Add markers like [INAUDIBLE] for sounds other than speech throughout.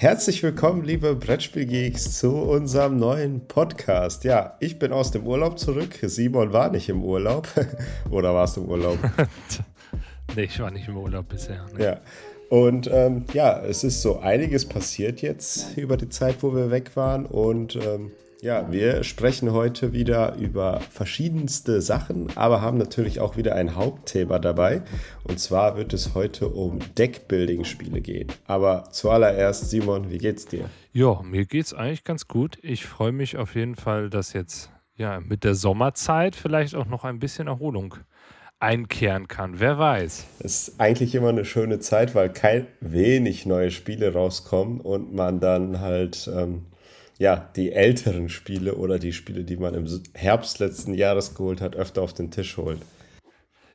Herzlich willkommen, liebe Brettspielgeeks, zu unserem neuen Podcast. Ja, ich bin aus dem Urlaub zurück. Simon war nicht im Urlaub. [LAUGHS] Oder warst du im Urlaub? [LAUGHS] nee, ich war nicht im Urlaub bisher. Nee. Ja. Und ähm, ja, es ist so einiges passiert jetzt über die Zeit, wo wir weg waren. Und ähm, ja, wir sprechen heute wieder über verschiedenste Sachen, aber haben natürlich auch wieder ein Hauptthema dabei. Und zwar wird es heute um Deckbuilding-Spiele gehen. Aber zuallererst, Simon, wie geht's dir? Ja, mir geht's eigentlich ganz gut. Ich freue mich auf jeden Fall, dass jetzt ja mit der Sommerzeit vielleicht auch noch ein bisschen Erholung einkehren kann. Wer weiß. Es ist eigentlich immer eine schöne Zeit, weil kein wenig neue Spiele rauskommen und man dann halt ähm, ja, die älteren Spiele oder die Spiele, die man im Herbst letzten Jahres geholt hat, öfter auf den Tisch holt.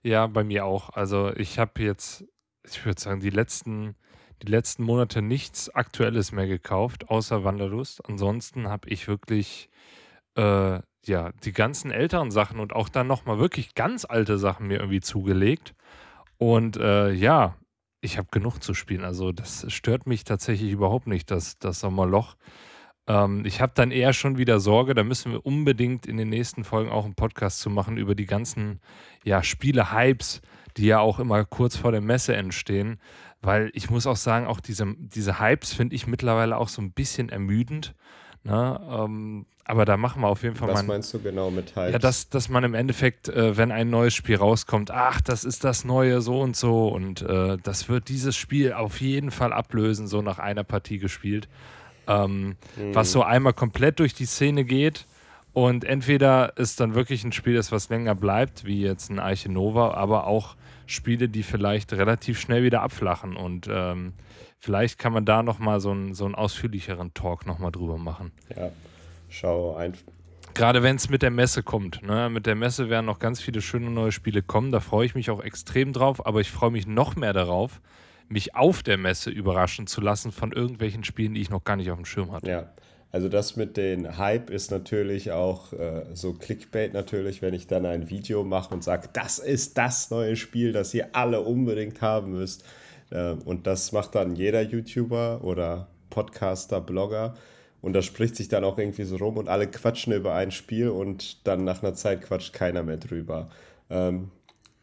Ja, bei mir auch. Also ich habe jetzt, ich würde sagen, die letzten, die letzten Monate nichts Aktuelles mehr gekauft, außer Wanderlust. Ansonsten habe ich wirklich äh, ja, die ganzen älteren Sachen und auch dann nochmal wirklich ganz alte Sachen mir irgendwie zugelegt. Und äh, ja, ich habe genug zu spielen. Also das stört mich tatsächlich überhaupt nicht, das, das Sommerloch. Ähm, ich habe dann eher schon wieder Sorge, da müssen wir unbedingt in den nächsten Folgen auch einen Podcast zu machen über die ganzen ja, Spiele-Hypes, die ja auch immer kurz vor der Messe entstehen. Weil ich muss auch sagen, auch diese, diese Hypes finde ich mittlerweile auch so ein bisschen ermüdend. Ne? Ähm, aber da machen wir auf jeden Fall Was mal. Was meinst du genau mit Hypes? Ja, dass, dass man im Endeffekt, äh, wenn ein neues Spiel rauskommt, ach, das ist das neue so und so und äh, das wird dieses Spiel auf jeden Fall ablösen, so nach einer Partie gespielt ähm, mhm. was so einmal komplett durch die Szene geht. Und entweder ist dann wirklich ein Spiel, das was länger bleibt, wie jetzt ein Arche Nova, aber auch Spiele, die vielleicht relativ schnell wieder abflachen. Und ähm, vielleicht kann man da nochmal so, ein, so einen ausführlicheren Talk nochmal drüber machen. Ja, schau einfach. Gerade wenn es mit der Messe kommt. Ne? Mit der Messe werden noch ganz viele schöne neue Spiele kommen. Da freue ich mich auch extrem drauf, aber ich freue mich noch mehr darauf, mich auf der Messe überraschen zu lassen von irgendwelchen Spielen, die ich noch gar nicht auf dem Schirm hatte. Ja, also das mit den Hype ist natürlich auch äh, so Clickbait natürlich, wenn ich dann ein Video mache und sage, das ist das neue Spiel, das ihr alle unbedingt haben müsst. Äh, und das macht dann jeder YouTuber oder Podcaster, Blogger. Und das spricht sich dann auch irgendwie so rum und alle quatschen über ein Spiel und dann nach einer Zeit quatscht keiner mehr drüber. Ähm,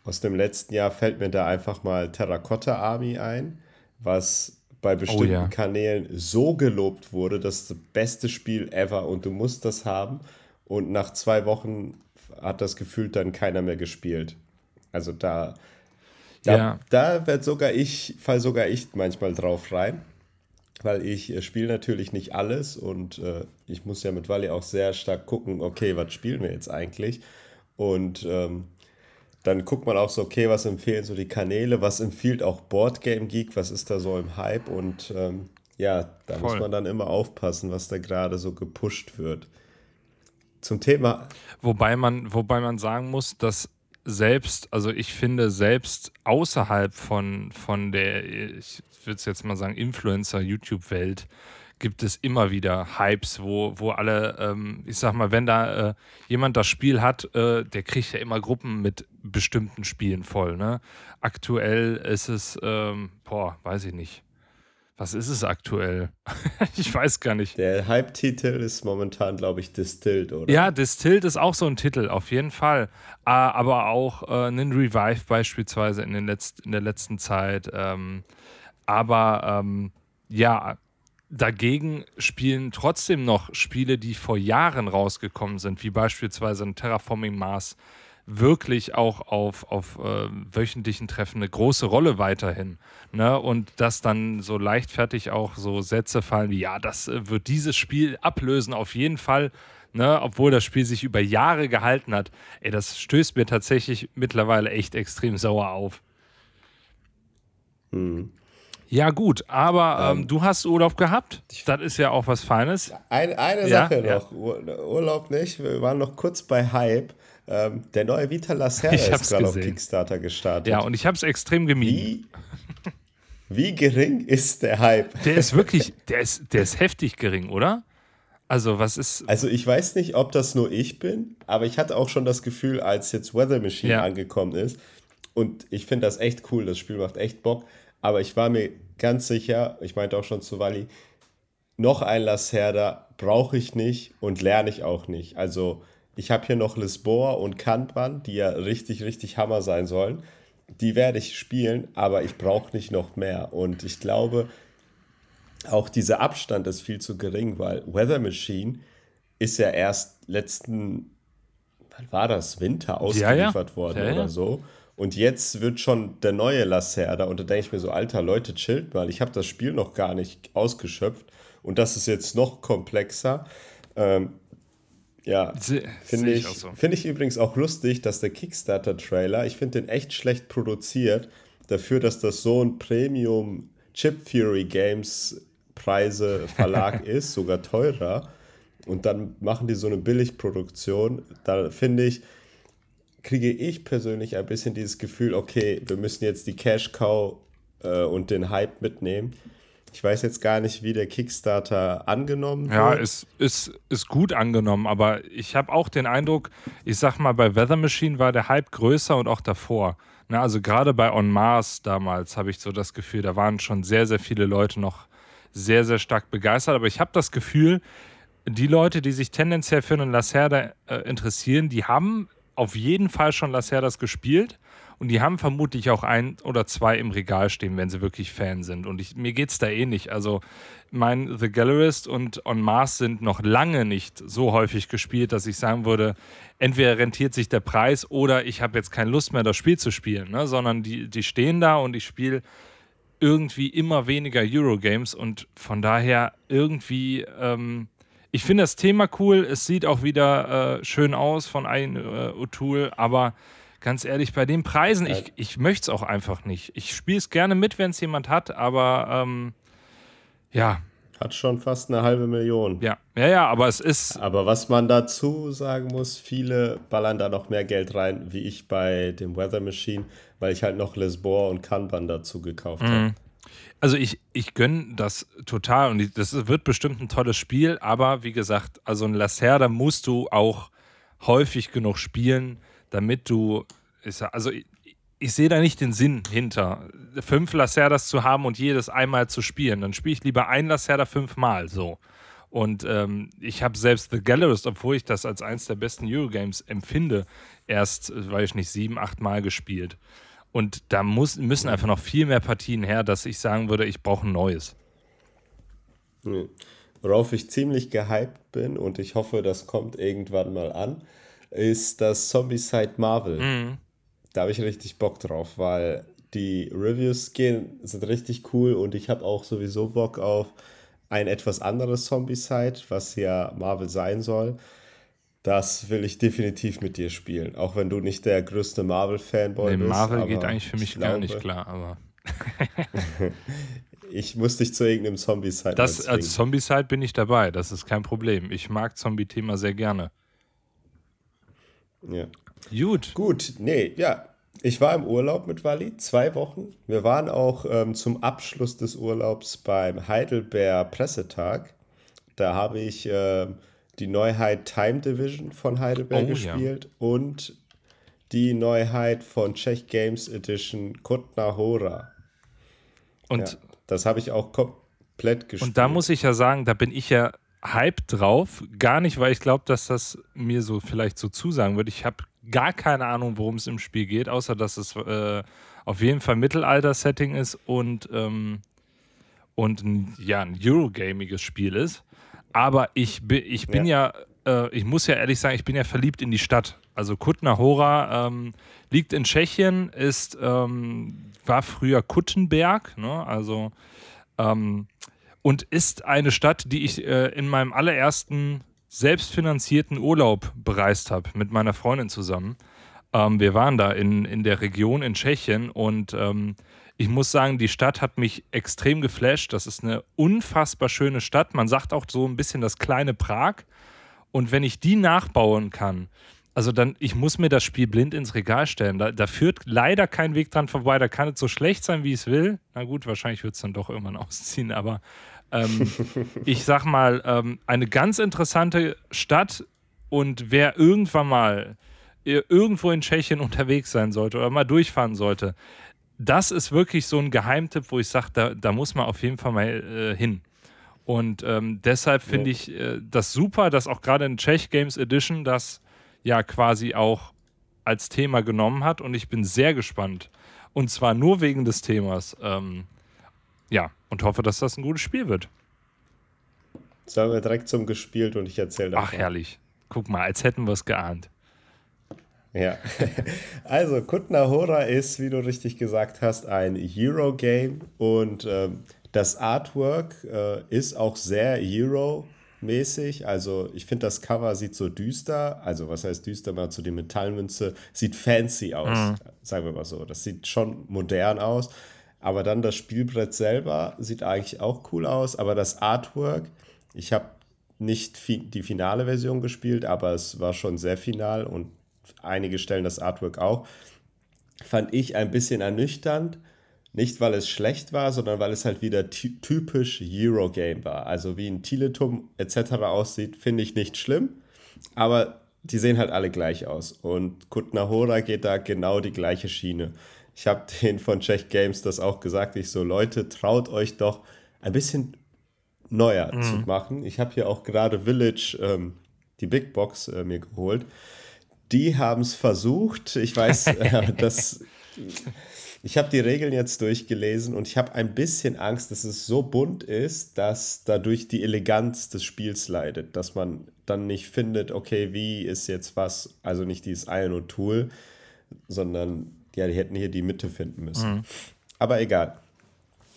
aus dem letzten Jahr fällt mir da einfach mal Terracotta Army ein, was bei bestimmten oh, ja. Kanälen so gelobt wurde, das ist das beste Spiel ever und du musst das haben. Und nach zwei Wochen hat das gefühlt dann keiner mehr gespielt. Also da, da, ja. da wird sogar ich, fall sogar ich manchmal drauf rein, weil ich äh, spiele natürlich nicht alles und äh, ich muss ja mit Wally auch sehr stark gucken, okay, was spielen wir jetzt eigentlich? Und ähm, dann guckt man auch so, okay, was empfehlen so die Kanäle, was empfiehlt auch Boardgame Geek, was ist da so im Hype und ähm, ja, da Voll. muss man dann immer aufpassen, was da gerade so gepusht wird. Zum Thema. Wobei man, wobei man sagen muss, dass selbst, also ich finde, selbst außerhalb von, von der, ich würde es jetzt mal sagen, Influencer-YouTube-Welt, gibt es immer wieder Hypes, wo, wo alle, ähm, ich sag mal, wenn da äh, jemand das Spiel hat, äh, der kriegt ja immer Gruppen mit bestimmten Spielen voll. Ne? Aktuell ist es, ähm, boah, weiß ich nicht. Was ist es aktuell? [LAUGHS] ich weiß gar nicht. Der Hype-Titel ist momentan, glaube ich, Distilled, oder? Ja, Distilled ist auch so ein Titel, auf jeden Fall. Ah, aber auch äh, einen Revive beispielsweise in, den Letz in der letzten Zeit. Ähm, aber ähm, ja, Dagegen spielen trotzdem noch Spiele, die vor Jahren rausgekommen sind, wie beispielsweise ein Terraforming Mars, wirklich auch auf, auf äh, wöchentlichen Treffen eine große Rolle weiterhin. Ne? Und dass dann so leichtfertig auch so Sätze fallen wie, ja, das äh, wird dieses Spiel ablösen, auf jeden Fall. Ne? Obwohl das Spiel sich über Jahre gehalten hat. Ey, das stößt mir tatsächlich mittlerweile echt extrem sauer auf. Mhm. Ja, gut, aber ähm, ähm, du hast Urlaub gehabt. Das ist ja auch was Feines. Ein, eine ja, Sache ja. noch: Urlaub nicht. Wir waren noch kurz bei Hype. Ähm, der neue Vita Lacerda [LAUGHS] ist gerade auf Kickstarter gestartet. Ja, und ich habe es extrem gemieden. Wie, wie gering ist der Hype? Der ist wirklich, der ist, der ist heftig gering, oder? Also, was ist. Also, ich weiß nicht, ob das nur ich bin, aber ich hatte auch schon das Gefühl, als jetzt Weather Machine ja. angekommen ist. Und ich finde das echt cool. Das Spiel macht echt Bock. Aber ich war mir ganz sicher, ich meinte auch schon zu Wally, noch ein Lacerda brauche ich nicht und lerne ich auch nicht. Also ich habe hier noch Lisboa und Kanban, die ja richtig, richtig Hammer sein sollen. Die werde ich spielen, aber ich brauche nicht noch mehr. Und ich glaube, auch dieser Abstand ist viel zu gering, weil Weather Machine ist ja erst letzten, wann war das, Winter ausgeliefert ja, ja. worden ja, oder so. Und jetzt wird schon der neue Lacerda und da denke ich mir so, alter Leute, chillt mal, ich habe das Spiel noch gar nicht ausgeschöpft und das ist jetzt noch komplexer. Ähm, ja, finde ich, ich, so. find ich übrigens auch lustig, dass der Kickstarter-Trailer, ich finde den echt schlecht produziert, dafür, dass das so ein Premium Chip Fury Games Preise Verlag [LAUGHS] ist, sogar teurer. Und dann machen die so eine Billigproduktion. Da finde ich, kriege ich persönlich ein bisschen dieses Gefühl, okay, wir müssen jetzt die Cash Cow äh, und den Hype mitnehmen. Ich weiß jetzt gar nicht, wie der Kickstarter angenommen wird. Ja, ist, ist, ist gut angenommen, aber ich habe auch den Eindruck, ich sag mal, bei Weather Machine war der Hype größer und auch davor. Na, also gerade bei On Mars damals habe ich so das Gefühl, da waren schon sehr, sehr viele Leute noch sehr, sehr stark begeistert. Aber ich habe das Gefühl, die Leute, die sich tendenziell für einen Lacerda äh, interessieren, die haben auf jeden Fall schon Lacerdas gespielt und die haben vermutlich auch ein oder zwei im Regal stehen, wenn sie wirklich Fan sind. Und ich, mir geht es da ähnlich. Eh also mein The Gallerist und On Mars sind noch lange nicht so häufig gespielt, dass ich sagen würde, entweder rentiert sich der Preis oder ich habe jetzt keine Lust mehr, das Spiel zu spielen, ne? sondern die, die stehen da und ich spiele irgendwie immer weniger Eurogames und von daher irgendwie, ähm, ich finde das Thema cool, es sieht auch wieder äh, schön aus von ein äh, O'Toole, aber ganz ehrlich, bei den Preisen, ich, ich möchte es auch einfach nicht. Ich spiele es gerne mit, wenn es jemand hat, aber ähm, ja. Hat schon fast eine halbe Million. Ja, ja, ja, aber es ist. Aber was man dazu sagen muss, viele ballern da noch mehr Geld rein, wie ich bei dem Weather Machine, weil ich halt noch Lesbor und Kanban dazu gekauft mhm. habe. Also ich, ich gönne das total und das wird bestimmt ein tolles Spiel, aber wie gesagt, also ein Lacerda musst du auch häufig genug spielen, damit du, also ich, ich sehe da nicht den Sinn hinter, fünf Lacerdas zu haben und jedes einmal zu spielen. Dann spiele ich lieber ein Lacerda fünfmal so. Und ähm, ich habe selbst The Gallerist, obwohl ich das als eins der besten Eurogames empfinde, erst, weiß ich nicht, sieben, acht Mal gespielt. Und da muss, müssen einfach noch viel mehr Partien her, dass ich sagen würde, ich brauche ein neues. Worauf ich ziemlich gehypt bin und ich hoffe, das kommt irgendwann mal an, ist das Zombie-Side Marvel. Mhm. Da habe ich richtig Bock drauf, weil die Reviews gehen, sind richtig cool und ich habe auch sowieso Bock auf ein etwas anderes Zombie-Side, was ja Marvel sein soll. Das will ich definitiv mit dir spielen, auch wenn du nicht der größte Marvel-Fanboy nee, bist. Marvel geht eigentlich für mich gar nicht klar, aber. [LAUGHS] ich muss dich zu irgendeinem Zombie-Side. Als Zombie-Side bin ich dabei, das ist kein Problem. Ich mag Zombie-Thema sehr gerne. Ja. Gut. Gut, nee, ja. Ich war im Urlaub mit Wally, zwei Wochen. Wir waren auch ähm, zum Abschluss des Urlaubs beim Heidelberg Pressetag. Da habe ich äh, die Neuheit Time Division von Heidelberg oh, gespielt ja. und die Neuheit von Czech Games Edition Kutna Hora. Und ja, das habe ich auch komplett gespielt. Und da muss ich ja sagen, da bin ich ja Hype drauf. Gar nicht, weil ich glaube, dass das mir so vielleicht so zusagen würde. Ich habe gar keine Ahnung, worum es im Spiel geht, außer dass es äh, auf jeden Fall Mittelalter-Setting ist und, ähm, und ein, ja, ein Eurogamiges Spiel ist. Aber ich, ich bin ja, ja äh, ich muss ja ehrlich sagen, ich bin ja verliebt in die Stadt. Also Kutna Hora ähm, liegt in Tschechien, ist, ähm, war früher Kuttenberg, ne? also ähm, und ist eine Stadt, die ich äh, in meinem allerersten selbstfinanzierten Urlaub bereist habe mit meiner Freundin zusammen. Ähm, wir waren da in, in der Region in Tschechien und ähm, ich muss sagen, die Stadt hat mich extrem geflasht. Das ist eine unfassbar schöne Stadt. Man sagt auch so ein bisschen das kleine Prag. Und wenn ich die nachbauen kann, also dann, ich muss mir das Spiel blind ins Regal stellen. Da, da führt leider kein Weg dran vorbei. Da kann es so schlecht sein, wie es will. Na gut, wahrscheinlich wird es dann doch irgendwann [LAUGHS] ausziehen, aber ähm, [LAUGHS] ich sag mal, ähm, eine ganz interessante Stadt und wer irgendwann mal irgendwo in Tschechien [LAUGHS] unterwegs sein sollte oder mal durchfahren sollte, das ist wirklich so ein Geheimtipp, wo ich sage, da, da muss man auf jeden Fall mal äh, hin. Und ähm, deshalb finde ja. ich äh, das super, dass auch gerade in Czech Games Edition das ja quasi auch als Thema genommen hat. Und ich bin sehr gespannt. Und zwar nur wegen des Themas. Ähm, ja, und hoffe, dass das ein gutes Spiel wird. Sagen wir direkt zum gespielt und ich erzähle davon. Ach, herrlich. Guck mal, als hätten wir es geahnt. Ja, [LAUGHS] also Kutna Hora ist, wie du richtig gesagt hast, ein Hero-Game und ähm, das Artwork äh, ist auch sehr Hero-mäßig. Also ich finde, das Cover sieht so düster, also was heißt düster, mal zu die Metallmünze, sieht fancy aus, mhm. sagen wir mal so. Das sieht schon modern aus. Aber dann das Spielbrett selber sieht eigentlich auch cool aus, aber das Artwork, ich habe nicht die finale Version gespielt, aber es war schon sehr final und einige stellen das Artwork auch, fand ich ein bisschen ernüchternd. Nicht, weil es schlecht war, sondern weil es halt wieder typisch Eurogame war. Also wie ein Tiletum etc. aussieht, finde ich nicht schlimm. Aber die sehen halt alle gleich aus. Und Kutnahora geht da genau die gleiche Schiene. Ich habe [LAUGHS] den von Czech Games das auch gesagt. Ich so, Leute, traut euch doch ein bisschen neuer mhm. zu machen. Ich habe hier auch gerade Village, ähm, die Big Box, äh, mir geholt. Die haben es versucht. Ich weiß, [LAUGHS] äh, dass. Ich habe die Regeln jetzt durchgelesen und ich habe ein bisschen Angst, dass es so bunt ist, dass dadurch die Eleganz des Spiels leidet, dass man dann nicht findet, okay, wie ist jetzt was, also nicht dieses Iron und Tool, sondern ja, die hätten hier die Mitte finden müssen. Mhm. Aber egal.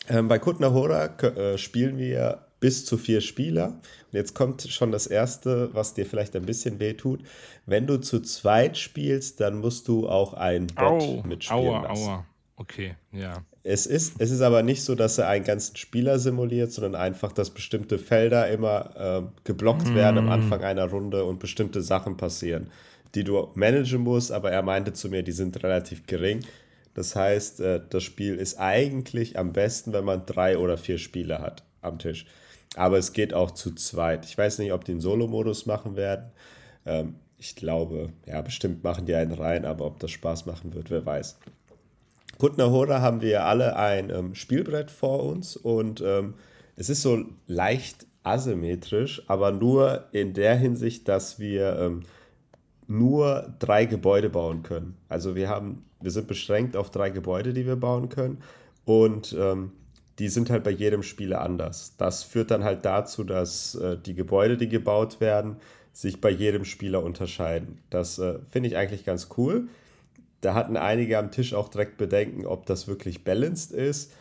Ähm, bei Kutnahora äh, spielen wir bis zu vier Spieler. Und jetzt kommt schon das Erste, was dir vielleicht ein bisschen wehtut. Wenn du zu zweit spielst, dann musst du auch ein Bot Au, mitspielen aua, lassen. Aua. Okay, ja. Es ist, es ist aber nicht so, dass er einen ganzen Spieler simuliert, sondern einfach, dass bestimmte Felder immer äh, geblockt mm. werden am Anfang einer Runde und bestimmte Sachen passieren, die du managen musst. Aber er meinte zu mir, die sind relativ gering. Das heißt, äh, das Spiel ist eigentlich am besten, wenn man drei oder vier Spieler hat am Tisch. Aber es geht auch zu zweit. Ich weiß nicht, ob die einen Solo-Modus machen werden. Ähm, ich glaube, ja, bestimmt machen die einen rein, aber ob das Spaß machen wird, wer weiß. Kutnahora haben wir alle ein ähm, Spielbrett vor uns und ähm, es ist so leicht asymmetrisch, aber nur in der Hinsicht, dass wir ähm, nur drei Gebäude bauen können. Also wir haben, wir sind beschränkt auf drei Gebäude, die wir bauen können und ähm, die sind halt bei jedem Spieler anders. Das führt dann halt dazu, dass äh, die Gebäude, die gebaut werden, sich bei jedem Spieler unterscheiden. Das äh, finde ich eigentlich ganz cool. Da hatten einige am Tisch auch direkt Bedenken, ob das wirklich balanced ist.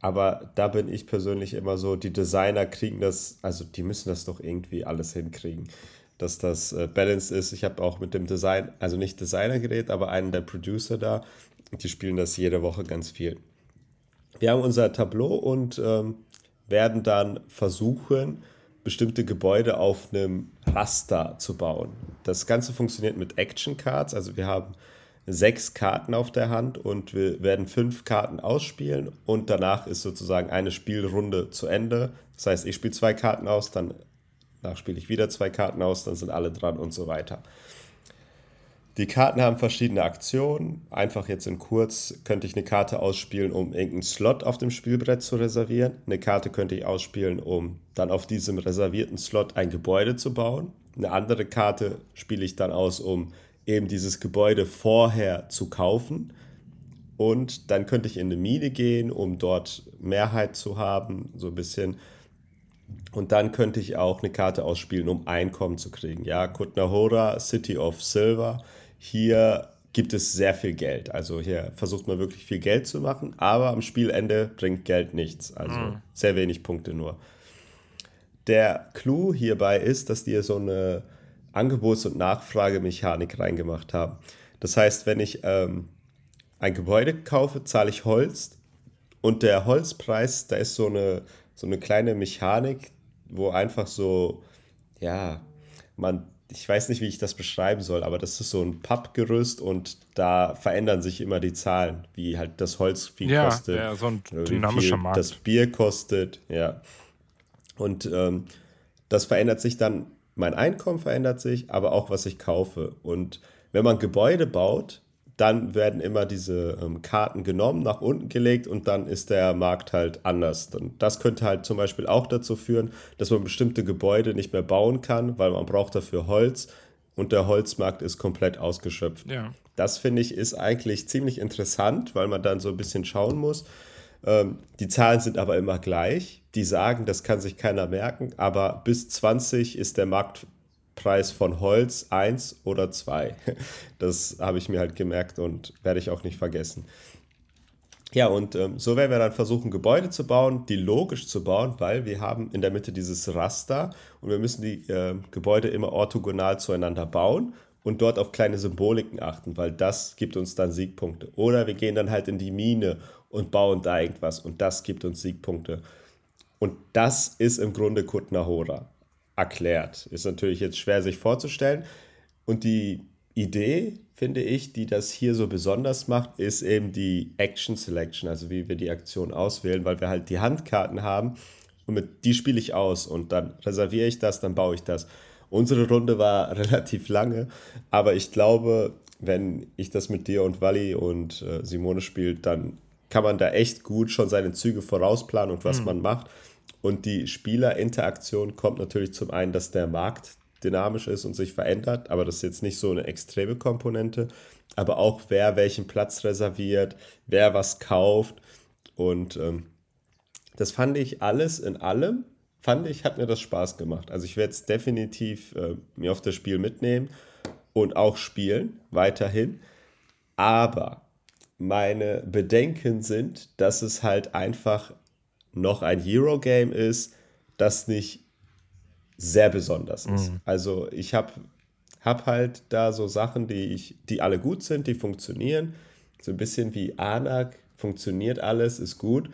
Aber da bin ich persönlich immer so, die Designer kriegen das, also die müssen das doch irgendwie alles hinkriegen, dass das äh, balanced ist. Ich habe auch mit dem Design, also nicht Designer geredet, aber einen der Producer da, die spielen das jede Woche ganz viel. Wir haben unser Tableau und ähm, werden dann versuchen, bestimmte Gebäude auf einem Raster zu bauen. Das Ganze funktioniert mit Action Cards, also wir haben sechs Karten auf der Hand und wir werden fünf Karten ausspielen und danach ist sozusagen eine Spielrunde zu Ende. Das heißt, ich spiele zwei Karten aus, dann spiele ich wieder zwei Karten aus, dann sind alle dran und so weiter. Die Karten haben verschiedene Aktionen. Einfach jetzt in kurz könnte ich eine Karte ausspielen, um irgendeinen Slot auf dem Spielbrett zu reservieren. Eine Karte könnte ich ausspielen, um dann auf diesem reservierten Slot ein Gebäude zu bauen. Eine andere Karte spiele ich dann aus, um eben dieses Gebäude vorher zu kaufen. Und dann könnte ich in eine Mine gehen, um dort Mehrheit zu haben, so ein bisschen. Und dann könnte ich auch eine Karte ausspielen, um Einkommen zu kriegen. Ja, Kutnahora, City of Silver hier gibt es sehr viel Geld. Also hier versucht man wirklich viel Geld zu machen, aber am Spielende bringt Geld nichts. Also mhm. sehr wenig Punkte nur. Der Clou hierbei ist, dass die so eine Angebots- und Nachfragemechanik reingemacht haben. Das heißt, wenn ich ähm, ein Gebäude kaufe, zahle ich Holz und der Holzpreis, da ist so eine, so eine kleine Mechanik, wo einfach so, ja, man ich weiß nicht, wie ich das beschreiben soll, aber das ist so ein Pappgerüst und da verändern sich immer die Zahlen, wie halt das Holz viel ja, kostet. Ja, so ein dynamischer Markt. Das Bier kostet, ja. Und ähm, das verändert sich dann, mein Einkommen verändert sich, aber auch was ich kaufe. Und wenn man Gebäude baut, dann werden immer diese ähm, Karten genommen, nach unten gelegt und dann ist der Markt halt anders. Und das könnte halt zum Beispiel auch dazu führen, dass man bestimmte Gebäude nicht mehr bauen kann, weil man braucht dafür Holz und der Holzmarkt ist komplett ausgeschöpft. Ja. Das finde ich ist eigentlich ziemlich interessant, weil man dann so ein bisschen schauen muss. Ähm, die Zahlen sind aber immer gleich. Die sagen, das kann sich keiner merken, aber bis 20 ist der Markt Preis von Holz 1 oder 2. [LAUGHS] Das habe ich mir halt gemerkt und werde ich auch nicht vergessen. Ja, und ähm, so werden wir dann versuchen, Gebäude zu bauen, die logisch zu bauen, weil wir haben in der Mitte dieses Raster und wir müssen die äh, Gebäude immer orthogonal zueinander bauen und dort auf kleine Symboliken achten, weil das gibt uns dann Siegpunkte. Oder wir gehen dann halt in die Mine und bauen da irgendwas und das gibt uns Siegpunkte. Und das ist im Grunde Kutnahora erklärt. Ist natürlich jetzt schwer sich vorzustellen. Und die Idee, finde ich, die das hier so besonders macht, ist eben die Action Selection, also wie wir die Aktion auswählen, weil wir halt die Handkarten haben und mit die spiele ich aus und dann reserviere ich das, dann baue ich das. Unsere Runde war [LAUGHS] relativ lange, aber ich glaube, wenn ich das mit dir und Wally und äh, Simone spielt, dann kann man da echt gut schon seine Züge vorausplanen und was mhm. man macht. Und die Spielerinteraktion kommt natürlich zum einen, dass der Markt dynamisch ist und sich verändert, aber das ist jetzt nicht so eine extreme Komponente. Aber auch wer welchen Platz reserviert, wer was kauft. Und ähm, das fand ich alles in allem, fand ich, hat mir das Spaß gemacht. Also ich werde es definitiv äh, mir auf das Spiel mitnehmen und auch spielen, weiterhin. Aber meine Bedenken sind, dass es halt einfach noch ein Hero-Game ist, das nicht sehr besonders ist. Mhm. Also ich habe hab halt da so Sachen, die, ich, die alle gut sind, die funktionieren. So ein bisschen wie Anak, funktioniert alles, ist gut.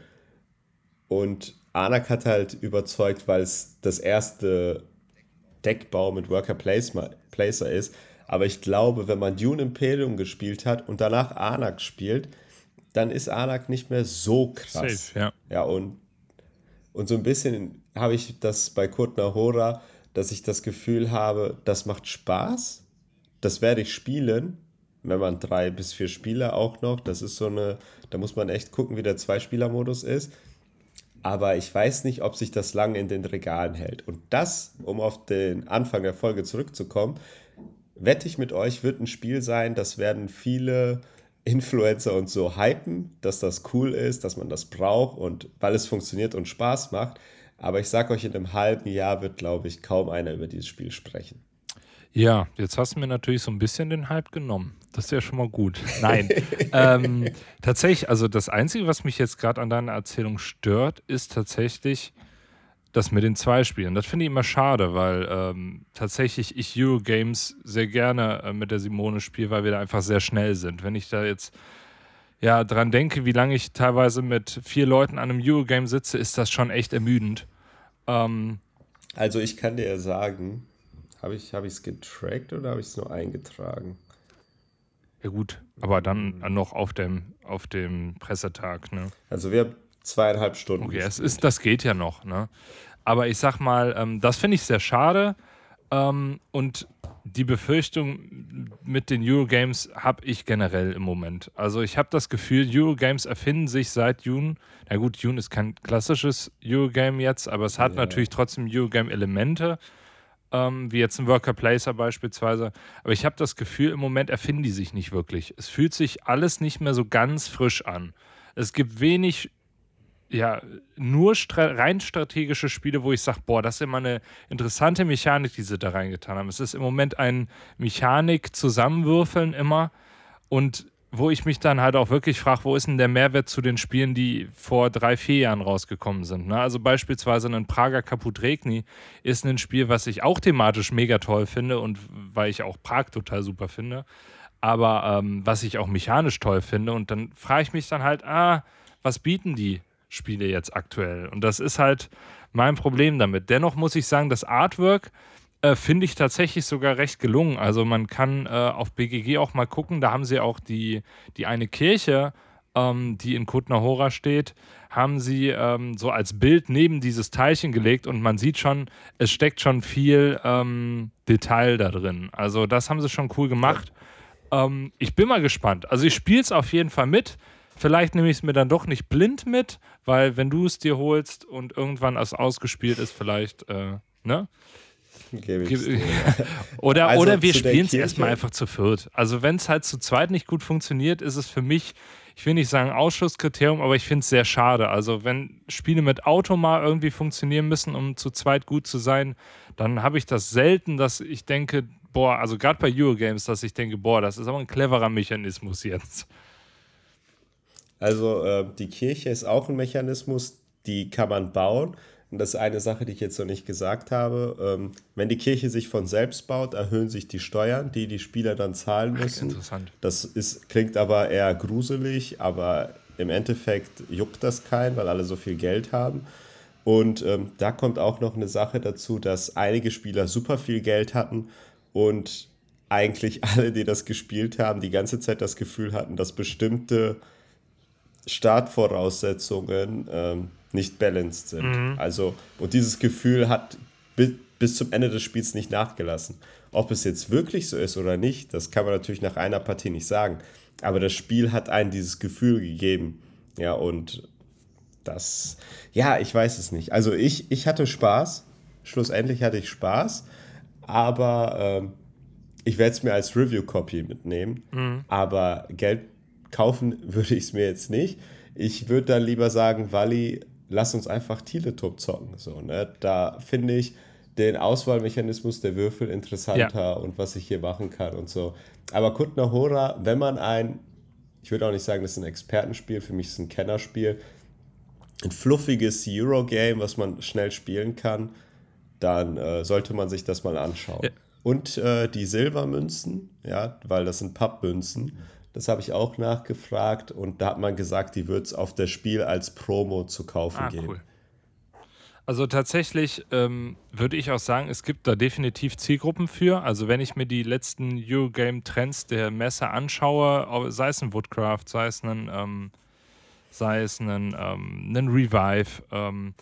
Und Anak hat halt überzeugt, weil es das erste Deckbau mit Worker Placer ist. Aber ich glaube, wenn man Dune Imperium gespielt hat und danach Anak spielt, dann ist Anak nicht mehr so krass. Safe, ja. Ja, und und so ein bisschen habe ich das bei Kurt Nahora, dass ich das Gefühl habe, das macht Spaß, das werde ich spielen, wenn man drei bis vier Spieler auch noch, das ist so eine, da muss man echt gucken, wie der Zwei-Spieler-Modus ist. Aber ich weiß nicht, ob sich das lange in den Regalen hält. Und das, um auf den Anfang der Folge zurückzukommen, wette ich mit euch, wird ein Spiel sein, das werden viele Influencer und so hypen, dass das cool ist, dass man das braucht und weil es funktioniert und Spaß macht. Aber ich sage euch, in einem halben Jahr wird, glaube ich, kaum einer über dieses Spiel sprechen. Ja, jetzt hast du mir natürlich so ein bisschen den Hype genommen. Das ist ja schon mal gut. Nein. [LAUGHS] ähm, tatsächlich, also das Einzige, was mich jetzt gerade an deiner Erzählung stört, ist tatsächlich, das mit den zwei Spielen. Das finde ich immer schade, weil ähm, tatsächlich ich Eurogames sehr gerne äh, mit der Simone spiele, weil wir da einfach sehr schnell sind. Wenn ich da jetzt ja dran denke, wie lange ich teilweise mit vier Leuten an einem Eurogame sitze, ist das schon echt ermüdend. Ähm, also ich kann dir sagen, habe ich es hab getrackt oder habe ich es nur eingetragen? Ja gut, aber dann noch auf dem, auf dem Pressetag. Ne? Also wir haben zweieinhalb Stunden. Okay, es ist, das geht ja noch. Ne? Aber ich sag mal, ähm, das finde ich sehr schade. Ähm, und die Befürchtung mit den Eurogames habe ich generell im Moment. Also ich habe das Gefühl, Eurogames erfinden sich seit June. Na gut, June ist kein klassisches Eurogame jetzt, aber es hat ja. natürlich trotzdem Eurogame-Elemente, ähm, wie jetzt ein Worker Placer beispielsweise. Aber ich habe das Gefühl, im Moment erfinden die sich nicht wirklich. Es fühlt sich alles nicht mehr so ganz frisch an. Es gibt wenig ja, nur stra rein strategische Spiele, wo ich sage, boah, das ist immer eine interessante Mechanik, die sie da reingetan haben. Es ist im Moment ein Mechanik-Zusammenwürfeln immer und wo ich mich dann halt auch wirklich frage, wo ist denn der Mehrwert zu den Spielen, die vor drei, vier Jahren rausgekommen sind. Ne? Also beispielsweise ein Prager Kaput Regni ist ein Spiel, was ich auch thematisch mega toll finde und weil ich auch Prag total super finde, aber ähm, was ich auch mechanisch toll finde. Und dann frage ich mich dann halt, ah, was bieten die? Spiele jetzt aktuell. Und das ist halt mein Problem damit. Dennoch muss ich sagen, das Artwork äh, finde ich tatsächlich sogar recht gelungen. Also man kann äh, auf BGG auch mal gucken, da haben sie auch die, die eine Kirche, ähm, die in Kutnahora steht, haben sie ähm, so als Bild neben dieses Teilchen gelegt und man sieht schon, es steckt schon viel ähm, Detail da drin. Also das haben sie schon cool gemacht. Ähm, ich bin mal gespannt. Also ich spiele es auf jeden Fall mit. Vielleicht nehme ich es mir dann doch nicht blind mit, weil wenn du es dir holst und irgendwann es ausgespielt ist, vielleicht, äh, ne? [LAUGHS] oder, also oder wir spielen es erstmal einfach zu viert. Also wenn es halt zu zweit nicht gut funktioniert, ist es für mich, ich will nicht sagen Ausschlusskriterium, aber ich finde es sehr schade. Also wenn Spiele mit Auto mal irgendwie funktionieren müssen, um zu zweit gut zu sein, dann habe ich das selten, dass ich denke, boah, also gerade bei Eurogames, dass ich denke, boah, das ist aber ein cleverer Mechanismus jetzt. Also äh, die Kirche ist auch ein Mechanismus, die kann man bauen. Und das ist eine Sache, die ich jetzt noch nicht gesagt habe. Ähm, wenn die Kirche sich von selbst baut, erhöhen sich die Steuern, die die Spieler dann zahlen müssen. Ach, interessant. Das ist, klingt aber eher gruselig, aber im Endeffekt juckt das keinen, weil alle so viel Geld haben. Und ähm, da kommt auch noch eine Sache dazu, dass einige Spieler super viel Geld hatten und eigentlich [LAUGHS] alle, die das gespielt haben, die ganze Zeit das Gefühl hatten, dass bestimmte Startvoraussetzungen ähm, nicht balanced sind. Mhm. Also, und dieses Gefühl hat bis, bis zum Ende des Spiels nicht nachgelassen. Ob es jetzt wirklich so ist oder nicht, das kann man natürlich nach einer Partie nicht sagen. Aber das Spiel hat einen dieses Gefühl gegeben. Ja, und das, ja, ich weiß es nicht. Also ich, ich hatte Spaß. Schlussendlich hatte ich Spaß. Aber ähm, ich werde es mir als Review-Copy mitnehmen. Mhm. Aber Geld kaufen würde ich es mir jetzt nicht. Ich würde dann lieber sagen, Wally, lass uns einfach Teletop zocken. So, ne? Da finde ich den Auswahlmechanismus der Würfel interessanter ja. und was ich hier machen kann und so. Aber Kutna Hora, wenn man ein, ich würde auch nicht sagen, das ist ein Expertenspiel, für mich ist es ein Kennerspiel, ein fluffiges Eurogame, was man schnell spielen kann, dann äh, sollte man sich das mal anschauen. Ja. Und äh, die Silbermünzen, ja, weil das sind Pappmünzen das habe ich auch nachgefragt und da hat man gesagt, die wird es auf das Spiel als Promo zu kaufen ah, geben. Cool. Also tatsächlich ähm, würde ich auch sagen, es gibt da definitiv Zielgruppen für. Also wenn ich mir die letzten Eurogame-Trends der Messe anschaue, sei es ein Woodcraft, sei es ein, ähm, sei es ein, ähm, ein Revive, ähm,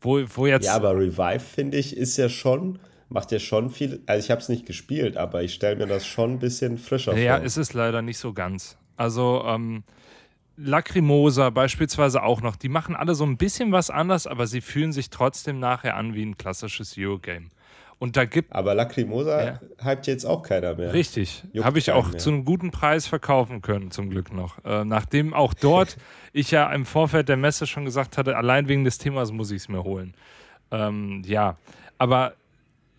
wo, wo jetzt... Ja, aber Revive, finde ich, ist ja schon macht ja schon viel. Also ich habe es nicht gespielt, aber ich stelle mir das schon ein bisschen frischer ja, vor. Ja, es ist leider nicht so ganz. Also ähm, Lacrimosa beispielsweise auch noch. Die machen alle so ein bisschen was anders, aber sie fühlen sich trotzdem nachher an wie ein klassisches Eurogame. Und da gibt. Aber Lacrimosa ja. hypt jetzt auch keiner mehr. Richtig. Habe ich auch mehr. zu einem guten Preis verkaufen können, zum Glück noch. Äh, nachdem auch dort [LAUGHS] ich ja im Vorfeld der Messe schon gesagt hatte, allein wegen des Themas muss ich es mir holen. Ähm, ja. Aber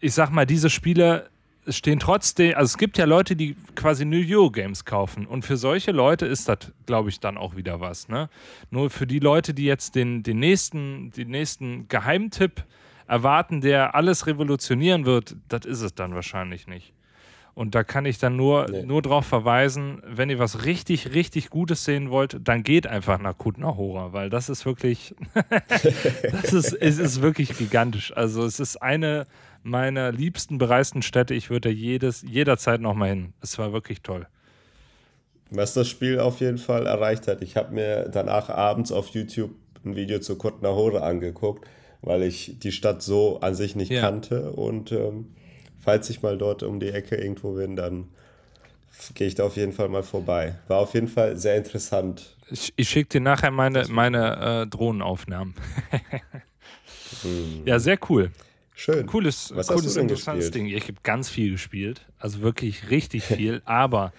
ich sag mal, diese Spiele stehen trotzdem, also es gibt ja Leute, die quasi New Eurogames kaufen und für solche Leute ist das, glaube ich, dann auch wieder was. Ne? Nur für die Leute, die jetzt den, den, nächsten, den nächsten Geheimtipp erwarten, der alles revolutionieren wird, das ist es dann wahrscheinlich nicht. Und da kann ich dann nur, nee. nur darauf verweisen, wenn ihr was richtig, richtig Gutes sehen wollt, dann geht einfach nach Kutnahora, weil das ist wirklich, [LAUGHS] das ist, es ist wirklich gigantisch. Also es ist eine meiner liebsten, bereisten Städte. Ich würde jedes, jederzeit nochmal hin. Es war wirklich toll. Was das Spiel auf jeden Fall erreicht hat. Ich habe mir danach abends auf YouTube ein Video zu Kutnahora angeguckt, weil ich die Stadt so an sich nicht ja. kannte und ähm, falls ich mal dort um die Ecke irgendwo bin, dann gehe ich da auf jeden Fall mal vorbei. War auf jeden Fall sehr interessant. Ich, ich schicke dir nachher meine, meine äh, Drohnenaufnahmen. [LAUGHS] hm. Ja, sehr cool. Schön. Cooles, Was cooles interessantes gespielt? Ding. Ich habe ganz viel gespielt. Also wirklich richtig viel. aber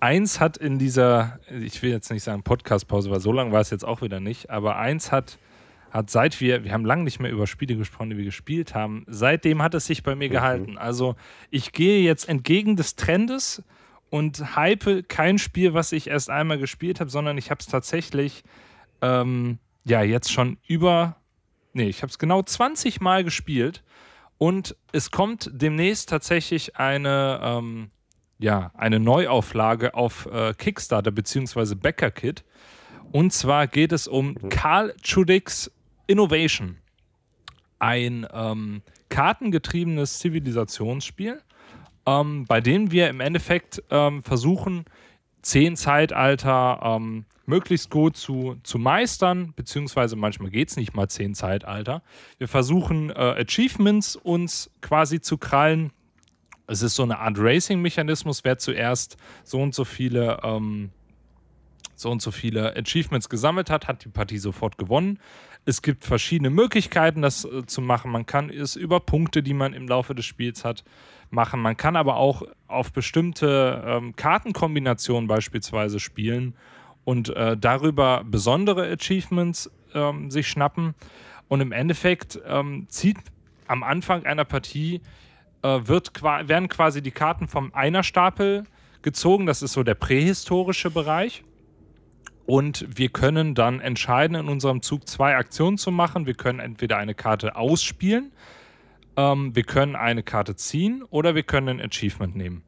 eins hat in dieser, ich will jetzt nicht sagen Podcast-Pause, weil so lange war es jetzt auch wieder nicht, aber eins hat hat seit wir, wir haben lange nicht mehr über Spiele gesprochen, die wir gespielt haben, seitdem hat es sich bei mir mhm. gehalten. Also ich gehe jetzt entgegen des Trendes und hype kein Spiel, was ich erst einmal gespielt habe, sondern ich habe es tatsächlich ähm, ja jetzt schon über, nee, ich habe es genau 20 Mal gespielt und es kommt demnächst tatsächlich eine, ähm, ja, eine Neuauflage auf äh, Kickstarter bzw. Backer Kit. Und zwar geht es um mhm. Karl Chudicks Innovation. Ein ähm, kartengetriebenes Zivilisationsspiel, ähm, bei dem wir im Endeffekt ähm, versuchen, zehn Zeitalter ähm, möglichst gut zu, zu meistern, beziehungsweise manchmal geht es nicht mal zehn Zeitalter. Wir versuchen äh, Achievements uns quasi zu krallen es ist so eine Art Racing-Mechanismus, wer zuerst so und so viele ähm, so und so viele Achievements gesammelt hat, hat die Partie sofort gewonnen. Es gibt verschiedene Möglichkeiten, das äh, zu machen. Man kann es über Punkte, die man im Laufe des Spiels hat, machen. Man kann aber auch auf bestimmte ähm, Kartenkombinationen beispielsweise spielen und äh, darüber besondere Achievements ähm, sich schnappen. Und im Endeffekt ähm, zieht am Anfang einer Partie äh, wird, werden quasi die Karten vom Einerstapel gezogen. Das ist so der prähistorische Bereich. Und wir können dann entscheiden, in unserem Zug zwei Aktionen zu machen. Wir können entweder eine Karte ausspielen, ähm, wir können eine Karte ziehen oder wir können ein Achievement nehmen.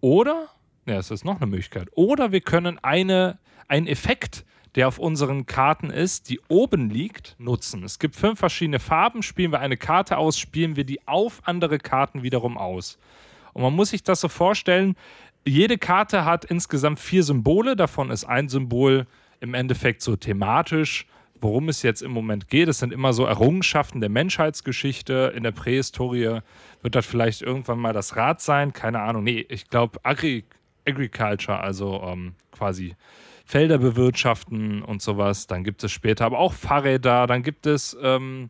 Oder, ja, es ist noch eine Möglichkeit, oder wir können eine, einen Effekt, der auf unseren Karten ist, die oben liegt, nutzen. Es gibt fünf verschiedene Farben. Spielen wir eine Karte aus, spielen wir die auf andere Karten wiederum aus. Und man muss sich das so vorstellen, jede Karte hat insgesamt vier Symbole. Davon ist ein Symbol im Endeffekt so thematisch, worum es jetzt im Moment geht. Es sind immer so Errungenschaften der Menschheitsgeschichte. In der Prähistorie wird das vielleicht irgendwann mal das Rad sein. Keine Ahnung. Nee, ich glaube Agri Agriculture, also ähm, quasi Felder bewirtschaften und sowas. Dann gibt es später aber auch Fahrräder. Dann gibt es ähm,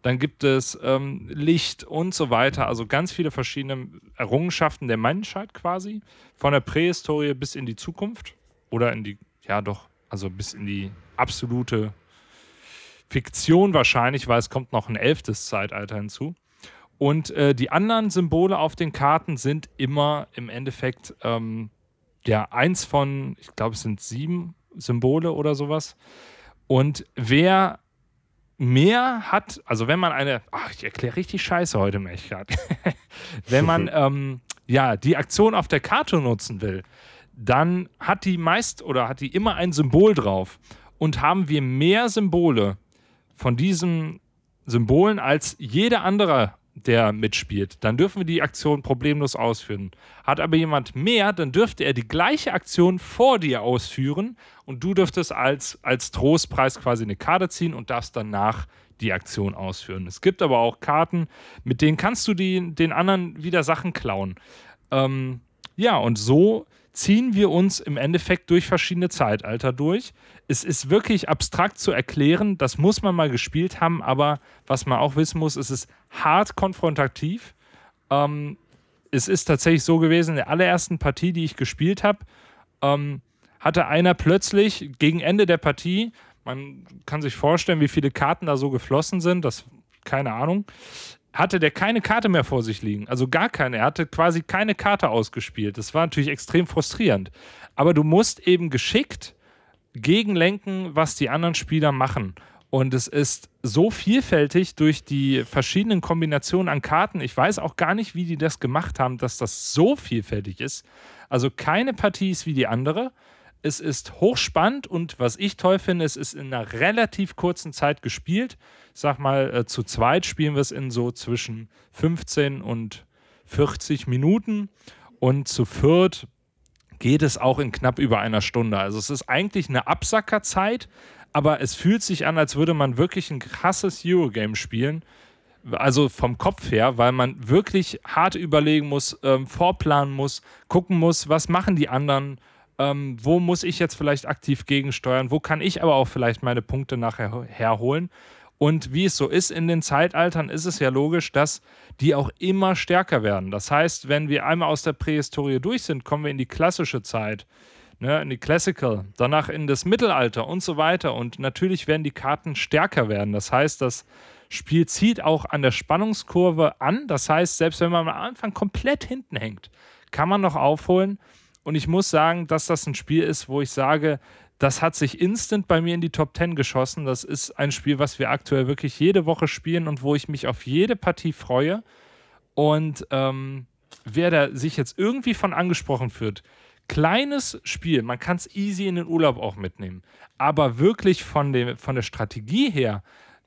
dann gibt es ähm, Licht und so weiter. Also ganz viele verschiedene Errungenschaften der Menschheit quasi. Von der Prähistorie bis in die Zukunft. Oder in die, ja doch, also bis in die absolute Fiktion wahrscheinlich, weil es kommt noch ein elftes Zeitalter hinzu. Und äh, die anderen Symbole auf den Karten sind immer im Endeffekt ähm, ja eins von, ich glaube, es sind sieben Symbole oder sowas. Und wer mehr hat, also wenn man eine, ach, ich erkläre richtig scheiße heute, Mechkat. [LAUGHS] wenn man [LAUGHS] ähm, ja die Aktion auf der Karte nutzen will, dann hat die meist oder hat die immer ein Symbol drauf. Und haben wir mehr Symbole von diesen Symbolen als jeder andere der mitspielt, dann dürfen wir die Aktion problemlos ausführen. Hat aber jemand mehr, dann dürfte er die gleiche Aktion vor dir ausführen und du dürftest als, als Trostpreis quasi eine Karte ziehen und darfst danach die Aktion ausführen. Es gibt aber auch Karten, mit denen kannst du die, den anderen wieder Sachen klauen. Ähm, ja, und so ziehen wir uns im Endeffekt durch verschiedene Zeitalter durch. Es ist wirklich abstrakt zu erklären, das muss man mal gespielt haben, aber was man auch wissen muss, es ist hart konfrontativ. Ähm, es ist tatsächlich so gewesen, in der allerersten Partie, die ich gespielt habe, ähm, hatte einer plötzlich gegen Ende der Partie, man kann sich vorstellen, wie viele Karten da so geflossen sind, das keine Ahnung, hatte der keine Karte mehr vor sich liegen. Also gar keine. Er hatte quasi keine Karte ausgespielt. Das war natürlich extrem frustrierend. Aber du musst eben geschickt gegenlenken, was die anderen Spieler machen. Und es ist so vielfältig durch die verschiedenen Kombinationen an Karten. Ich weiß auch gar nicht, wie die das gemacht haben, dass das so vielfältig ist. Also keine Partie ist wie die andere. Es ist hochspannend und was ich toll finde, es ist in einer relativ kurzen Zeit gespielt sag mal, äh, zu zweit spielen wir es in so zwischen 15 und 40 Minuten und zu viert geht es auch in knapp über einer Stunde. Also es ist eigentlich eine Absackerzeit, aber es fühlt sich an, als würde man wirklich ein krasses Eurogame spielen. Also vom Kopf her, weil man wirklich hart überlegen muss, ähm, vorplanen muss, gucken muss, was machen die anderen, ähm, wo muss ich jetzt vielleicht aktiv gegensteuern, wo kann ich aber auch vielleicht meine Punkte nachher herholen. Und wie es so ist in den Zeitaltern, ist es ja logisch, dass die auch immer stärker werden. Das heißt, wenn wir einmal aus der Prähistorie durch sind, kommen wir in die klassische Zeit, ne, in die Classical, danach in das Mittelalter und so weiter. Und natürlich werden die Karten stärker werden. Das heißt, das Spiel zieht auch an der Spannungskurve an. Das heißt, selbst wenn man am Anfang komplett hinten hängt, kann man noch aufholen. Und ich muss sagen, dass das ein Spiel ist, wo ich sage, das hat sich instant bei mir in die Top 10 geschossen. Das ist ein Spiel, was wir aktuell wirklich jede Woche spielen und wo ich mich auf jede Partie freue. Und ähm, wer da sich jetzt irgendwie von angesprochen fühlt, kleines Spiel, man kann es easy in den Urlaub auch mitnehmen, aber wirklich von, dem, von der Strategie her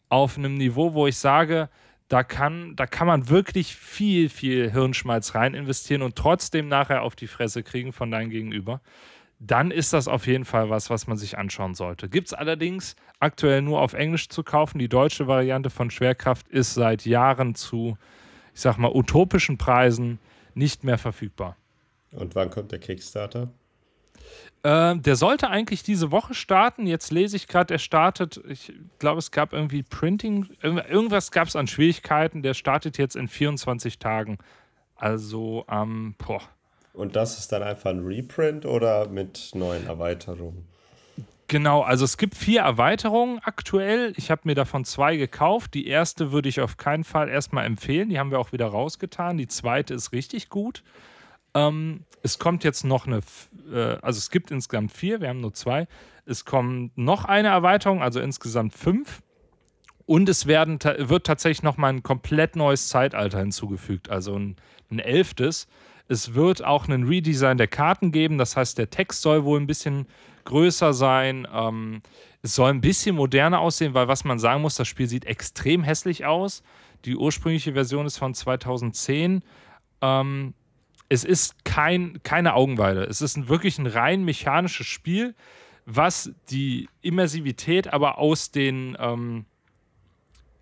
auf einem Niveau, wo ich sage, da kann, da kann man wirklich viel, viel Hirnschmalz rein investieren und trotzdem nachher auf die Fresse kriegen von deinem Gegenüber dann ist das auf jeden Fall was, was man sich anschauen sollte. Gibt es allerdings aktuell nur auf Englisch zu kaufen. Die deutsche Variante von Schwerkraft ist seit Jahren zu, ich sag mal, utopischen Preisen nicht mehr verfügbar. Und wann kommt der Kickstarter? Äh, der sollte eigentlich diese Woche starten. Jetzt lese ich gerade, er startet, ich glaube, es gab irgendwie Printing, irgendwas gab es an Schwierigkeiten. Der startet jetzt in 24 Tagen. Also am, ähm, Und das ist dann einfach ein Reprint oder mit neuen Erweiterungen? Genau, also es gibt vier Erweiterungen aktuell. Ich habe mir davon zwei gekauft. Die erste würde ich auf keinen Fall erstmal empfehlen. Die haben wir auch wieder rausgetan. Die zweite ist richtig gut. Ähm, es kommt jetzt noch eine, äh, also es gibt insgesamt vier, wir haben nur zwei. Es kommt noch eine Erweiterung, also insgesamt fünf. Und es werden, wird tatsächlich nochmal ein komplett neues Zeitalter hinzugefügt, also ein, ein elftes. Es wird auch einen Redesign der Karten geben, das heißt, der Text soll wohl ein bisschen größer sein. Ähm, es soll ein bisschen moderner aussehen, weil was man sagen muss, das Spiel sieht extrem hässlich aus. Die ursprüngliche Version ist von 2010. Ähm, es ist kein, keine Augenweide. Es ist ein, wirklich ein rein mechanisches Spiel, was die Immersivität aber aus den, ähm,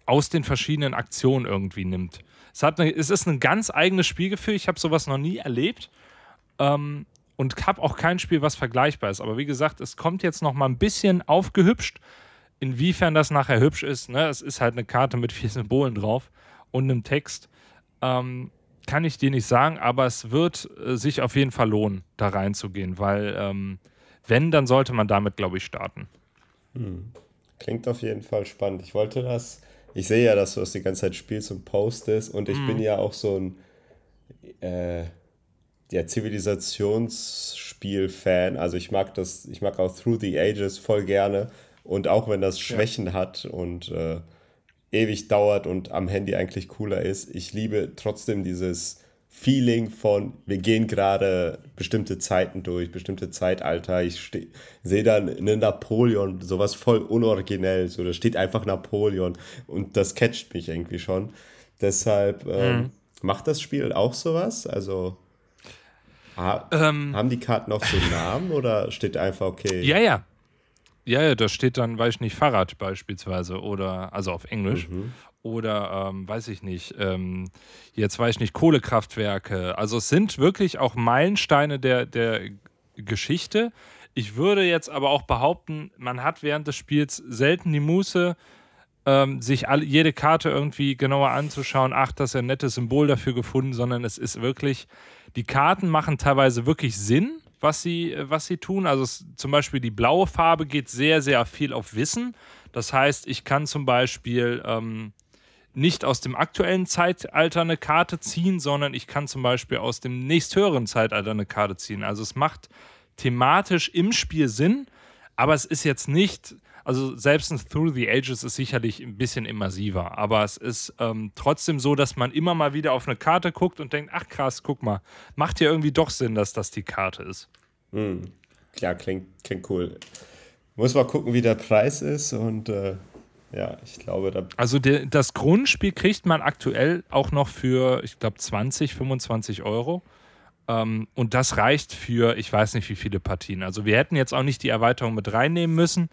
aus den verschiedenen Aktionen irgendwie nimmt. Es, hat eine, es ist ein ganz eigenes Spielgefühl. Ich habe sowas noch nie erlebt. Ähm, und habe auch kein Spiel, was vergleichbar ist. Aber wie gesagt, es kommt jetzt noch mal ein bisschen aufgehübscht. Inwiefern das nachher hübsch ist, ne? es ist halt eine Karte mit vier Symbolen drauf und einem Text. Ähm, kann ich dir nicht sagen, aber es wird äh, sich auf jeden Fall lohnen, da reinzugehen, weil ähm, wenn, dann sollte man damit, glaube ich, starten. Hm. Klingt auf jeden Fall spannend. Ich wollte das, ich sehe ja, dass du das die ganze Zeit spielst und postest und ich hm. bin ja auch so ein äh, ja, Zivilisationsspiel-Fan. Also ich mag das, ich mag auch Through the Ages voll gerne. Und auch wenn das Schwächen ja. hat und äh, ewig dauert und am Handy eigentlich cooler ist, ich liebe trotzdem dieses Feeling von, wir gehen gerade bestimmte Zeiten durch, bestimmte Zeitalter. Ich sehe dann einen Napoleon, sowas voll unoriginell, so da steht einfach Napoleon und das catcht mich irgendwie schon. Deshalb ähm, mhm. macht das Spiel auch sowas. Also ha ähm, haben die Karten auch so Namen [LAUGHS] oder steht einfach okay? Ja, ja. Ja, ja, da steht dann, weiß ich nicht, Fahrrad beispielsweise oder, also auf Englisch. Mhm. Oder, ähm, weiß ich nicht, ähm, jetzt weiß ich nicht, Kohlekraftwerke. Also es sind wirklich auch Meilensteine der, der Geschichte. Ich würde jetzt aber auch behaupten, man hat während des Spiels selten die Muße, ähm, sich alle, jede Karte irgendwie genauer anzuschauen, ach, das ist ein nettes Symbol dafür gefunden, sondern es ist wirklich, die Karten machen teilweise wirklich Sinn, was sie, was sie tun. Also es, zum Beispiel die blaue Farbe geht sehr, sehr viel auf Wissen. Das heißt, ich kann zum Beispiel ähm, nicht aus dem aktuellen Zeitalter eine Karte ziehen, sondern ich kann zum Beispiel aus dem nächsthöheren Zeitalter eine Karte ziehen. Also es macht thematisch im Spiel Sinn, aber es ist jetzt nicht also selbst ein Through the Ages ist sicherlich ein bisschen immersiver, aber es ist ähm, trotzdem so, dass man immer mal wieder auf eine Karte guckt und denkt, ach krass, guck mal, macht ja irgendwie doch Sinn, dass das die Karte ist. Mhm. Ja, klingt, klingt cool. Muss mal gucken, wie der Preis ist und äh, ja, ich glaube, da. Also der, das Grundspiel kriegt man aktuell auch noch für, ich glaube, 20, 25 Euro. Ähm, und das reicht für, ich weiß nicht, wie viele Partien. Also wir hätten jetzt auch nicht die Erweiterung mit reinnehmen müssen.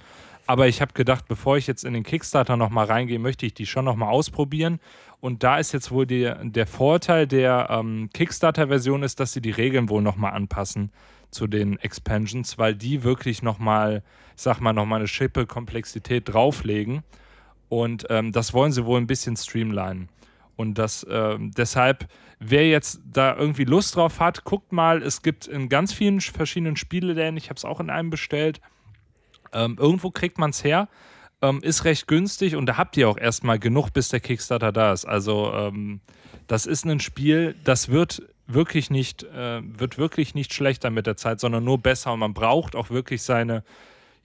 Aber ich habe gedacht, bevor ich jetzt in den Kickstarter nochmal reingehe, möchte ich die schon nochmal ausprobieren. Und da ist jetzt wohl die, der Vorteil der ähm, Kickstarter-Version ist, dass sie die Regeln wohl nochmal anpassen zu den Expansions, weil die wirklich nochmal, ich sag mal, nochmal eine Schippe Komplexität drauflegen. Und ähm, das wollen sie wohl ein bisschen streamlinen. Und das ähm, deshalb, wer jetzt da irgendwie Lust drauf hat, guckt mal, es gibt in ganz vielen verschiedenen Spieleläden, ich habe es auch in einem bestellt, ähm, irgendwo kriegt man es her, ähm, ist recht günstig und da habt ihr auch erstmal genug, bis der Kickstarter da ist. Also ähm, das ist ein Spiel, das wird wirklich nicht, äh, wird wirklich nicht schlechter mit der Zeit, sondern nur besser und man braucht auch wirklich seine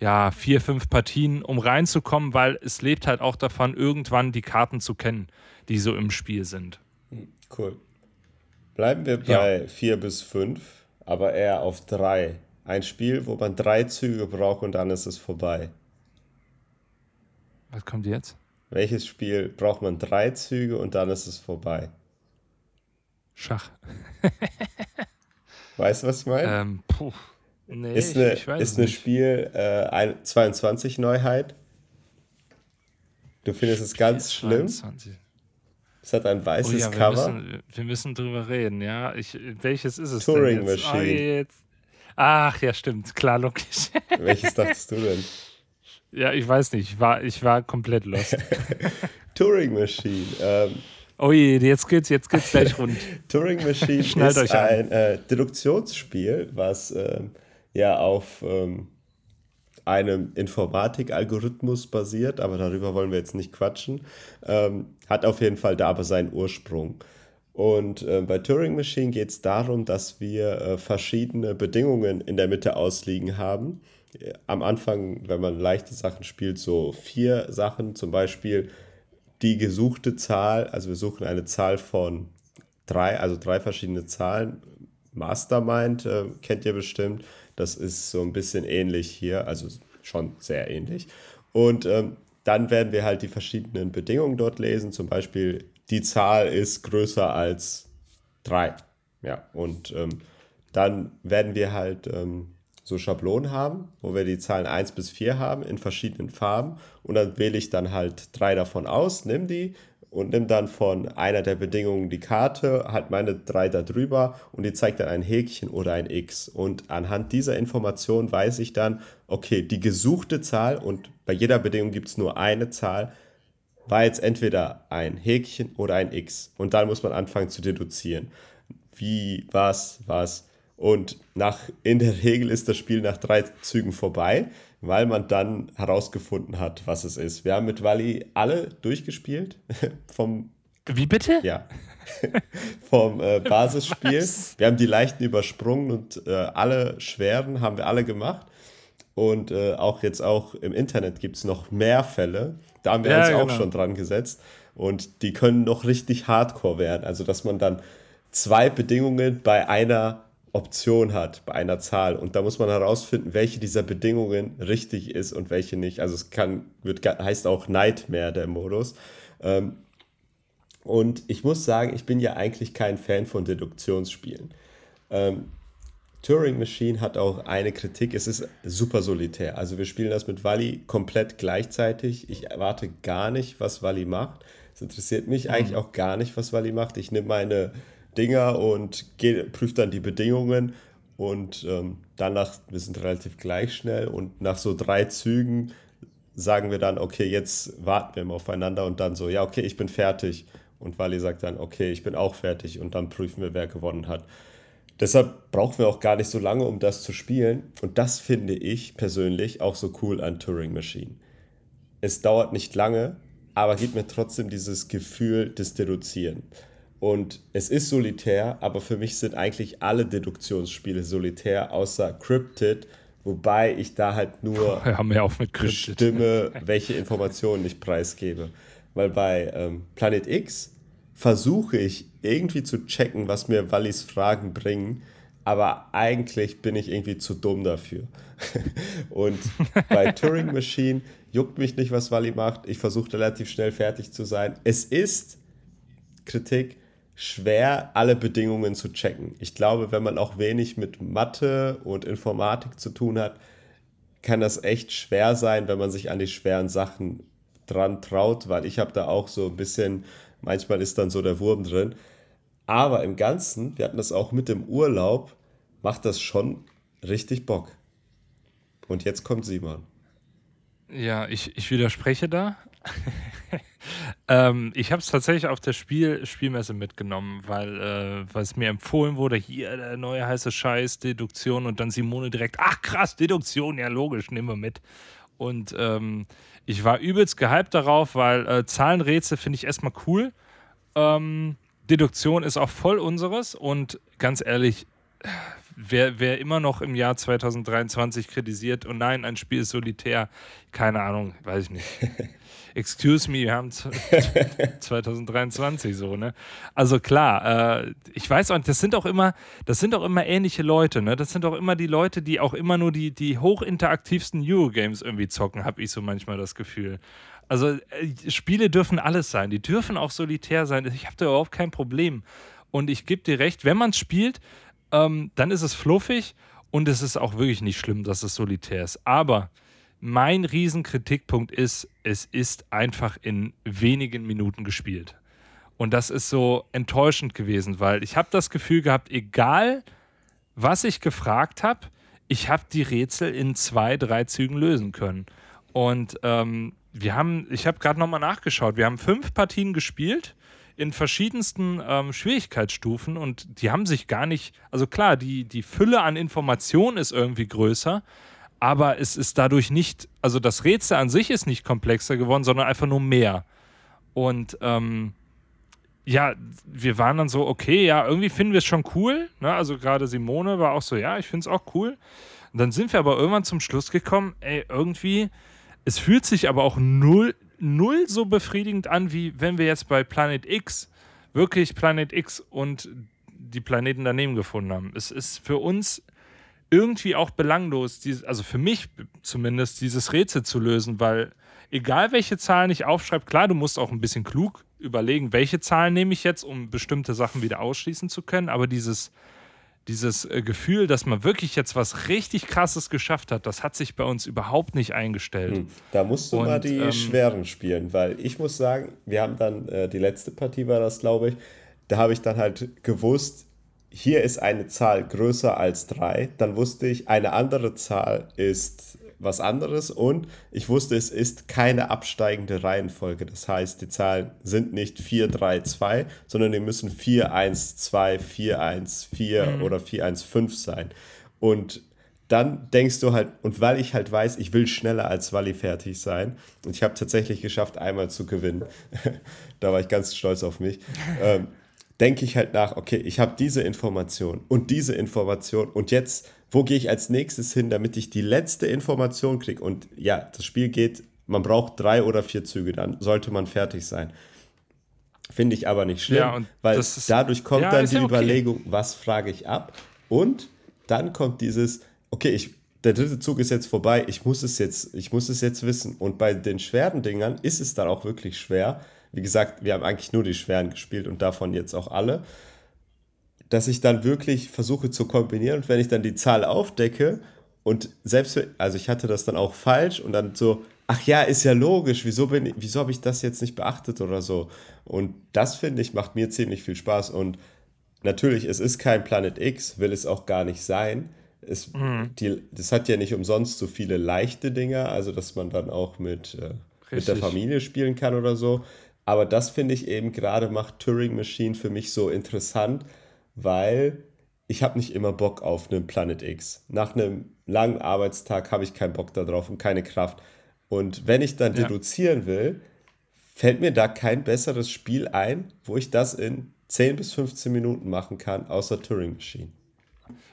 ja, vier, fünf Partien, um reinzukommen, weil es lebt halt auch davon, irgendwann die Karten zu kennen, die so im Spiel sind. Hm, cool. Bleiben wir bei ja. vier bis fünf, aber eher auf drei. Ein Spiel, wo man drei Züge braucht und dann ist es vorbei. Was kommt jetzt? Welches Spiel braucht man drei Züge und dann ist es vorbei? Schach. weißt du, was ich meine? Ähm, puh. Nee, ist eine, ich, ich ist ein Spiel äh, 22 Neuheit. Du findest es ganz schlimm. Es hat ein weißes oh ja, wir Cover. Müssen, wir müssen drüber reden, ja. Ich, welches ist es Turing denn jetzt? Machine. Oh. Ach, ja, stimmt. Klar, logisch. [LAUGHS] Welches dachtest du denn? Ja, ich weiß nicht. Ich war, ich war komplett lost. [LAUGHS] Turing Machine. Ähm, oh je, jetzt geht's, jetzt geht's gleich rund. [LAUGHS] Turing Machine ist ein äh, Deduktionsspiel, was äh, ja auf ähm, einem Informatik-Algorithmus basiert, aber darüber wollen wir jetzt nicht quatschen. Ähm, hat auf jeden Fall da aber seinen Ursprung. Und äh, bei Turing Machine geht es darum, dass wir äh, verschiedene Bedingungen in der Mitte ausliegen haben. Am Anfang, wenn man leichte Sachen spielt, so vier Sachen, zum Beispiel die gesuchte Zahl, also wir suchen eine Zahl von drei, also drei verschiedene Zahlen. Mastermind äh, kennt ihr bestimmt. Das ist so ein bisschen ähnlich hier, also schon sehr ähnlich. Und ähm, dann werden wir halt die verschiedenen Bedingungen dort lesen. Zum Beispiel, die Zahl ist größer als 3. Ja, und ähm, dann werden wir halt ähm, so Schablonen haben, wo wir die Zahlen 1 bis 4 haben in verschiedenen Farben. Und dann wähle ich dann halt drei davon aus, nimm die und nimm dann von einer der Bedingungen die Karte, halt meine drei da drüber und die zeigt dann ein Häkchen oder ein X. Und anhand dieser Information weiß ich dann, okay, die gesuchte Zahl und bei jeder Bedingung gibt es nur eine Zahl, war jetzt entweder ein Häkchen oder ein X. Und dann muss man anfangen zu deduzieren. Wie, was, was. Und nach, in der Regel ist das Spiel nach drei Zügen vorbei weil man dann herausgefunden hat, was es ist. Wir haben mit Wally alle durchgespielt. [LAUGHS] Vom, Wie bitte? Ja. [LAUGHS] vom äh, Basisspiel. Was? Wir haben die leichten übersprungen und äh, alle schweren haben wir alle gemacht. Und äh, auch jetzt auch im Internet gibt es noch mehr Fälle. Da haben wir ja, uns genau. auch schon dran gesetzt. Und die können noch richtig hardcore werden. Also, dass man dann zwei Bedingungen bei einer Option hat bei einer Zahl. Und da muss man herausfinden, welche dieser Bedingungen richtig ist und welche nicht. Also es kann, wird, heißt auch Nightmare der Modus. Ähm, und ich muss sagen, ich bin ja eigentlich kein Fan von Deduktionsspielen. Ähm, Turing Machine hat auch eine Kritik, es ist super solitär. Also wir spielen das mit Wally komplett gleichzeitig. Ich erwarte gar nicht, was Wally macht. Es interessiert mich mhm. eigentlich auch gar nicht, was Wally macht. Ich nehme meine Dinger und geht, prüft dann die Bedingungen und ähm, danach, wir sind relativ gleich schnell und nach so drei Zügen sagen wir dann, okay, jetzt warten wir mal aufeinander und dann so, ja, okay, ich bin fertig. Und Wally sagt dann, okay, ich bin auch fertig und dann prüfen wir, wer gewonnen hat. Deshalb brauchen wir auch gar nicht so lange, um das zu spielen. Und das finde ich persönlich auch so cool an Turing Machine. Es dauert nicht lange, aber gibt mir trotzdem dieses Gefühl des Deduzieren. Und es ist solitär, aber für mich sind eigentlich alle Deduktionsspiele solitär, außer Cryptid, wobei ich da halt nur [LAUGHS] ja, bestimme, welche Informationen ich preisgebe. Weil bei ähm, Planet X versuche ich irgendwie zu checken, was mir Wallis Fragen bringen, aber eigentlich bin ich irgendwie zu dumm dafür. [LAUGHS] Und bei [LAUGHS] Turing Machine juckt mich nicht, was Wally macht. Ich versuche relativ schnell fertig zu sein. Es ist Kritik, schwer, alle Bedingungen zu checken. Ich glaube, wenn man auch wenig mit Mathe und Informatik zu tun hat, kann das echt schwer sein, wenn man sich an die schweren Sachen dran traut, weil ich habe da auch so ein bisschen, manchmal ist dann so der Wurm drin. Aber im Ganzen, wir hatten das auch mit dem Urlaub, macht das schon richtig Bock. Und jetzt kommt Simon. Ja, ich, ich widerspreche da. [LAUGHS] ähm, ich habe es tatsächlich auf der Spiel Spielmesse mitgenommen, weil, äh, es mir empfohlen wurde, hier der neue heiße Scheiß, Deduktion und dann Simone direkt, ach krass, Deduktion, ja logisch, nehmen wir mit. Und ähm, ich war übelst gehypt darauf, weil äh, Zahlenrätsel finde ich erstmal cool. Ähm, Deduktion ist auch voll unseres und ganz ehrlich, wer, wer immer noch im Jahr 2023 kritisiert, und nein, ein Spiel ist solitär, keine Ahnung, weiß ich nicht. [LAUGHS] excuse me, wir haben 2023 [LAUGHS] so, ne? Also klar, äh, ich weiß auch, das sind auch immer, das sind auch immer ähnliche Leute, ne? Das sind auch immer die Leute, die auch immer nur die, die hochinteraktivsten Eurogames irgendwie zocken, habe ich so manchmal das Gefühl. Also äh, Spiele dürfen alles sein, die dürfen auch solitär sein. Ich habe da überhaupt kein Problem. Und ich gebe dir recht, wenn man es spielt, ähm, dann ist es fluffig und es ist auch wirklich nicht schlimm, dass es solitär ist. Aber mein Riesenkritikpunkt ist, es ist einfach in wenigen Minuten gespielt. Und das ist so enttäuschend gewesen, weil ich habe das Gefühl gehabt, egal was ich gefragt habe, ich habe die Rätsel in zwei, drei Zügen lösen können. Und ähm, wir haben, ich habe gerade nochmal nachgeschaut, wir haben fünf Partien gespielt in verschiedensten ähm, Schwierigkeitsstufen und die haben sich gar nicht, also klar, die, die Fülle an Informationen ist irgendwie größer, aber es ist dadurch nicht, also das Rätsel an sich ist nicht komplexer geworden, sondern einfach nur mehr. Und ähm, ja, wir waren dann so, okay, ja, irgendwie finden wir es schon cool. Ne? Also gerade Simone war auch so, ja, ich finde es auch cool. Und dann sind wir aber irgendwann zum Schluss gekommen, ey, irgendwie, es fühlt sich aber auch null, null so befriedigend an, wie wenn wir jetzt bei Planet X wirklich Planet X und die Planeten daneben gefunden haben. Es ist für uns irgendwie auch belanglos, also für mich zumindest, dieses Rätsel zu lösen, weil egal welche Zahlen ich aufschreibe, klar, du musst auch ein bisschen klug überlegen, welche Zahlen nehme ich jetzt, um bestimmte Sachen wieder ausschließen zu können, aber dieses, dieses äh, Gefühl, dass man wirklich jetzt was richtig Krasses geschafft hat, das hat sich bei uns überhaupt nicht eingestellt. Hm, da musst du Und, mal die ähm, schweren spielen, weil ich muss sagen, wir haben dann, äh, die letzte Partie war das, glaube ich, da habe ich dann halt gewusst, hier ist eine Zahl größer als drei. Dann wusste ich, eine andere Zahl ist was anderes und ich wusste, es ist keine absteigende Reihenfolge. Das heißt, die Zahlen sind nicht 4, 3, 2, sondern die müssen 4, 1, 2, 4, 1, 4 mhm. oder 4, 1, 5 sein. Und dann denkst du halt, und weil ich halt weiß, ich will schneller als Wally fertig sein, und ich habe tatsächlich geschafft, einmal zu gewinnen, [LAUGHS] da war ich ganz stolz auf mich, ähm, denke ich halt nach, okay, ich habe diese Information und diese Information und jetzt wo gehe ich als nächstes hin, damit ich die letzte Information kriege. Und ja, das Spiel geht, man braucht drei oder vier Züge, dann sollte man fertig sein. Finde ich aber nicht schlimm, ja, weil ist, dadurch kommt ja, dann die ja okay. Überlegung, was frage ich ab? Und dann kommt dieses, okay, ich, der dritte Zug ist jetzt vorbei, ich muss es jetzt, ich muss es jetzt wissen. Und bei den schweren Dingern ist es dann auch wirklich schwer. Wie gesagt, wir haben eigentlich nur die schweren gespielt und davon jetzt auch alle dass ich dann wirklich versuche zu kombinieren und wenn ich dann die Zahl aufdecke und selbst, also ich hatte das dann auch falsch und dann so, ach ja, ist ja logisch, wieso, bin wieso habe ich das jetzt nicht beachtet oder so. Und das finde ich macht mir ziemlich viel Spaß und natürlich, es ist kein Planet X, will es auch gar nicht sein. Es, mhm. die, das hat ja nicht umsonst so viele leichte Dinge, also dass man dann auch mit, äh, mit der Familie spielen kann oder so. Aber das finde ich eben gerade macht Turing Machine für mich so interessant, weil ich habe nicht immer Bock auf einen Planet X. Nach einem langen Arbeitstag habe ich keinen Bock darauf und keine Kraft. Und wenn ich dann ja. deduzieren will, fällt mir da kein besseres Spiel ein, wo ich das in 10 bis 15 Minuten machen kann, außer Turing Machine.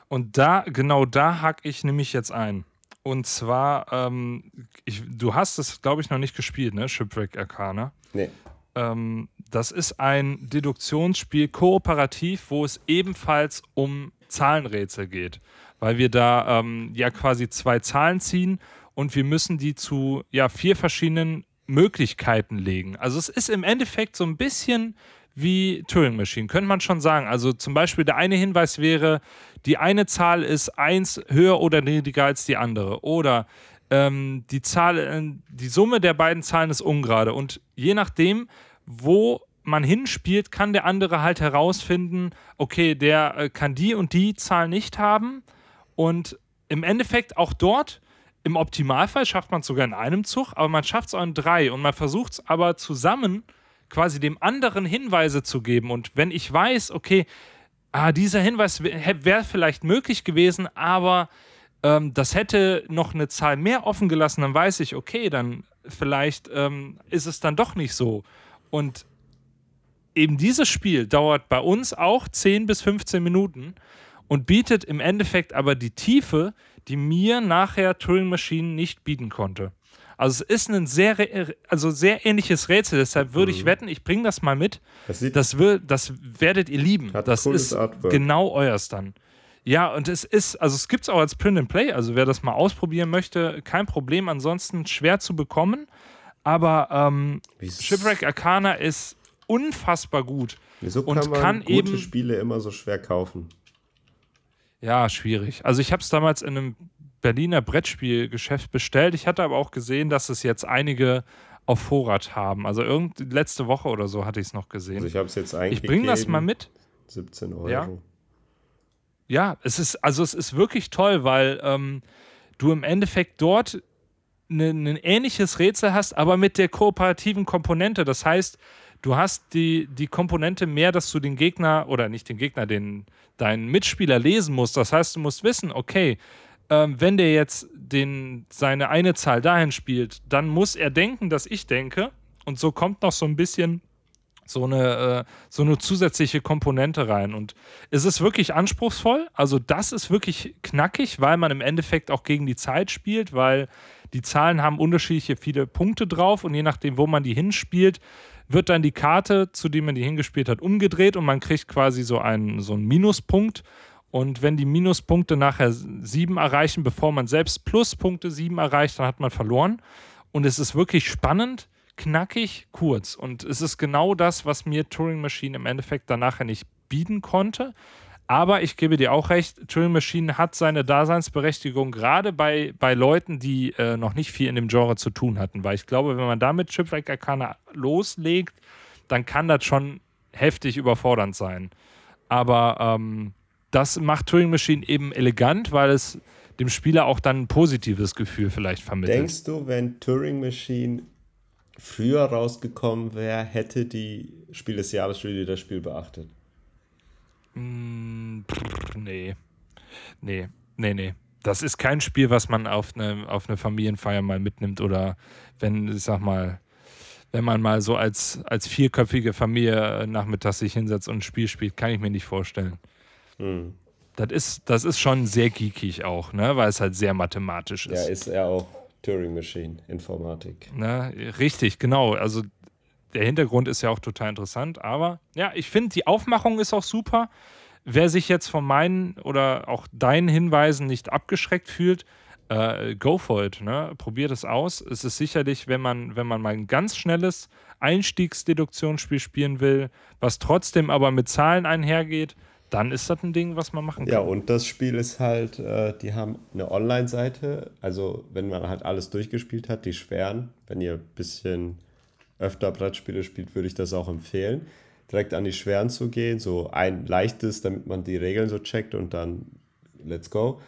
Und da, genau da hack ich nämlich jetzt ein. Und zwar, ähm, ich, du hast es, glaube ich, noch nicht gespielt, ne? Shipwreck Arcana. Nee. Ähm, das ist ein Deduktionsspiel kooperativ, wo es ebenfalls um Zahlenrätsel geht, weil wir da ähm, ja quasi zwei Zahlen ziehen und wir müssen die zu ja vier verschiedenen Möglichkeiten legen. Also es ist im Endeffekt so ein bisschen wie Turing Machine, könnte man schon sagen. Also zum Beispiel der eine Hinweis wäre, die eine Zahl ist eins höher oder niedriger als die andere. Oder ähm, die Zahl, äh, die Summe der beiden Zahlen ist ungerade. Und je nachdem, wo man hinspielt, kann der andere halt herausfinden, okay, der äh, kann die und die Zahl nicht haben. Und im Endeffekt auch dort, im Optimalfall schafft man es sogar in einem Zug, aber man schafft es auch in drei. Und man versucht es aber zusammen quasi dem anderen Hinweise zu geben. Und wenn ich weiß, okay, ah, dieser Hinweis wäre vielleicht möglich gewesen, aber ähm, das hätte noch eine Zahl mehr offen gelassen, dann weiß ich, okay, dann vielleicht ähm, ist es dann doch nicht so. Und eben dieses Spiel dauert bei uns auch 10 bis 15 Minuten und bietet im Endeffekt aber die Tiefe, die mir nachher Turing Machine nicht bieten konnte. Also es ist ein sehr, also sehr ähnliches Rätsel, deshalb würde mhm. ich wetten, ich bringe das mal mit. Das, das, wird, das werdet ihr lieben. das ist Artwork. genau euers dann. Ja, und es ist, also es gibt es auch als Print and Play, also wer das mal ausprobieren möchte, kein Problem. Ansonsten schwer zu bekommen. Aber ähm, Shipwreck Arcana ist unfassbar gut. Wieso kann und man kann gute eben, Spiele immer so schwer kaufen? Ja, schwierig. Also ich habe es damals in einem Berliner Brettspielgeschäft bestellt. Ich hatte aber auch gesehen, dass es jetzt einige auf Vorrat haben. Also irgend, letzte Woche oder so hatte ich es noch gesehen. Also ich habe es jetzt eigentlich. Ich bringe das mal mit. 17 Euro. Ja. Ja, es ist, also es ist wirklich toll, weil ähm, du im Endeffekt dort ein ne, ne ähnliches Rätsel hast, aber mit der kooperativen Komponente. Das heißt, du hast die, die Komponente mehr, dass du den Gegner oder nicht den Gegner, den deinen Mitspieler lesen musst. Das heißt, du musst wissen, okay, ähm, wenn der jetzt den, seine eine Zahl dahin spielt, dann muss er denken, dass ich denke. Und so kommt noch so ein bisschen so eine, äh, so eine zusätzliche Komponente rein. Und es ist wirklich anspruchsvoll. Also das ist wirklich knackig, weil man im Endeffekt auch gegen die Zeit spielt, weil die Zahlen haben unterschiedliche viele Punkte drauf und je nachdem, wo man die hinspielt, wird dann die Karte, zu der man die hingespielt hat, umgedreht und man kriegt quasi so einen, so einen Minuspunkt. Und wenn die Minuspunkte nachher sieben erreichen, bevor man selbst Pluspunkte sieben erreicht, dann hat man verloren. Und es ist wirklich spannend, knackig, kurz. Und es ist genau das, was mir Turing Machine im Endeffekt dann nachher nicht bieten konnte. Aber ich gebe dir auch recht, Turing Machine hat seine Daseinsberechtigung gerade bei, bei Leuten, die äh, noch nicht viel in dem Genre zu tun hatten. Weil ich glaube, wenn man damit Shipwreck Arcana loslegt, dann kann das schon heftig überfordernd sein. Aber ähm, das macht Turing Machine eben elegant, weil es dem Spieler auch dann ein positives Gefühl vielleicht vermittelt. Denkst du, wenn Turing Machine früher rausgekommen wäre, hätte die Spiel des Jahres Jury das Spiel beachtet? Mm, nee. Nee, nee, nee. Das ist kein Spiel, was man auf eine, auf eine Familienfeier mal mitnimmt oder wenn, ich sag mal, wenn man mal so als, als vierköpfige Familie nachmittags sich hinsetzt und ein Spiel spielt, kann ich mir nicht vorstellen. Hm. Das, ist, das ist schon sehr geekig auch, ne? weil es halt sehr mathematisch ist. Ja, ist er auch Turing Machine, Informatik. Ne? Richtig, genau. Also der Hintergrund ist ja auch total interessant. Aber ja, ich finde, die Aufmachung ist auch super. Wer sich jetzt von meinen oder auch deinen Hinweisen nicht abgeschreckt fühlt, äh, go for it. Ne? Probiert es aus. Es ist sicherlich, wenn man, wenn man mal ein ganz schnelles Einstiegsdeduktionsspiel spielen will, was trotzdem aber mit Zahlen einhergeht, dann ist das ein Ding, was man machen kann. Ja, und das Spiel ist halt, äh, die haben eine Online-Seite. Also, wenn man halt alles durchgespielt hat, die schweren, wenn ihr ein bisschen öfter Brettspiele spielt, würde ich das auch empfehlen. Direkt an die schweren zu gehen, so ein leichtes, damit man die Regeln so checkt und dann let's go.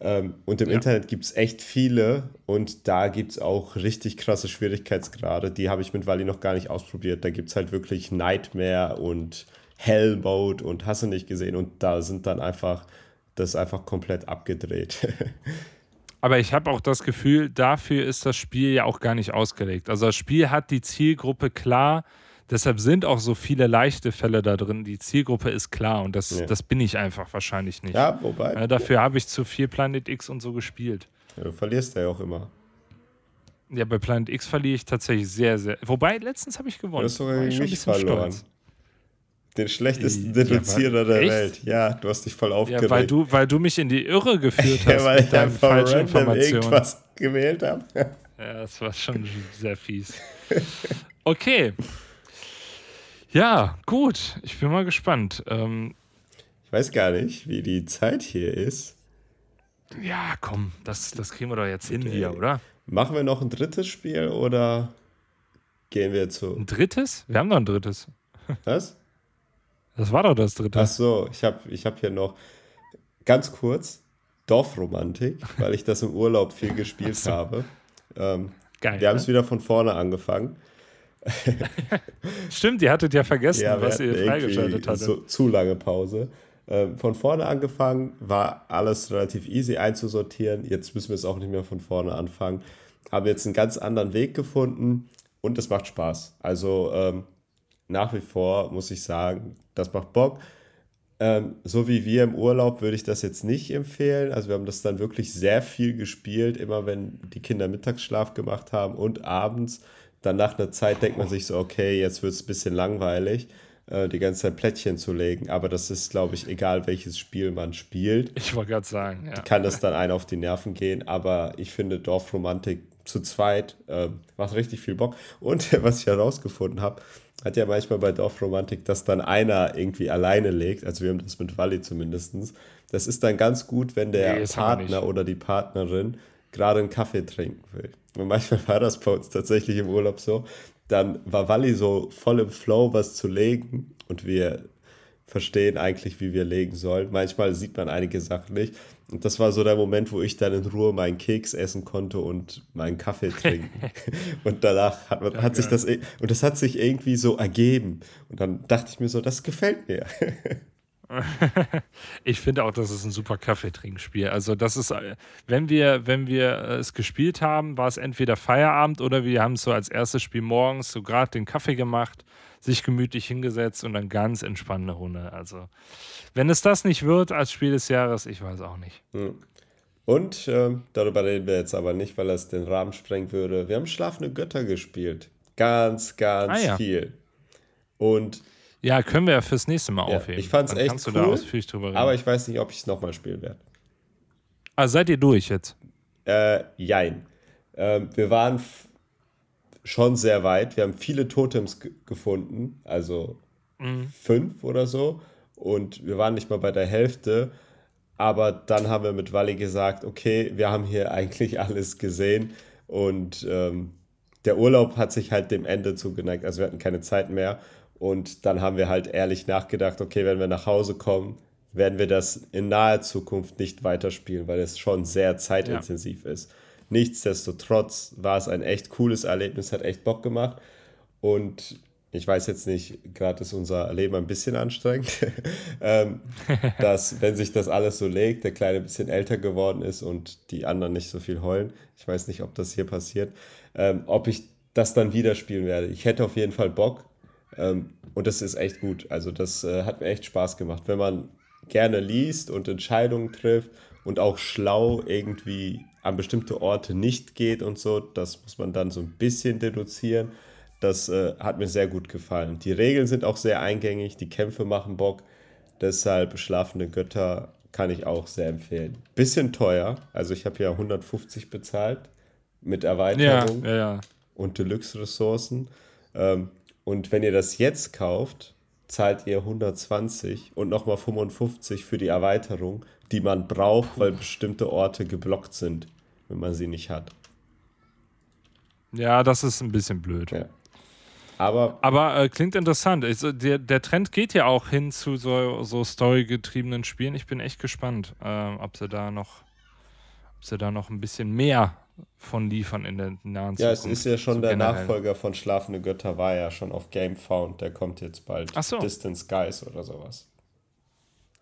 Ähm, und im ja. Internet gibt es echt viele und da gibt es auch richtig krasse Schwierigkeitsgrade. Die habe ich mit Wally noch gar nicht ausprobiert. Da gibt es halt wirklich Nightmare und Hell Mode und hast du nicht gesehen und da sind dann einfach, das einfach komplett abgedreht. [LAUGHS] Aber ich habe auch das Gefühl, dafür ist das Spiel ja auch gar nicht ausgelegt. Also das Spiel hat die Zielgruppe klar, deshalb sind auch so viele leichte Fälle da drin. Die Zielgruppe ist klar und das, ja. das bin ich einfach wahrscheinlich nicht. Ja, wobei. Äh, dafür habe ich zu viel Planet X und so gespielt. Ja, du verlierst ja auch immer. Ja, bei Planet X verliere ich tatsächlich sehr, sehr. Wobei, letztens habe ich gewonnen. Du hast sogar nicht verloren. Stolz. Den schlechtesten Deduzierer der echt? Welt. Ja, du hast dich voll aufgeregt. Ja, weil du, weil du mich in die Irre geführt [LAUGHS] hast ja, weil mit deinen falschen Informationen. irgendwas gewählt habe. [LAUGHS] ja, das war schon sehr fies. Okay. Ja, gut. Ich bin mal gespannt. Ähm, ich weiß gar nicht, wie die Zeit hier ist. Ja, komm, das, das kriegen wir doch jetzt okay. hin hier, oder? Machen wir noch ein drittes Spiel oder gehen wir zu. Ein drittes? Wir haben noch ein drittes. Was? Das war doch das dritte. Ach so, ich habe ich hab hier noch ganz kurz Dorfromantik, weil ich das im Urlaub viel gespielt so. habe. Ähm, Geil. Wir haben es ne? wieder von vorne angefangen. [LAUGHS] Stimmt, ihr hattet ja vergessen, ja, was ihr freigeschaltet hattet. So, zu lange Pause. Ähm, von vorne angefangen, war alles relativ easy einzusortieren. Jetzt müssen wir es auch nicht mehr von vorne anfangen. Haben jetzt einen ganz anderen Weg gefunden und es macht Spaß. Also ähm, nach wie vor muss ich sagen, das macht Bock. Ähm, so wie wir im Urlaub würde ich das jetzt nicht empfehlen. Also wir haben das dann wirklich sehr viel gespielt, immer wenn die Kinder Mittagsschlaf gemacht haben und abends. Dann nach einer Zeit denkt man sich so, okay, jetzt wird es ein bisschen langweilig, äh, die ganze Zeit Plättchen zu legen. Aber das ist, glaube ich, egal welches Spiel man spielt. Ich wollte gerade sagen, ja. Kann das dann einen auf die Nerven gehen. Aber ich finde Dorfromantik zu zweit äh, macht richtig viel Bock. Und [LAUGHS] was ich herausgefunden habe, hat ja manchmal bei Dorfromantik, dass dann einer irgendwie alleine legt. Also wir haben das mit Wally zumindest. Das ist dann ganz gut, wenn der nee, Partner oder die Partnerin gerade einen Kaffee trinken will. Und manchmal war das bei uns tatsächlich im Urlaub so. Dann war Wally so voll im Flow, was zu legen und wir verstehen eigentlich, wie wir legen sollen. Manchmal sieht man einige Sachen nicht. Und das war so der Moment, wo ich dann in Ruhe meinen Keks essen konnte und meinen Kaffee [LAUGHS] trinken. und danach hat, man, hat sich das, und das hat sich irgendwie so ergeben. Und dann dachte ich mir so, das gefällt mir. [LAUGHS] ich finde auch, das ist ein super Kaffeetrinkspiel. Also das ist, wenn wir, wenn wir es gespielt haben, war es entweder Feierabend oder wir haben es so als erstes Spiel morgens so gerade den Kaffee gemacht sich gemütlich hingesetzt und dann ganz entspannende Runde. Also, wenn es das nicht wird als Spiel des Jahres, ich weiß auch nicht. Und äh, darüber reden wir jetzt aber nicht, weil das den Rahmen sprengen würde. Wir haben Schlafende Götter gespielt. Ganz, ganz ah, ja. viel. Und ja, können wir ja fürs nächste Mal ja, aufheben. Ich fand es echt cool, aber ich weiß nicht, ob ich es nochmal spielen werde. Also seid ihr durch jetzt? Äh, jein. Ähm, wir waren schon sehr weit. Wir haben viele Totems gefunden, also mhm. fünf oder so. Und wir waren nicht mal bei der Hälfte. Aber dann haben wir mit Wally gesagt, okay, wir haben hier [LAUGHS] eigentlich alles gesehen. Und ähm, der Urlaub hat sich halt dem Ende zugeneigt. Also wir hatten keine Zeit mehr. Und dann haben wir halt ehrlich nachgedacht, okay, wenn wir nach Hause kommen, werden wir das in naher Zukunft nicht weiterspielen, weil es schon sehr zeitintensiv ja. ist. Nichtsdestotrotz war es ein echt cooles Erlebnis, hat echt Bock gemacht. Und ich weiß jetzt nicht, gerade ist unser Leben ein bisschen anstrengend, [LAUGHS] ähm, [LAUGHS] dass, wenn sich das alles so legt, der Kleine ein bisschen älter geworden ist und die anderen nicht so viel heulen. Ich weiß nicht, ob das hier passiert, ähm, ob ich das dann wieder spielen werde. Ich hätte auf jeden Fall Bock ähm, und das ist echt gut. Also, das äh, hat mir echt Spaß gemacht. Wenn man gerne liest und Entscheidungen trifft und auch schlau irgendwie an bestimmte Orte nicht geht und so. Das muss man dann so ein bisschen deduzieren. Das äh, hat mir sehr gut gefallen. Die Regeln sind auch sehr eingängig, die Kämpfe machen Bock. Deshalb Schlafende Götter kann ich auch sehr empfehlen. Bisschen teuer, also ich habe ja 150 bezahlt mit Erweiterung ja, ja, ja. und Deluxe-Ressourcen. Ähm, und wenn ihr das jetzt kauft, zahlt ihr 120 und nochmal 55 für die Erweiterung die man braucht, weil bestimmte Orte geblockt sind, wenn man sie nicht hat. Ja, das ist ein bisschen blöd. Ja. Aber, Aber äh, klingt interessant. Also, der, der Trend geht ja auch hin zu so, so storygetriebenen Spielen. Ich bin echt gespannt, äh, ob sie da noch, ob sie da noch ein bisschen mehr von liefern in der nahen Zukunft. Ja, es ist ja schon so der generell. Nachfolger von Schlafende Götter, war ja schon auf GameFound. Der kommt jetzt bald. Ach so. Distance Guys oder sowas.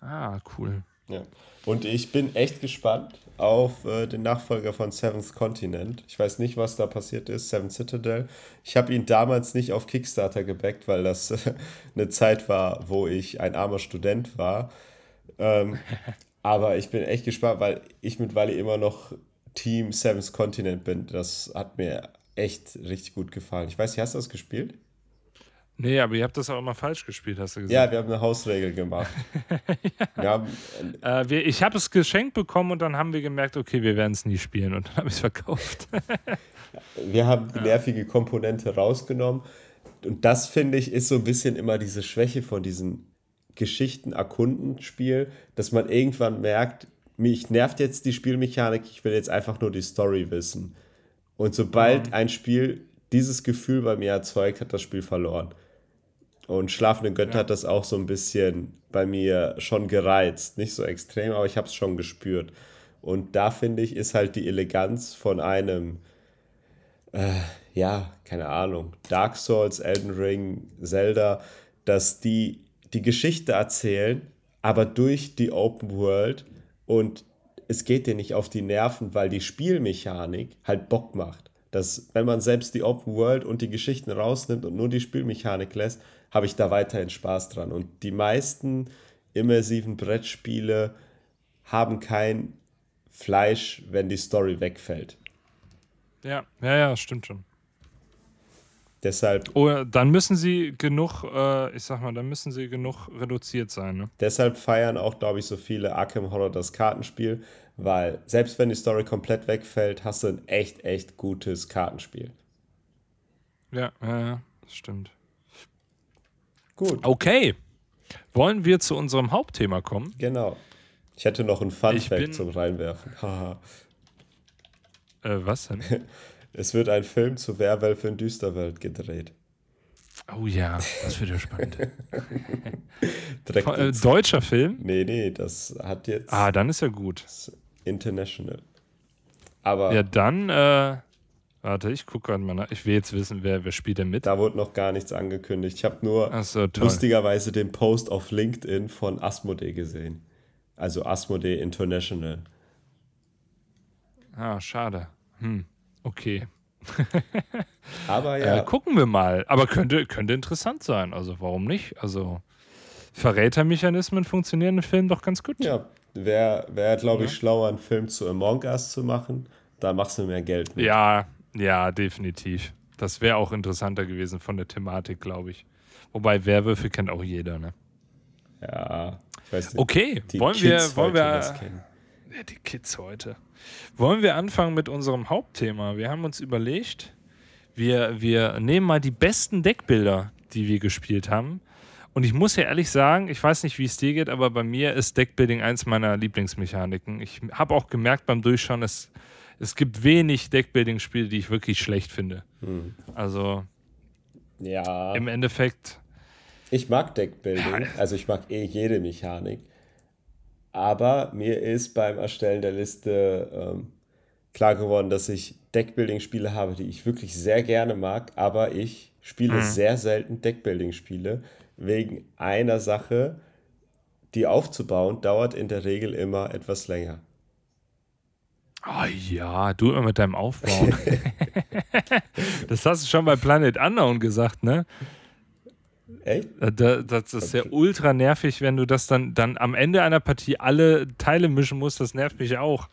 Ah, cool. Ja. Und ich bin echt gespannt auf äh, den Nachfolger von Seventh Continent. Ich weiß nicht, was da passiert ist, Seventh Citadel. Ich habe ihn damals nicht auf Kickstarter gebackt, weil das äh, [LAUGHS] eine Zeit war, wo ich ein armer Student war. Ähm, [LAUGHS] aber ich bin echt gespannt, weil ich mittlerweile immer noch Team Seventh Continent bin. Das hat mir echt richtig gut gefallen. Ich weiß hast du das gespielt? Nee, aber ihr habt das auch immer falsch gespielt, hast du gesagt. Ja, wir haben eine Hausregel gemacht. ja. [LAUGHS] wir haben, äh, wir, ich habe es geschenkt bekommen und dann haben wir gemerkt, okay, wir werden es nie spielen und dann habe ich es verkauft. [LAUGHS] wir haben die nervige Komponente rausgenommen und das, finde ich, ist so ein bisschen immer diese Schwäche von diesem Geschichten-Erkunden-Spiel, dass man irgendwann merkt, mich nervt jetzt die Spielmechanik, ich will jetzt einfach nur die Story wissen. Und sobald mhm. ein Spiel dieses Gefühl bei mir erzeugt, hat das Spiel verloren. Und Schlafende Götter ja. hat das auch so ein bisschen bei mir schon gereizt. Nicht so extrem, aber ich habe es schon gespürt. Und da finde ich, ist halt die Eleganz von einem, äh, ja, keine Ahnung, Dark Souls, Elden Ring, Zelda, dass die die Geschichte erzählen, aber durch die Open World und es geht dir nicht auf die Nerven, weil die Spielmechanik halt Bock macht. Dass, wenn man selbst die Open World und die Geschichten rausnimmt und nur die Spielmechanik lässt, habe ich da weiterhin Spaß dran. Und die meisten immersiven Brettspiele haben kein Fleisch, wenn die Story wegfällt. Ja, ja, ja, stimmt schon. Deshalb. Oh, dann müssen sie genug, äh, ich sag mal, dann müssen sie genug reduziert sein. Ne? Deshalb feiern auch, glaube ich, so viele Arkham Horror das Kartenspiel, weil selbst wenn die Story komplett wegfällt, hast du ein echt, echt gutes Kartenspiel. Ja, ja, ja, das stimmt. Gut. Okay. Wollen wir zu unserem Hauptthema kommen? Genau. Ich hätte noch ein Fun Fact zum Reinwerfen. [LAUGHS] Äh, was denn? [LAUGHS] Es wird ein Film zu Werwölfe in Düsterwelt gedreht. Oh ja, das wird ja spannend. [LAUGHS] äh, deutscher Film? Nee, nee, das hat jetzt. Ah, dann ist ja gut. International. Aber. Ja, dann, äh, warte, ich gucke gerade mal nach. Ich will jetzt wissen, wer, wer spielt denn mit. Da wurde noch gar nichts angekündigt. Ich habe nur so, lustigerweise den Post auf LinkedIn von Asmodee gesehen. Also Asmodee International. Ah, schade. Hm, okay. [LAUGHS] Aber ja. Äh, gucken wir mal. Aber könnte, könnte interessant sein. Also warum nicht? Also Verrätermechanismen funktionieren im Film doch ganz gut. Ja, wäre, wär, glaube ich, ja. schlauer, einen Film zu Among Us zu machen. Da machst du mehr Geld mit. Ja, ja, definitiv. Das wäre auch interessanter gewesen von der Thematik, glaube ich. Wobei Werwölfe kennt auch jeder, ne? Ja, ich weiß nicht. Okay, wollen Kids wir, wollen wir, ja, die Kids heute. Wollen wir anfangen mit unserem Hauptthema? Wir haben uns überlegt, wir, wir nehmen mal die besten Deckbilder, die wir gespielt haben. Und ich muss ja ehrlich sagen, ich weiß nicht, wie es dir geht, aber bei mir ist Deckbuilding eins meiner Lieblingsmechaniken. Ich habe auch gemerkt beim Durchschauen, es, es gibt wenig Deckbuilding-Spiele, die ich wirklich schlecht finde. Hm. Also, ja. im Endeffekt. Ich mag Deckbuilding, ja. [LAUGHS] also ich mag eh jede Mechanik. Aber mir ist beim Erstellen der Liste ähm, klar geworden, dass ich Deckbuilding-Spiele habe, die ich wirklich sehr gerne mag, aber ich spiele mhm. sehr selten Deckbuilding-Spiele wegen einer Sache, die aufzubauen, dauert in der Regel immer etwas länger. Oh ja, du immer mit deinem Aufbauen. [LAUGHS] das hast du schon bei Planet Unknown gesagt, ne? Echt? Äh, das ist ja ultra nervig, wenn du das dann, dann am Ende einer Partie alle Teile mischen musst. Das nervt mich auch.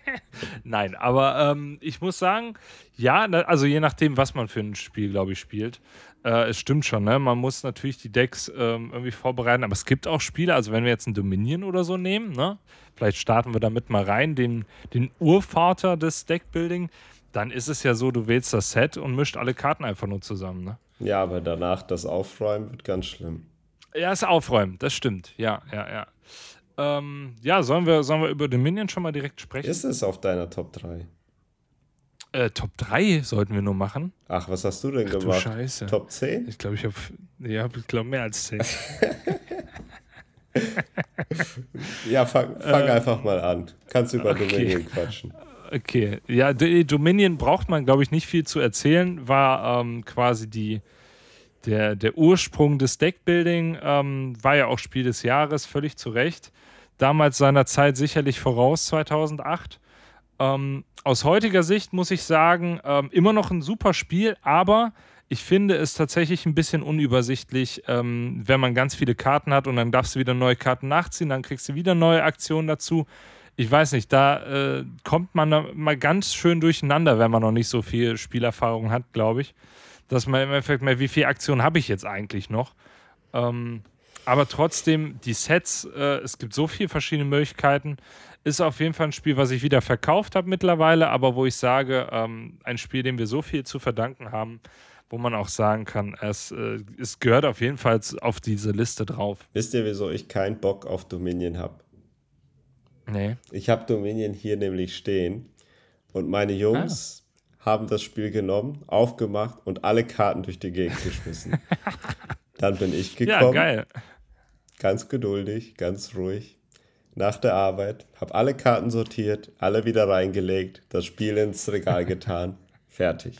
[LAUGHS] Nein, aber ähm, ich muss sagen, ja, also je nachdem, was man für ein Spiel, glaube ich, spielt. Äh, es stimmt schon, ne? Man muss natürlich die Decks ähm, irgendwie vorbereiten, aber es gibt auch Spiele, also wenn wir jetzt ein Dominion oder so nehmen, ne? Vielleicht starten wir damit mal rein, den, den Urvater des Deckbuilding, dann ist es ja so, du wählst das Set und mischt alle Karten einfach nur zusammen, ne? Ja, aber danach das Aufräumen wird ganz schlimm. Ja, das Aufräumen, das stimmt. Ja, ja, ja. Ähm, ja, sollen wir, sollen wir über Dominion schon mal direkt sprechen? Ist es auf deiner Top 3? Äh, Top 3 sollten wir nur machen. Ach, was hast du denn Ach, gemacht? Du Scheiße. Top 10? Ich glaube, ich habe ja, ich glaube mehr als 10. [LAUGHS] ja, fang, fang äh, einfach mal an. Kannst über okay. Dominion quatschen. Okay, ja, Dominion braucht man, glaube ich, nicht viel zu erzählen. War ähm, quasi die, der, der Ursprung des Deckbuilding, ähm, war ja auch Spiel des Jahres, völlig zu Recht. Damals seiner Zeit sicherlich voraus, 2008. Ähm, aus heutiger Sicht muss ich sagen, ähm, immer noch ein super Spiel, aber ich finde es tatsächlich ein bisschen unübersichtlich, ähm, wenn man ganz viele Karten hat und dann darfst du wieder neue Karten nachziehen, dann kriegst du wieder neue Aktionen dazu ich weiß nicht, da äh, kommt man mal ganz schön durcheinander, wenn man noch nicht so viel Spielerfahrung hat, glaube ich. Dass man im Endeffekt mehr, wie viele Aktionen habe ich jetzt eigentlich noch? Ähm, aber trotzdem, die Sets, äh, es gibt so viele verschiedene Möglichkeiten. Ist auf jeden Fall ein Spiel, was ich wieder verkauft habe mittlerweile, aber wo ich sage, ähm, ein Spiel, dem wir so viel zu verdanken haben, wo man auch sagen kann, es, äh, es gehört auf jeden Fall auf diese Liste drauf. Wisst ihr, wieso ich keinen Bock auf Dominion habe? Nee. Ich habe Dominion hier nämlich stehen und meine Jungs ah. haben das Spiel genommen, aufgemacht und alle Karten durch die Gegend geschmissen. [LAUGHS] Dann bin ich gekommen. Ja, geil. Ganz geduldig, ganz ruhig. Nach der Arbeit, habe alle Karten sortiert, alle wieder reingelegt, das Spiel ins Regal getan, [LAUGHS] fertig.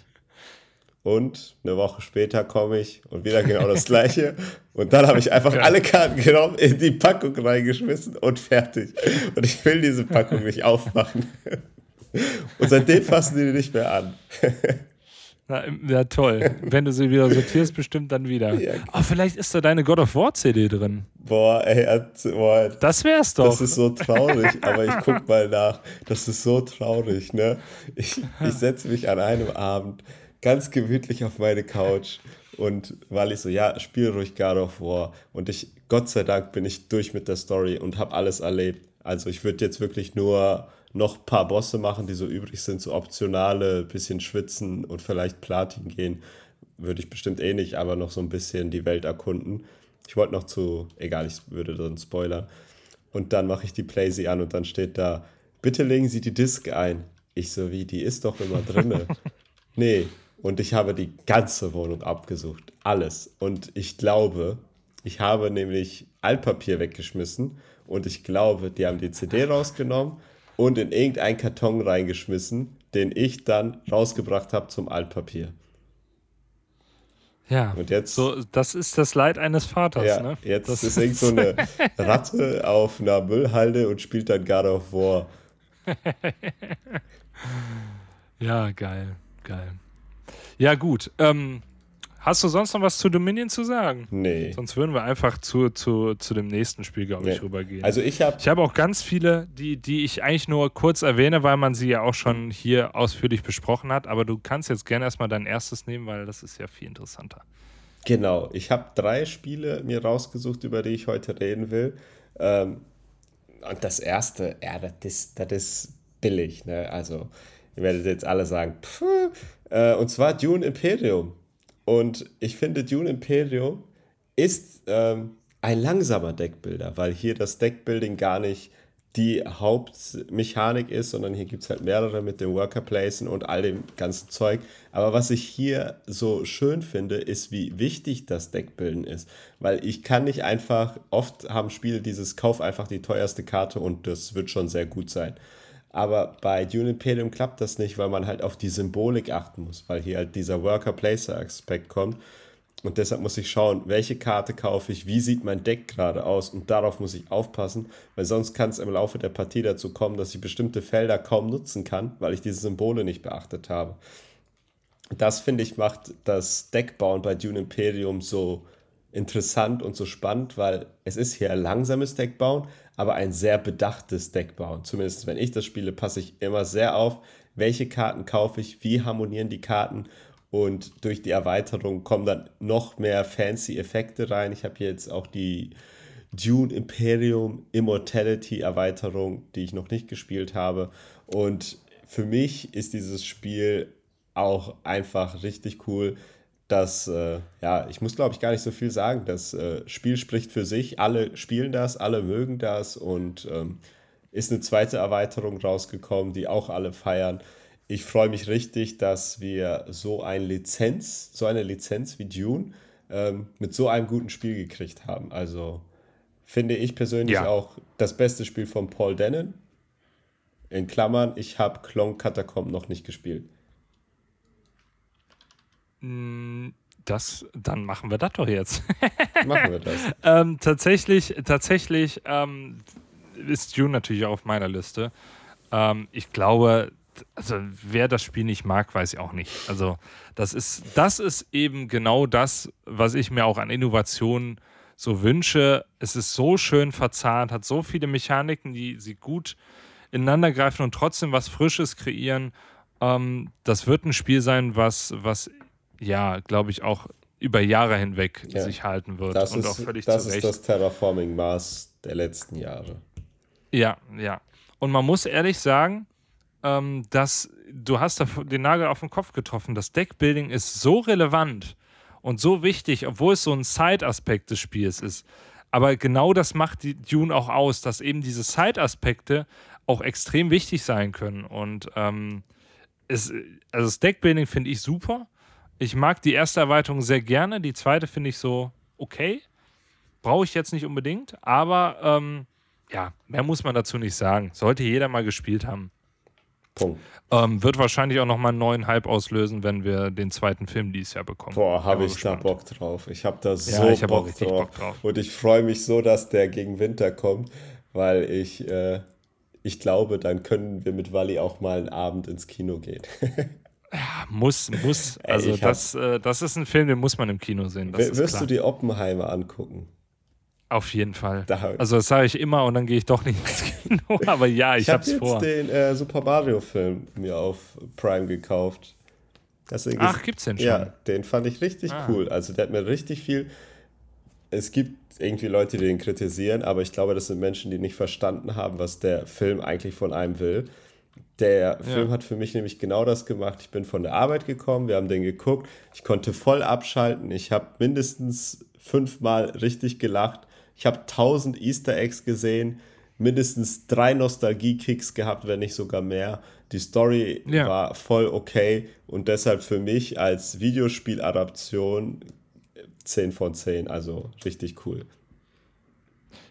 Und eine Woche später komme ich und wieder genau das gleiche. Und dann habe ich einfach alle Karten genommen, in die Packung reingeschmissen und fertig. Und ich will diese Packung nicht aufmachen. [LAUGHS] Und seitdem fassen die nicht mehr an. Na, ja, toll. Wenn du sie wieder sortierst, bestimmt dann wieder. Ja. Aber vielleicht ist da deine God of War CD drin. Boah, ey, boah, das wär's doch. Das ist so traurig, aber ich guck mal nach. Das ist so traurig, ne? Ich, ich setze mich an einem Abend ganz gemütlich auf meine Couch und weil ich so, ja, spiel ruhig God of War und ich, Gott sei Dank bin ich durch mit der Story und habe alles erlebt. Also ich würde jetzt wirklich nur noch ein paar Bosse machen, die so übrig sind, so optionale, bisschen schwitzen und vielleicht Platin gehen. Würde ich bestimmt eh nicht, aber noch so ein bisschen die Welt erkunden. Ich wollte noch zu, egal, ich würde dann spoilern. Und dann mache ich die Playsee an und dann steht da, bitte legen Sie die Disk ein. Ich so, wie, die ist doch immer drinne. [LAUGHS] nee, und ich habe die ganze Wohnung abgesucht. Alles. Und ich glaube, ich habe nämlich Altpapier weggeschmissen und ich glaube, die haben die CD rausgenommen und in irgendeinen Karton reingeschmissen, den ich dann rausgebracht habe zum Altpapier. Ja, und jetzt, so, das ist das Leid eines Vaters. Ja, ne? jetzt das ist irgend so eine [LAUGHS] Ratte auf einer Müllhalde und spielt dann God of War. [LAUGHS] ja, geil, geil. Ja, gut. Ähm, Hast du sonst noch was zu Dominion zu sagen? Nee. Sonst würden wir einfach zu, zu, zu dem nächsten Spiel, glaube ich, nee. rübergehen. Also ich habe. Ich habe auch ganz viele, die, die ich eigentlich nur kurz erwähne, weil man sie ja auch schon hier ausführlich besprochen hat. Aber du kannst jetzt gerne erstmal dein erstes nehmen, weil das ist ja viel interessanter. Genau. Ich habe drei Spiele mir rausgesucht, über die ich heute reden will. Ähm, und das erste, ja, das ist, das ist billig. Ne? Also, ihr werdet jetzt alle sagen, pff, äh, und zwar Dune Imperium. Und ich finde, Dune Imperium ist ähm, ein langsamer Deckbilder, weil hier das Deckbuilding gar nicht die Hauptmechanik ist, sondern hier gibt es halt mehrere mit den Worker Placen und all dem ganzen Zeug. Aber was ich hier so schön finde, ist, wie wichtig das Deckbilden ist. Weil ich kann nicht einfach, oft haben Spiele dieses Kauf einfach die teuerste Karte und das wird schon sehr gut sein. Aber bei Dune Imperium klappt das nicht, weil man halt auf die Symbolik achten muss, weil hier halt dieser Worker-Placer-Aspekt kommt. Und deshalb muss ich schauen, welche Karte kaufe ich, wie sieht mein Deck gerade aus und darauf muss ich aufpassen, weil sonst kann es im Laufe der Partie dazu kommen, dass ich bestimmte Felder kaum nutzen kann, weil ich diese Symbole nicht beachtet habe. Das finde ich macht das Deckbauen bei Dune Imperium so interessant und so spannend, weil es ist hier ein langsames Deckbauen, aber ein sehr bedachtes Deckbauen. Zumindest wenn ich das spiele, passe ich immer sehr auf, welche Karten kaufe ich, wie harmonieren die Karten und durch die Erweiterung kommen dann noch mehr fancy Effekte rein. Ich habe hier jetzt auch die Dune Imperium Immortality Erweiterung, die ich noch nicht gespielt habe. Und für mich ist dieses Spiel auch einfach richtig cool das, äh, ja, ich muss glaube ich gar nicht so viel sagen. Das äh, Spiel spricht für sich. Alle spielen das, alle mögen das und ähm, ist eine zweite Erweiterung rausgekommen, die auch alle feiern. Ich freue mich richtig, dass wir so eine Lizenz, so eine Lizenz wie Dune ähm, mit so einem guten Spiel gekriegt haben. Also finde ich persönlich ja. auch das beste Spiel von Paul Dennen. In Klammern, ich habe Clone Catacomb noch nicht gespielt. Hm, das, dann machen wir das doch jetzt. [LAUGHS] machen wir das. [LAUGHS] ähm, tatsächlich, tatsächlich ähm, ist Dune natürlich auch auf meiner Liste. Ähm, ich glaube, also wer das Spiel nicht mag, weiß ich auch nicht. Also das ist, das ist eben genau das, was ich mir auch an Innovationen so wünsche. Es ist so schön verzahnt, hat so viele Mechaniken, die sie gut ineinander greifen und trotzdem was Frisches kreieren. Ähm, das wird ein Spiel sein, was, was ja, glaube ich, auch über Jahre hinweg ja. sich halten wird. Das und ist, auch völlig das ist das Terraforming-Maß der letzten Jahre. Ja, ja. Und man muss ehrlich sagen, ähm, dass du hast da den Nagel auf den Kopf getroffen. Das Deckbuilding ist so relevant und so wichtig, obwohl es so ein Side-Aspekt des Spiels ist. Aber genau das macht die Dune auch aus, dass eben diese Side-Aspekte auch extrem wichtig sein können. Und ähm, es, also das Deckbuilding finde ich super. Ich mag die erste Erweiterung sehr gerne. Die zweite finde ich so okay. Brauche ich jetzt nicht unbedingt. Aber ähm, ja, mehr muss man dazu nicht sagen. Sollte jeder mal gespielt haben. Punkt. Ähm, wird wahrscheinlich auch nochmal einen neuen Hype auslösen, wenn wir den zweiten Film dieses Jahr bekommen. Boah, habe ich gespannt. da Bock drauf. Ich habe da so ja, Bock, drauf. Bock, drauf. Und ich freue mich so, dass der gegen Winter kommt, weil ich, äh, ich glaube, dann können wir mit Wally auch mal einen Abend ins Kino gehen. [LAUGHS] Ja, muss, muss. Also das, äh, das ist ein Film, den muss man im Kino sehen. wirst du die Oppenheimer angucken? Auf jeden Fall. Da, also das sage ich immer und dann gehe ich doch nicht ins Kino. [LAUGHS] Aber ja, ich, ich habe es vor. Jetzt den äh, Super Mario Film mir auf Prime gekauft. Deswegen Ach, ist, gibt's den schon? Ja, den fand ich richtig ah. cool. Also der hat mir richtig viel. Es gibt irgendwie Leute, die den kritisieren, aber ich glaube, das sind Menschen, die nicht verstanden haben, was der Film eigentlich von einem will. Der Film ja. hat für mich nämlich genau das gemacht. Ich bin von der Arbeit gekommen, wir haben den geguckt, ich konnte voll abschalten, ich habe mindestens fünfmal richtig gelacht, ich habe tausend Easter Eggs gesehen, mindestens drei Nostalgie-Kicks gehabt, wenn nicht sogar mehr. Die Story ja. war voll okay und deshalb für mich als Videospieladaption 10 von 10, also richtig cool.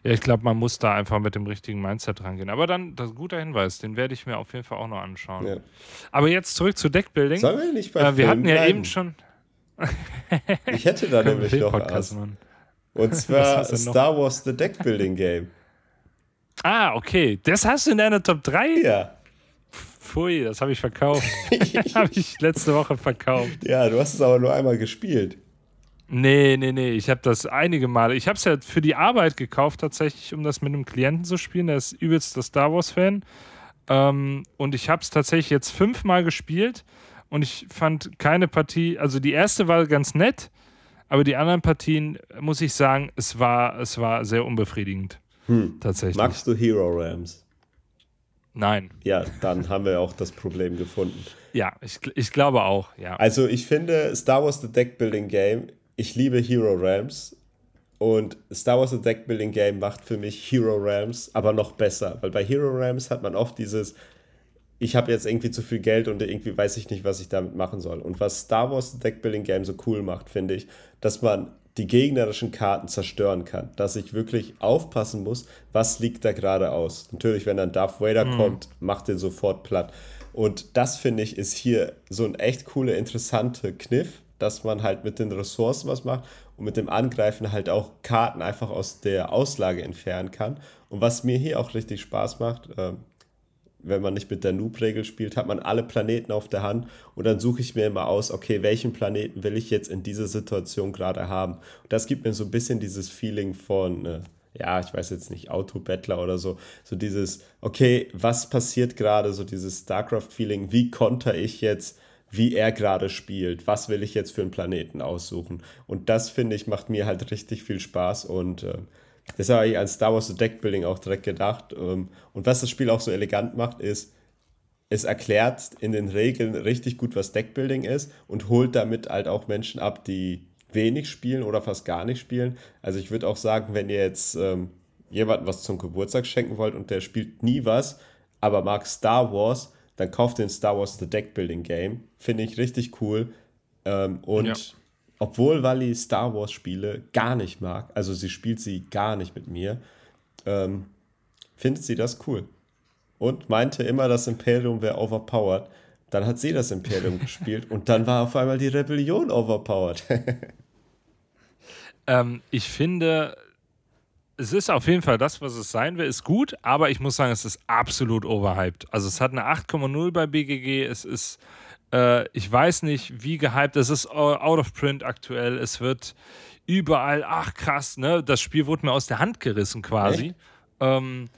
Ja, ich glaube, man muss da einfach mit dem richtigen Mindset rangehen. Aber dann, das ist ein guter Hinweis, den werde ich mir auf jeden Fall auch noch anschauen. Ja. Aber jetzt zurück zu Deckbuilding. Sollen wir nicht bei äh, Wir hatten ja bleiben? eben schon. [LAUGHS] ich hätte da nämlich noch was. Und zwar Star Wars The Deckbuilding Game. Ah, okay. Das hast du in deiner Top 3? Ja. Pfui, das habe ich verkauft. [LAUGHS] habe ich letzte Woche verkauft. Ja, du hast es aber nur einmal gespielt. Nee, nee, nee. Ich habe das einige Male. Ich habe es ja für die Arbeit gekauft, tatsächlich, um das mit einem Klienten zu spielen. Der ist übelst der Star Wars-Fan. Ähm, und ich habe es tatsächlich jetzt fünfmal gespielt. Und ich fand keine Partie, also die erste war ganz nett, aber die anderen Partien, muss ich sagen, es war, es war sehr unbefriedigend. Hm. Tatsächlich. Magst du Hero Rams? Nein. Ja, dann [LAUGHS] haben wir auch das Problem gefunden. Ja, ich, ich glaube auch, ja. Also ich finde Star Wars The Deck Building Game ich liebe Hero Realms und Star Wars The Deck Building Game macht für mich Hero Realms aber noch besser, weil bei Hero Realms hat man oft dieses, ich habe jetzt irgendwie zu viel Geld und irgendwie weiß ich nicht, was ich damit machen soll. Und was Star Wars The Deck Building Game so cool macht, finde ich, dass man die gegnerischen Karten zerstören kann. Dass ich wirklich aufpassen muss, was liegt da gerade aus. Natürlich, wenn dann Darth Vader mhm. kommt, macht den sofort platt. Und das finde ich ist hier so ein echt cooler, interessanter Kniff, dass man halt mit den Ressourcen was macht und mit dem Angreifen halt auch Karten einfach aus der Auslage entfernen kann. Und was mir hier auch richtig Spaß macht, äh, wenn man nicht mit der Noob-Regel spielt, hat man alle Planeten auf der Hand und dann suche ich mir immer aus, okay, welchen Planeten will ich jetzt in dieser Situation gerade haben. Und das gibt mir so ein bisschen dieses Feeling von, äh, ja, ich weiß jetzt nicht, Autobattler oder so, so dieses, okay, was passiert gerade, so dieses StarCraft-Feeling, wie konter ich jetzt wie er gerade spielt, was will ich jetzt für einen Planeten aussuchen. Und das, finde ich, macht mir halt richtig viel Spaß und äh, das habe ich als Star Wars Deckbuilding auch direkt gedacht. Ähm, und was das Spiel auch so elegant macht, ist, es erklärt in den Regeln richtig gut, was Deckbuilding ist und holt damit halt auch Menschen ab, die wenig spielen oder fast gar nicht spielen. Also ich würde auch sagen, wenn ihr jetzt ähm, jemandem was zum Geburtstag schenken wollt und der spielt nie was, aber mag Star Wars, dann kauft den Star Wars The Deck Building Game. Finde ich richtig cool. Ähm, und ja. obwohl Wally Star Wars Spiele gar nicht mag, also sie spielt sie gar nicht mit mir, ähm, findet sie das cool. Und meinte immer, das Imperium wäre overpowered. Dann hat sie das Imperium [LAUGHS] gespielt und dann war auf einmal die Rebellion overpowered. [LAUGHS] ähm, ich finde, es ist auf jeden Fall das, was es sein will, ist gut, aber ich muss sagen, es ist absolut overhyped. Also es hat eine 8,0 bei BGG, es ist, äh, ich weiß nicht, wie gehypt, es ist out of print aktuell, es wird überall, ach krass, ne, das Spiel wurde mir aus der Hand gerissen quasi. Ähm,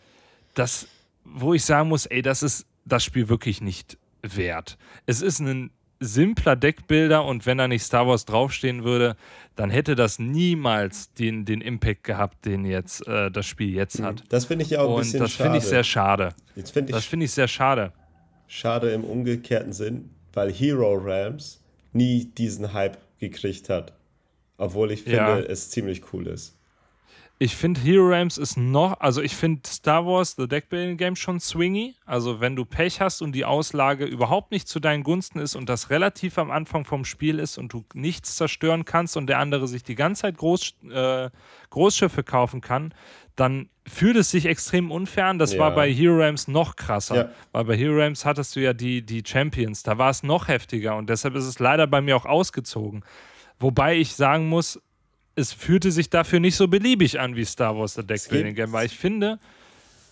das, wo ich sagen muss, ey, das ist das Spiel wirklich nicht wert. Es ist ein simpler Deckbilder und wenn da nicht Star Wars draufstehen würde, dann hätte das niemals den, den Impact gehabt, den jetzt äh, das Spiel jetzt hat. Mhm. Das finde ich ja auch ein und bisschen das finde ich sehr schade. Find ich das finde ich sehr schade. Schade im umgekehrten Sinn, weil Hero Realms nie diesen Hype gekriegt hat. Obwohl ich finde, ja. es ziemlich cool ist. Ich finde Hero Realms ist noch, also ich finde Star Wars The Deckbuilding Game schon swingy. Also wenn du Pech hast und die Auslage überhaupt nicht zu deinen Gunsten ist und das relativ am Anfang vom Spiel ist und du nichts zerstören kannst und der andere sich die ganze Zeit Groß, äh, Großschiffe kaufen kann, dann fühlt es sich extrem unfair an. Das ja. war bei Hero Realms noch krasser. Ja. Weil bei Hero Realms hattest du ja die, die Champions, da war es noch heftiger und deshalb ist es leider bei mir auch ausgezogen. Wobei ich sagen muss, es fühlte sich dafür nicht so beliebig an wie Star Wars The Deck Building Game, weil ich finde,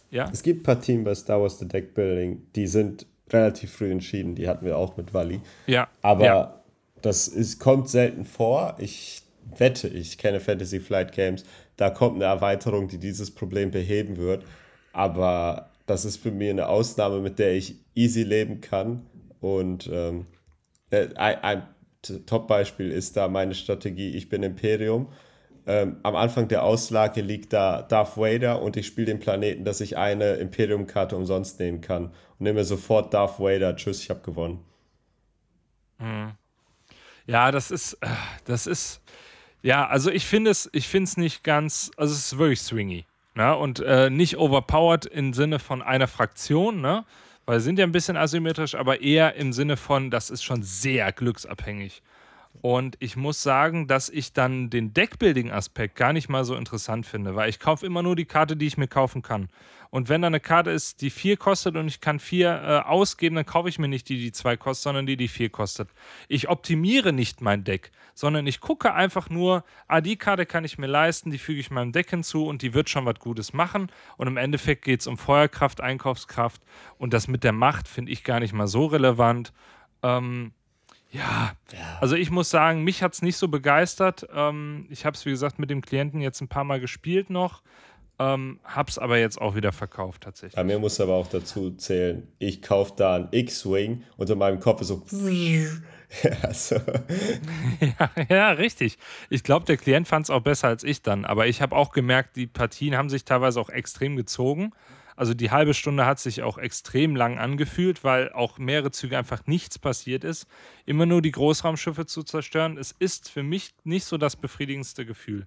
ja. Es gibt ein paar Teams bei Star Wars The Deck Building, die sind relativ früh entschieden. Die hatten wir auch mit Wally. Ja. Aber ja. das ist, kommt selten vor. Ich wette, ich kenne Fantasy Flight Games. Da kommt eine Erweiterung, die dieses Problem beheben wird. Aber das ist für mich eine Ausnahme, mit der ich easy leben kann. Und ähm, äh, ein, Top-Beispiel ist da meine Strategie, ich bin Imperium. Ähm, am Anfang der Auslage liegt da Darth Vader und ich spiele den Planeten, dass ich eine Imperium-Karte umsonst nehmen kann. Und nehme sofort Darth Vader. Tschüss, ich habe gewonnen. Hm. Ja, das ist, das ist, ja, also ich finde es, ich finde es nicht ganz, also es ist wirklich swingy. Ne? Und äh, nicht overpowered im Sinne von einer Fraktion, ne? Weil sie sind ja ein bisschen asymmetrisch, aber eher im Sinne von, das ist schon sehr glücksabhängig. Und ich muss sagen, dass ich dann den Deckbuilding-Aspekt gar nicht mal so interessant finde, weil ich kaufe immer nur die Karte, die ich mir kaufen kann. Und wenn da eine Karte ist, die vier kostet und ich kann vier äh, ausgeben, dann kaufe ich mir nicht die, die zwei kostet, sondern die, die vier kostet. Ich optimiere nicht mein Deck, sondern ich gucke einfach nur, ah, die Karte kann ich mir leisten, die füge ich meinem Deck hinzu und die wird schon was Gutes machen. Und im Endeffekt geht es um Feuerkraft, Einkaufskraft und das mit der Macht finde ich gar nicht mal so relevant. Ähm, ja, ja, also ich muss sagen, mich hat es nicht so begeistert. Ähm, ich habe es, wie gesagt, mit dem Klienten jetzt ein paar Mal gespielt noch. Ähm, hab's aber jetzt auch wieder verkauft tatsächlich. Bei mir muss aber auch dazu zählen, ich kaufe da einen X-Wing und in meinem Kopf ist so. ja, [LAUGHS] so. ja, ja, richtig. Ich glaube, der Klient fand es auch besser als ich dann. Aber ich habe auch gemerkt, die Partien haben sich teilweise auch extrem gezogen. Also die halbe Stunde hat sich auch extrem lang angefühlt, weil auch mehrere Züge einfach nichts passiert ist. Immer nur die Großraumschiffe zu zerstören. Es ist für mich nicht so das befriedigendste Gefühl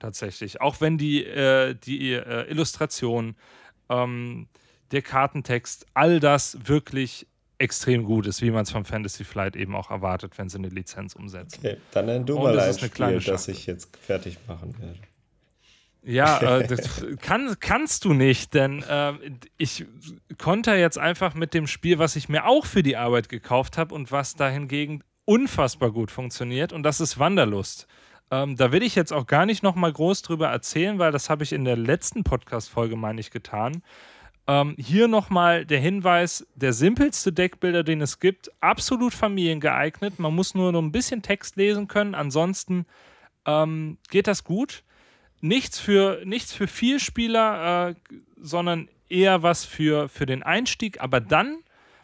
tatsächlich. Auch wenn die, äh, die äh, Illustration, ähm, der Kartentext, all das wirklich extrem gut ist, wie man es von Fantasy Flight eben auch erwartet, wenn sie eine Lizenz umsetzen. Okay, dann ein Spiel, das ich jetzt fertig machen werde. Ja, [LAUGHS] äh, das kann, kannst du nicht, denn äh, ich konnte jetzt einfach mit dem Spiel, was ich mir auch für die Arbeit gekauft habe und was da hingegen unfassbar gut funktioniert, und das ist Wanderlust. Ähm, da will ich jetzt auch gar nicht nochmal groß drüber erzählen, weil das habe ich in der letzten Podcast-Folge, meine ich, getan. Ähm, hier nochmal der Hinweis: der simpelste Deckbilder, den es gibt, absolut familiengeeignet. Man muss nur noch ein bisschen Text lesen können. Ansonsten ähm, geht das gut. Nichts für, nichts für Vielspieler, äh, sondern eher was für, für den Einstieg. Aber dann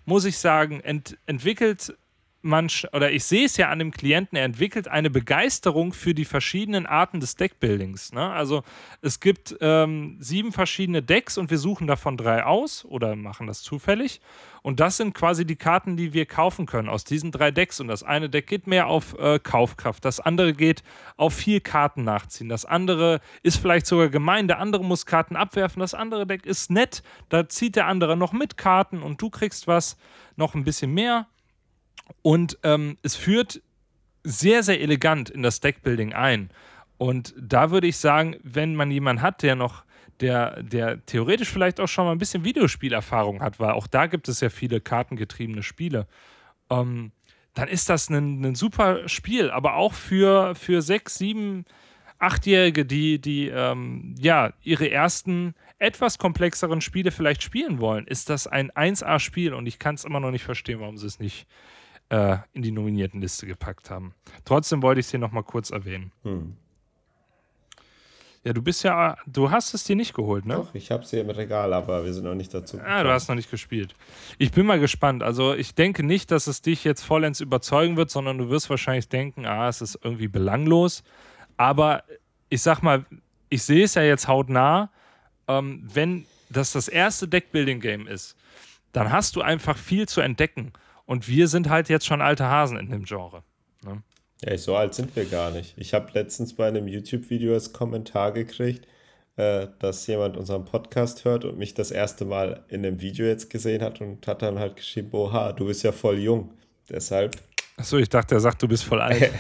muss ich sagen, ent, entwickelt man, oder ich sehe es ja an dem Klienten, er entwickelt eine Begeisterung für die verschiedenen Arten des Deckbuildings. Ne? Also es gibt ähm, sieben verschiedene Decks und wir suchen davon drei aus oder machen das zufällig. Und das sind quasi die Karten, die wir kaufen können aus diesen drei Decks. Und das eine Deck geht mehr auf äh, Kaufkraft, das andere geht auf viel Karten nachziehen, das andere ist vielleicht sogar gemein, der andere muss Karten abwerfen, das andere Deck ist nett, da zieht der andere noch mit Karten und du kriegst was, noch ein bisschen mehr und ähm, es führt sehr, sehr elegant in das Deckbuilding ein. Und da würde ich sagen, wenn man jemanden hat, der noch, der, der theoretisch vielleicht auch schon mal ein bisschen Videospielerfahrung hat, weil auch da gibt es ja viele kartengetriebene Spiele, ähm, dann ist das ein, ein super Spiel. Aber auch für, für sechs, sieben, achtjährige, die, die ähm, ja, ihre ersten etwas komplexeren Spiele vielleicht spielen wollen, ist das ein 1A-Spiel und ich kann es immer noch nicht verstehen, warum sie es nicht äh, in die nominierten Liste gepackt haben. Trotzdem wollte ich es hier nochmal kurz erwähnen. Hm. Ja, du bist ja, du hast es dir nicht geholt, ne? Doch, ich habe es hier im Regal, aber wir sind noch nicht dazu gekommen. Ah, du hast noch nicht gespielt. Ich bin mal gespannt. Also ich denke nicht, dass es dich jetzt vollends überzeugen wird, sondern du wirst wahrscheinlich denken, ah, es ist irgendwie belanglos. Aber ich sag mal, ich sehe es ja jetzt hautnah, ähm, wenn das das erste Deckbuilding-Game ist, dann hast du einfach viel zu entdecken. Und wir sind halt jetzt schon alte Hasen in dem Genre. Ne? Ja, so alt sind wir gar nicht. Ich habe letztens bei einem YouTube-Video als Kommentar gekriegt, äh, dass jemand unseren Podcast hört und mich das erste Mal in einem Video jetzt gesehen hat und hat dann halt geschrieben, oha, du bist ja voll jung. Deshalb. Achso, ich dachte, er sagt, du bist voll alt.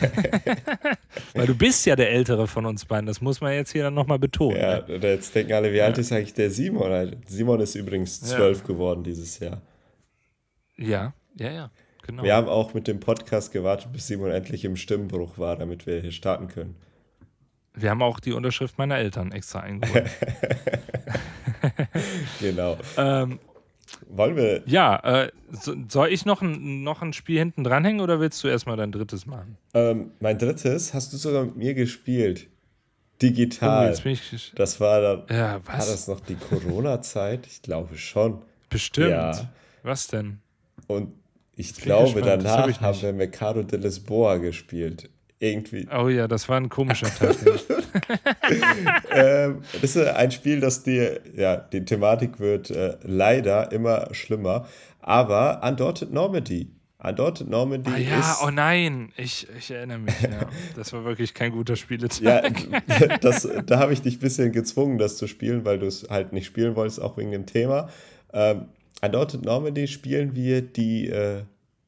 [LAUGHS] Weil du bist ja der Ältere von uns beiden. Das muss man jetzt hier dann nochmal betonen. Ja, ne? jetzt denken alle, wie alt ist eigentlich der Simon? Simon ist übrigens zwölf ja. geworden dieses Jahr. Ja, ja, ja, genau. Wir haben auch mit dem Podcast gewartet, bis Simon endlich im Stimmbruch war, damit wir hier starten können. Wir haben auch die Unterschrift meiner Eltern extra eingeholt. [LAUGHS] genau. ähm, Wollen wir. Ja, äh, so, soll ich noch ein, noch ein Spiel hinten dranhängen oder willst du erstmal dein drittes machen? Ähm, mein drittes hast du sogar mit mir gespielt. Digital. Oh, das war dann. Ja, was? War das noch die Corona-Zeit? Ich glaube schon. Bestimmt. Ja. Was denn? Und ich glaube, danach hab haben wir Mercado de Lisboa gespielt. Irgendwie. Oh ja, das war ein komischer Tag. [LAUGHS] ähm, das ist ein Spiel, das dir, ja, die Thematik wird äh, leider immer schlimmer, aber Undaunted Normandy. Undaunted Normandy ah, ja, ist. oh nein, ich, ich erinnere mich. Ja. Das war wirklich kein guter Spieletag. ja, [LAUGHS] das, da habe ich dich ein bisschen gezwungen, das zu spielen, weil du es halt nicht spielen wolltest, auch wegen dem Thema. Ähm, Undaunted Normandy spielen wir die äh,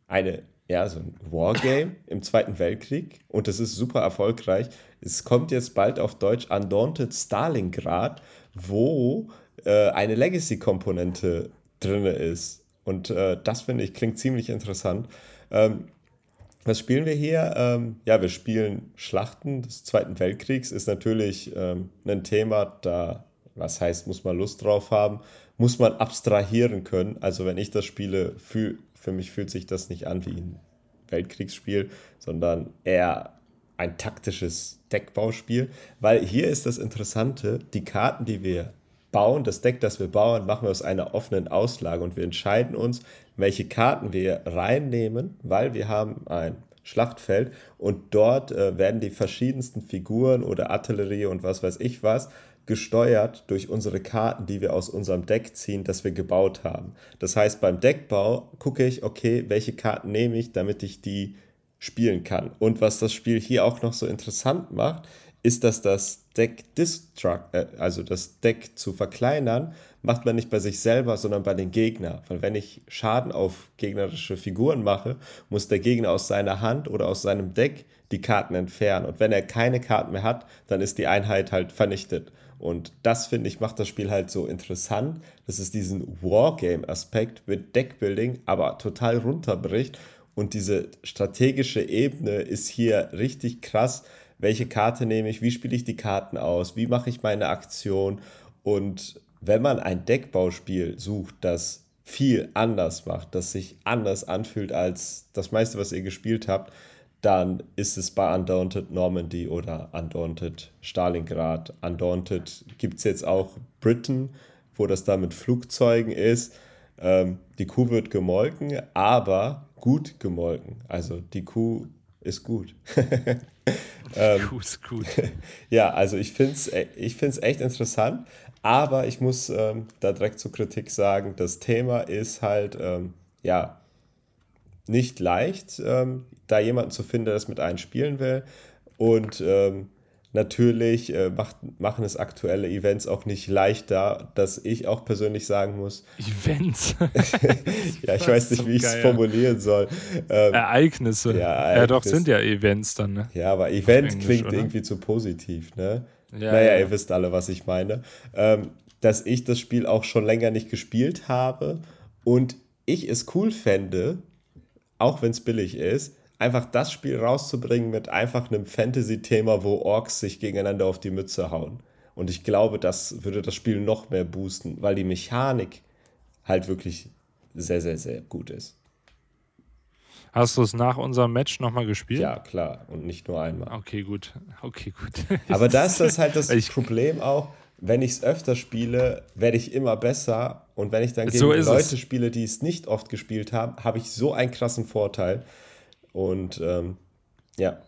eine ja, so ein Wargame [LAUGHS] im Zweiten Weltkrieg und das ist super erfolgreich. Es kommt jetzt bald auf Deutsch Undaunted Stalingrad, wo äh, eine Legacy-Komponente drin ist. Und äh, das finde ich klingt ziemlich interessant. Ähm, was spielen wir hier? Ähm, ja, wir spielen Schlachten des Zweiten Weltkriegs. Ist natürlich ähm, ein Thema, da, was heißt, muss man Lust drauf haben, muss man abstrahieren können. Also, wenn ich das spiele, fühl, für mich fühlt sich das nicht an wie ein Weltkriegsspiel, sondern eher ein taktisches Deckbauspiel. Weil hier ist das Interessante: die Karten, die wir bauen, das Deck, das wir bauen, machen wir aus einer offenen Auslage und wir entscheiden uns, welche Karten wir reinnehmen, weil wir haben ein Schlachtfeld und dort äh, werden die verschiedensten Figuren oder Artillerie und was weiß ich was gesteuert durch unsere Karten, die wir aus unserem Deck ziehen, das wir gebaut haben. Das heißt, beim Deckbau gucke ich, okay, welche Karten nehme ich, damit ich die spielen kann. Und was das Spiel hier auch noch so interessant macht, ist, dass das Deck Destruct, äh, also das Deck zu verkleinern, macht man nicht bei sich selber, sondern bei den Gegnern. Weil wenn ich Schaden auf gegnerische Figuren mache, muss der Gegner aus seiner Hand oder aus seinem Deck die Karten entfernen. Und wenn er keine Karten mehr hat, dann ist die Einheit halt vernichtet. Und das finde ich macht das Spiel halt so interessant, dass es diesen Wargame-Aspekt mit Deckbuilding aber total runterbricht. Und diese strategische Ebene ist hier richtig krass, welche Karte nehme ich, wie spiele ich die Karten aus, wie mache ich meine Aktion. Und wenn man ein Deckbauspiel sucht, das viel anders macht, das sich anders anfühlt als das meiste, was ihr gespielt habt, dann ist es bei Undaunted Normandy oder Undaunted Stalingrad. Undaunted gibt es jetzt auch Britain, wo das da mit Flugzeugen ist. Ähm, die Kuh wird gemolken, aber gut gemolken. Also die Kuh ist gut. [LAUGHS] ähm, Kuh ist gut. [LAUGHS] ja, also ich finde es äh, ich find's echt interessant, aber ich muss ähm, da direkt zur Kritik sagen, das Thema ist halt, ähm, ja, nicht leicht, ähm, da jemanden zu finden, der das mit einem spielen will. Und ähm, Natürlich äh, macht, machen es aktuelle Events auch nicht leichter, dass ich auch persönlich sagen muss. Events? [LAUGHS] [LAUGHS] ja, ich weiß nicht, so wie ich es formulieren soll. Ähm, Ereignisse. Ja, Ereignisse. ja, doch, sind ja Events dann, ne? Ja, aber Event Englisch, klingt oder? irgendwie zu positiv, ne? Ja, naja, ja. ihr wisst alle, was ich meine. Ähm, dass ich das Spiel auch schon länger nicht gespielt habe und ich es cool fände, auch wenn es billig ist, einfach das Spiel rauszubringen mit einfach einem Fantasy-Thema, wo Orks sich gegeneinander auf die Mütze hauen. Und ich glaube, das würde das Spiel noch mehr boosten, weil die Mechanik halt wirklich sehr, sehr, sehr gut ist. Hast du es nach unserem Match nochmal gespielt? Ja, klar. Und nicht nur einmal. Okay, gut. Okay, gut. Aber da ist das halt das [LAUGHS] ich Problem auch, wenn ich es öfter spiele, werde ich immer besser. Und wenn ich dann gegen so Leute es. spiele, die es nicht oft gespielt haben, habe ich so einen krassen Vorteil. Und ähm, ja.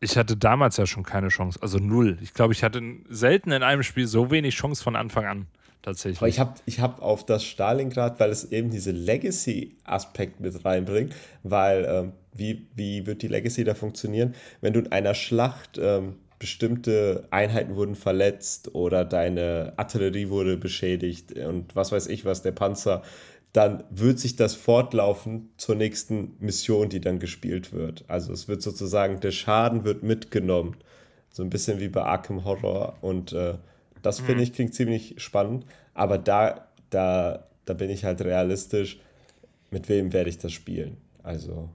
Ich hatte damals ja schon keine Chance, also null. Ich glaube, ich hatte selten in einem Spiel so wenig Chance von Anfang an. Tatsächlich. Aber ich habe ich hab auf das Stalingrad, weil es eben diese Legacy-Aspekt mit reinbringt, weil ähm, wie, wie wird die Legacy da funktionieren? Wenn du in einer Schlacht ähm, bestimmte Einheiten wurden verletzt oder deine Artillerie wurde beschädigt und was weiß ich was, der Panzer dann wird sich das fortlaufen zur nächsten Mission, die dann gespielt wird. Also es wird sozusagen, der Schaden wird mitgenommen. So ein bisschen wie bei Arkham Horror. Und äh, das mhm. finde ich klingt ziemlich spannend. Aber da, da, da bin ich halt realistisch, mit wem werde ich das spielen? Also,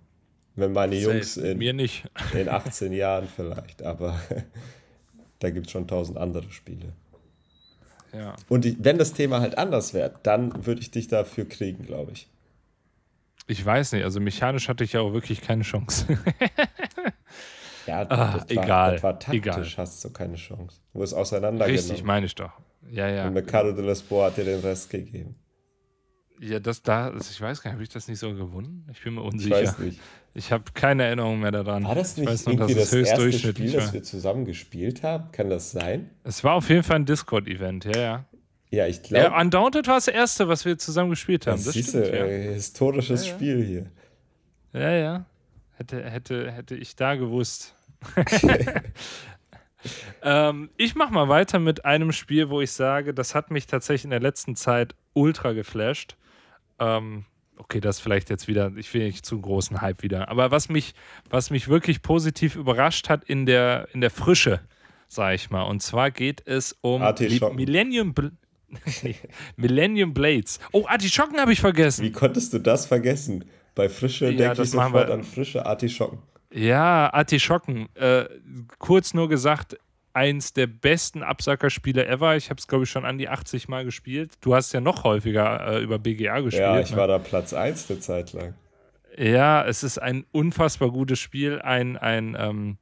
wenn meine Safe. Jungs in, Mir nicht. [LAUGHS] in 18 Jahren vielleicht, aber [LAUGHS] da gibt es schon tausend andere Spiele. Ja. Und ich, wenn das Thema halt anders wäre, dann würde ich dich dafür kriegen, glaube ich. Ich weiß nicht, also mechanisch hatte ich ja auch wirklich keine Chance. [LAUGHS] ja, das, ah, war, egal, das war taktisch, egal. hast du keine Chance. Du wirst auseinandergenommen. Richtig, meine ich doch. Ja, ja. Und Mercado de Sport hat dir den Rest gegeben. Ja, das da, ich weiß gar nicht, habe ich das nicht so gewonnen? Ich bin mir unsicher. Ich weiß nicht. Ich habe keine Erinnerung mehr daran. War das nicht ich weiß noch, irgendwie das, das erste Spiel, das wir zusammen gespielt haben? Kann das sein? Es war auf jeden Fall ein Discord-Event, ja, ja. Ja, ich glaube. Ja, Undaunted war das erste, was wir zusammen gespielt haben. Das, das siehste, ja. äh, historisches ja, ja. Spiel hier. Ja, ja. Hätte, hätte, hätte ich da gewusst. [LAUGHS] ähm, ich mache mal weiter mit einem Spiel, wo ich sage, das hat mich tatsächlich in der letzten Zeit ultra geflasht. Ähm, okay, das vielleicht jetzt wieder, ich will nicht zu großen Hype wieder. Aber was mich, was mich wirklich positiv überrascht hat in der, in der Frische, sag ich mal. Und zwar geht es um Millennium, Bl [LAUGHS] Millennium Blades. Oh, Artischocken habe ich vergessen. Wie konntest du das vergessen? Bei Frische ja, denke ich sofort an frische Artischocken. Ja, Artischocken. Äh, kurz nur gesagt, eins der besten Absackerspiele ever. Ich habe es, glaube ich, schon an die 80 Mal gespielt. Du hast ja noch häufiger äh, über BGA gespielt. Ja, ich ne? war da Platz 1 eine Zeit lang. Ja, es ist ein unfassbar gutes Spiel. Ein, ein ähm,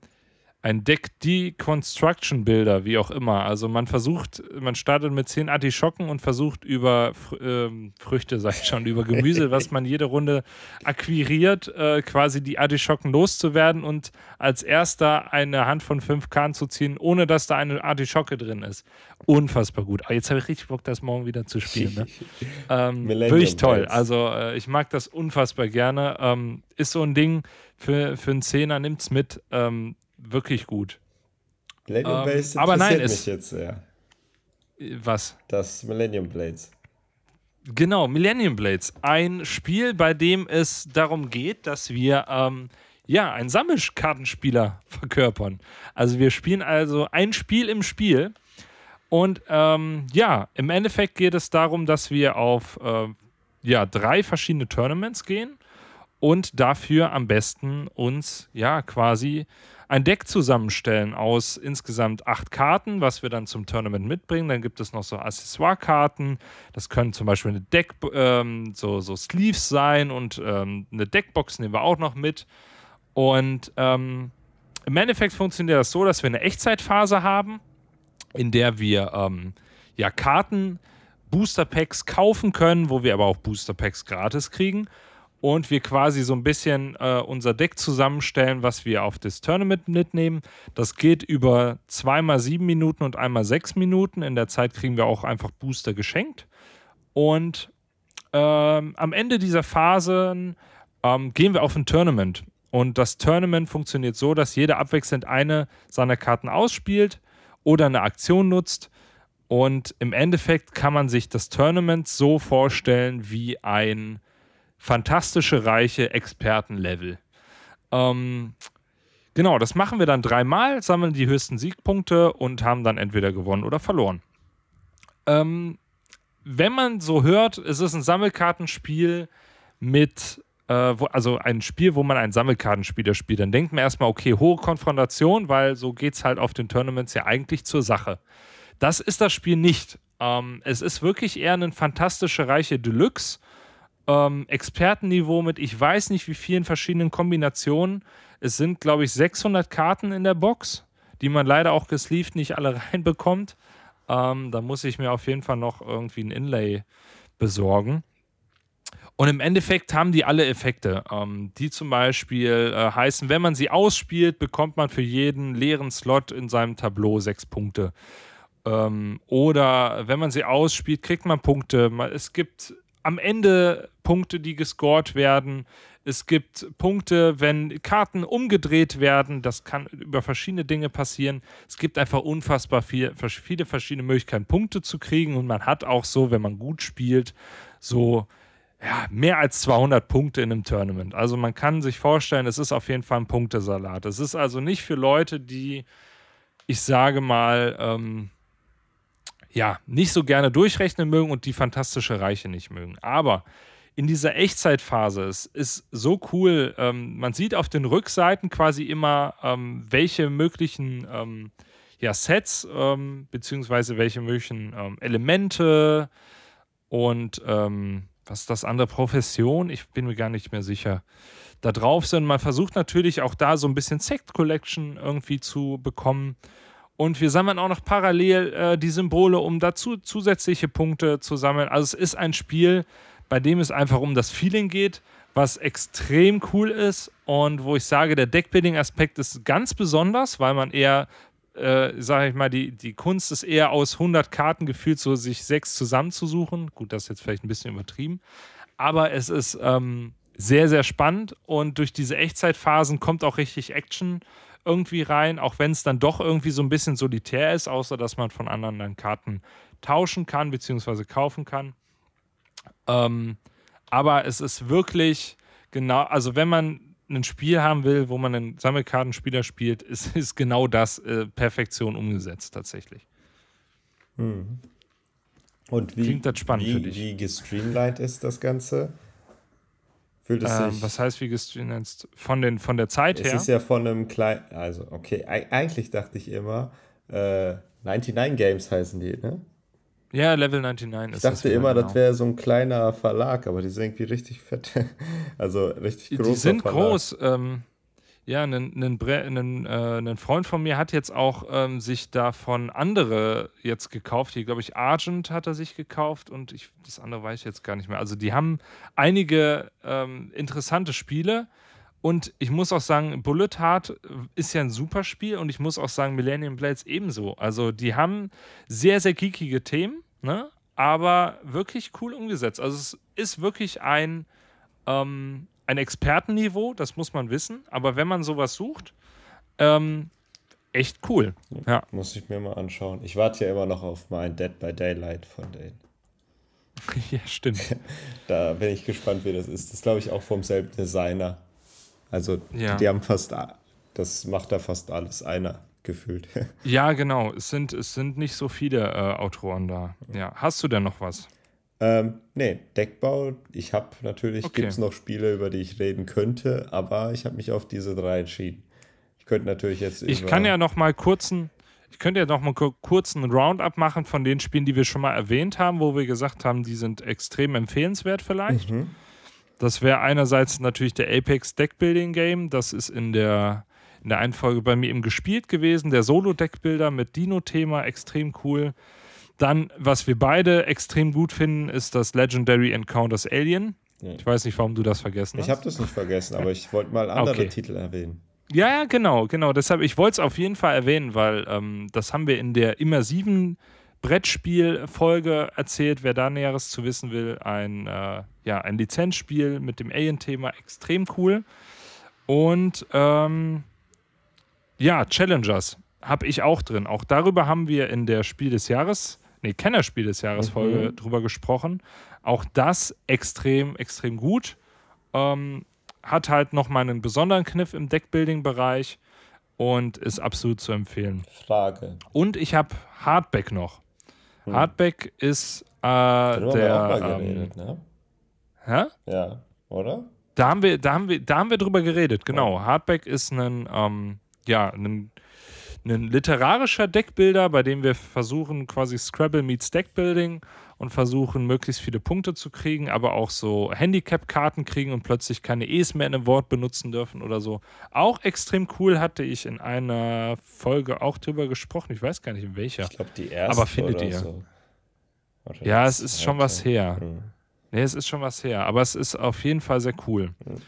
ein Deck Deconstruction Builder, wie auch immer. Also man versucht, man startet mit zehn Artischocken und versucht über ähm, Früchte, sag ich schon, über Gemüse, was man jede Runde akquiriert, äh, quasi die Artischocken loszuwerden und als erster eine Hand von fünf Karten zu ziehen, ohne dass da eine Artischocke drin ist. Unfassbar gut. Aber jetzt habe ich richtig Bock, das morgen wieder zu spielen. Ne? [LAUGHS] ähm, wirklich toll. Also äh, ich mag das unfassbar gerne. Ähm, ist so ein Ding für, für einen Zehner, nimmt es mit. Ähm, wirklich gut. Millennium ähm, Blades aber nein, mich es, jetzt sehr. Was? Das Millennium Blades. Genau, Millennium Blades. Ein Spiel, bei dem es darum geht, dass wir ähm, ja einen Sammelkartenspieler [LAUGHS] verkörpern. Also wir spielen also ein Spiel im Spiel. Und ähm, ja, im Endeffekt geht es darum, dass wir auf äh, ja, drei verschiedene Tournaments gehen und dafür am besten uns ja quasi ein Deck zusammenstellen aus insgesamt acht Karten, was wir dann zum Tournament mitbringen. Dann gibt es noch so Accessoire-Karten. Das können zum Beispiel eine Deck, ähm, so, so Sleeves sein und ähm, eine Deckbox nehmen wir auch noch mit. Und ähm, im Endeffekt funktioniert das so, dass wir eine Echtzeitphase haben, in der wir ähm, ja Karten, Booster Packs kaufen können, wo wir aber auch Booster Packs gratis kriegen und wir quasi so ein bisschen äh, unser Deck zusammenstellen, was wir auf das Tournament mitnehmen. Das geht über zweimal sieben Minuten und einmal sechs Minuten. In der Zeit kriegen wir auch einfach Booster geschenkt. Und ähm, am Ende dieser Phasen ähm, gehen wir auf ein Tournament. Und das Tournament funktioniert so, dass jeder abwechselnd eine seiner Karten ausspielt oder eine Aktion nutzt. Und im Endeffekt kann man sich das Tournament so vorstellen wie ein fantastische, reiche Expertenlevel. Ähm, genau, das machen wir dann dreimal, sammeln die höchsten Siegpunkte und haben dann entweder gewonnen oder verloren. Ähm, wenn man so hört, es ist ein Sammelkartenspiel mit, äh, wo, also ein Spiel, wo man einen Sammelkartenspieler spielt, dann denkt man erstmal, okay, hohe Konfrontation, weil so geht es halt auf den Tournaments ja eigentlich zur Sache. Das ist das Spiel nicht. Ähm, es ist wirklich eher eine fantastische, reiche Deluxe ähm, Expertenniveau mit ich weiß nicht wie vielen verschiedenen Kombinationen. Es sind, glaube ich, 600 Karten in der Box, die man leider auch gesleeved nicht alle [LAUGHS] reinbekommt. Ähm, da muss ich mir auf jeden Fall noch irgendwie ein Inlay besorgen. Und im Endeffekt haben die alle Effekte, ähm, die zum Beispiel äh, heißen, wenn man sie ausspielt, bekommt man für jeden leeren Slot in seinem Tableau sechs Punkte. Ähm, oder wenn man sie ausspielt, kriegt man Punkte. Es gibt am Ende Punkte, die gescored werden. Es gibt Punkte, wenn Karten umgedreht werden. Das kann über verschiedene Dinge passieren. Es gibt einfach unfassbar viel, viele verschiedene Möglichkeiten, Punkte zu kriegen. Und man hat auch so, wenn man gut spielt, so ja, mehr als 200 Punkte in einem Tournament. Also man kann sich vorstellen, es ist auf jeden Fall ein Punktesalat. Es ist also nicht für Leute, die, ich sage mal, ähm, ja, nicht so gerne durchrechnen mögen und die fantastische Reiche nicht mögen. Aber in dieser Echtzeitphase es ist so cool. Ähm, man sieht auf den Rückseiten quasi immer, ähm, welche möglichen ähm, ja, Sets ähm, beziehungsweise welche möglichen ähm, Elemente und ähm, was ist das andere Profession? Ich bin mir gar nicht mehr sicher. Da drauf sind. Man versucht natürlich auch da so ein bisschen Sect Collection irgendwie zu bekommen. Und wir sammeln auch noch parallel äh, die Symbole, um dazu zusätzliche Punkte zu sammeln. Also es ist ein Spiel, bei dem es einfach um das Feeling geht, was extrem cool ist und wo ich sage, der Deckbuilding-Aspekt ist ganz besonders, weil man eher, äh, sage ich mal, die, die Kunst ist eher aus 100 Karten gefühlt, so sich sechs zusammenzusuchen. Gut, das ist jetzt vielleicht ein bisschen übertrieben, aber es ist ähm, sehr, sehr spannend und durch diese Echtzeitphasen kommt auch richtig Action irgendwie rein, auch wenn es dann doch irgendwie so ein bisschen solitär ist, außer dass man von anderen dann Karten tauschen kann, beziehungsweise kaufen kann. Ähm, aber es ist wirklich genau, also wenn man ein Spiel haben will, wo man einen Sammelkartenspieler spielt, [LAUGHS] ist, ist genau das äh, Perfektion umgesetzt tatsächlich. Mhm. Und wie, Klingt das spannend wie, für dich? wie gestreamlined ist das Ganze? Fühlt es Ähm, sich. was heißt wie gestreamt? Von, den, von der Zeit es her? ist ja von einem kleinen. Also, okay, ei- eigentlich dachte ich immer, äh, 99 Games heißen die, ne? ja, Level 99 Ich ist das. dachte wieder, immer, genau. das wäre so ein kleiner Verlag, aber die sind irgendwie richtig fett. [LAUGHS] Also richtig groß. Die sind groß. Ähm, ja, ein, äh, Freund von mir hat jetzt auch ähm, sich davon andere jetzt gekauft. Hier, glaube ich, Argent hat er sich gekauft und ich, das andere weiß ich jetzt gar nicht mehr. Also die haben einige ähm, interessante Spiele. Und ich muss auch sagen, Bullet Heart ist ja ein super Spiel und ich muss auch sagen, Millennium Blades ebenso. Also die haben sehr, sehr geekige Themen, ne? aber wirklich cool umgesetzt. Also es ist wirklich ein, ähm, ein Expertenniveau, das muss man wissen. Aber wenn man sowas sucht, ähm, echt cool. Ja. Muss ich mir mal anschauen. Ich warte ja immer noch auf mein Dead by Daylight von denen. [LAUGHS] ja, stimmt. [LAUGHS] Da bin ich gespannt, wie das ist. Das glaube ich auch vom selben Designer. Also Ja. die haben fast, das macht da fast alles einer gefühlt. [LAUGHS] Ja, genau. Es sind, es sind nicht so viele äh, Autoren da. Ja. Hast du denn noch was? Ähm, nee, Deckbau, ich habe natürlich, Okay. gibt es noch Spiele, über die ich reden könnte, aber ich habe mich auf diese drei entschieden. Ich könnte natürlich jetzt Ich kann ja noch mal kurzen, ich könnte ja noch mal ku- kurz einen Roundup machen von den Spielen, die wir schon mal erwähnt haben, wo wir gesagt haben, die sind extrem empfehlenswert vielleicht. Mhm. Das wäre einerseits natürlich der Apex Deckbuilding Game. Das ist in der, in der einen Folge bei mir eben gespielt gewesen. Der Solo-Deckbuilder mit Dino-Thema, extrem cool. Dann, was wir beide extrem gut finden, ist das Legendary Encounters Alien. Ich weiß nicht, warum du das vergessen Ich hast. habe das nicht vergessen, aber ich wollte mal andere Okay. Titel erwähnen. Ja, ja, genau, genau. Deshalb, ich wollte es auf jeden Fall erwähnen, weil ähm, das haben wir in der immersiven Brettspiel-Folge erzählt. Wer da Näheres zu wissen will, ein, äh, ja, ein Lizenzspiel mit dem Alien-Thema, extrem cool. Und ähm, ja, Challengers habe ich auch drin. Auch darüber haben wir in der Spiel des Jahres, nee, Kennerspiel des Jahres Folge Mhm. drüber gesprochen. Auch das extrem, extrem gut. Ähm, hat halt nochmal einen besonderen Kniff im Deckbuilding-Bereich und ist absolut zu empfehlen. Frage. Und ich habe Hardback noch. Hm. Hardback ist äh, der. Ähm, geredet, ne? hä? Ja, oder? Da haben wir, da haben wir, da haben wir drüber geredet, genau. Hardback ist ein, ähm, ja, ein, ein literarischer Deckbilder, bei dem wir versuchen, quasi Scrabble meets Deckbuilding und versuchen, möglichst viele Punkte zu kriegen, aber auch so Handicap-Karten kriegen und plötzlich keine E's mehr in einem Wort benutzen dürfen oder so. Auch extrem cool hatte ich in einer Folge auch drüber gesprochen. Ich weiß gar nicht in welcher. Ich glaube, die erste Aber findet ihr? so. Ja, es ist schon was her. Hm. Nee, es ist schon was her, aber es ist auf jeden Fall sehr cool. Mhm.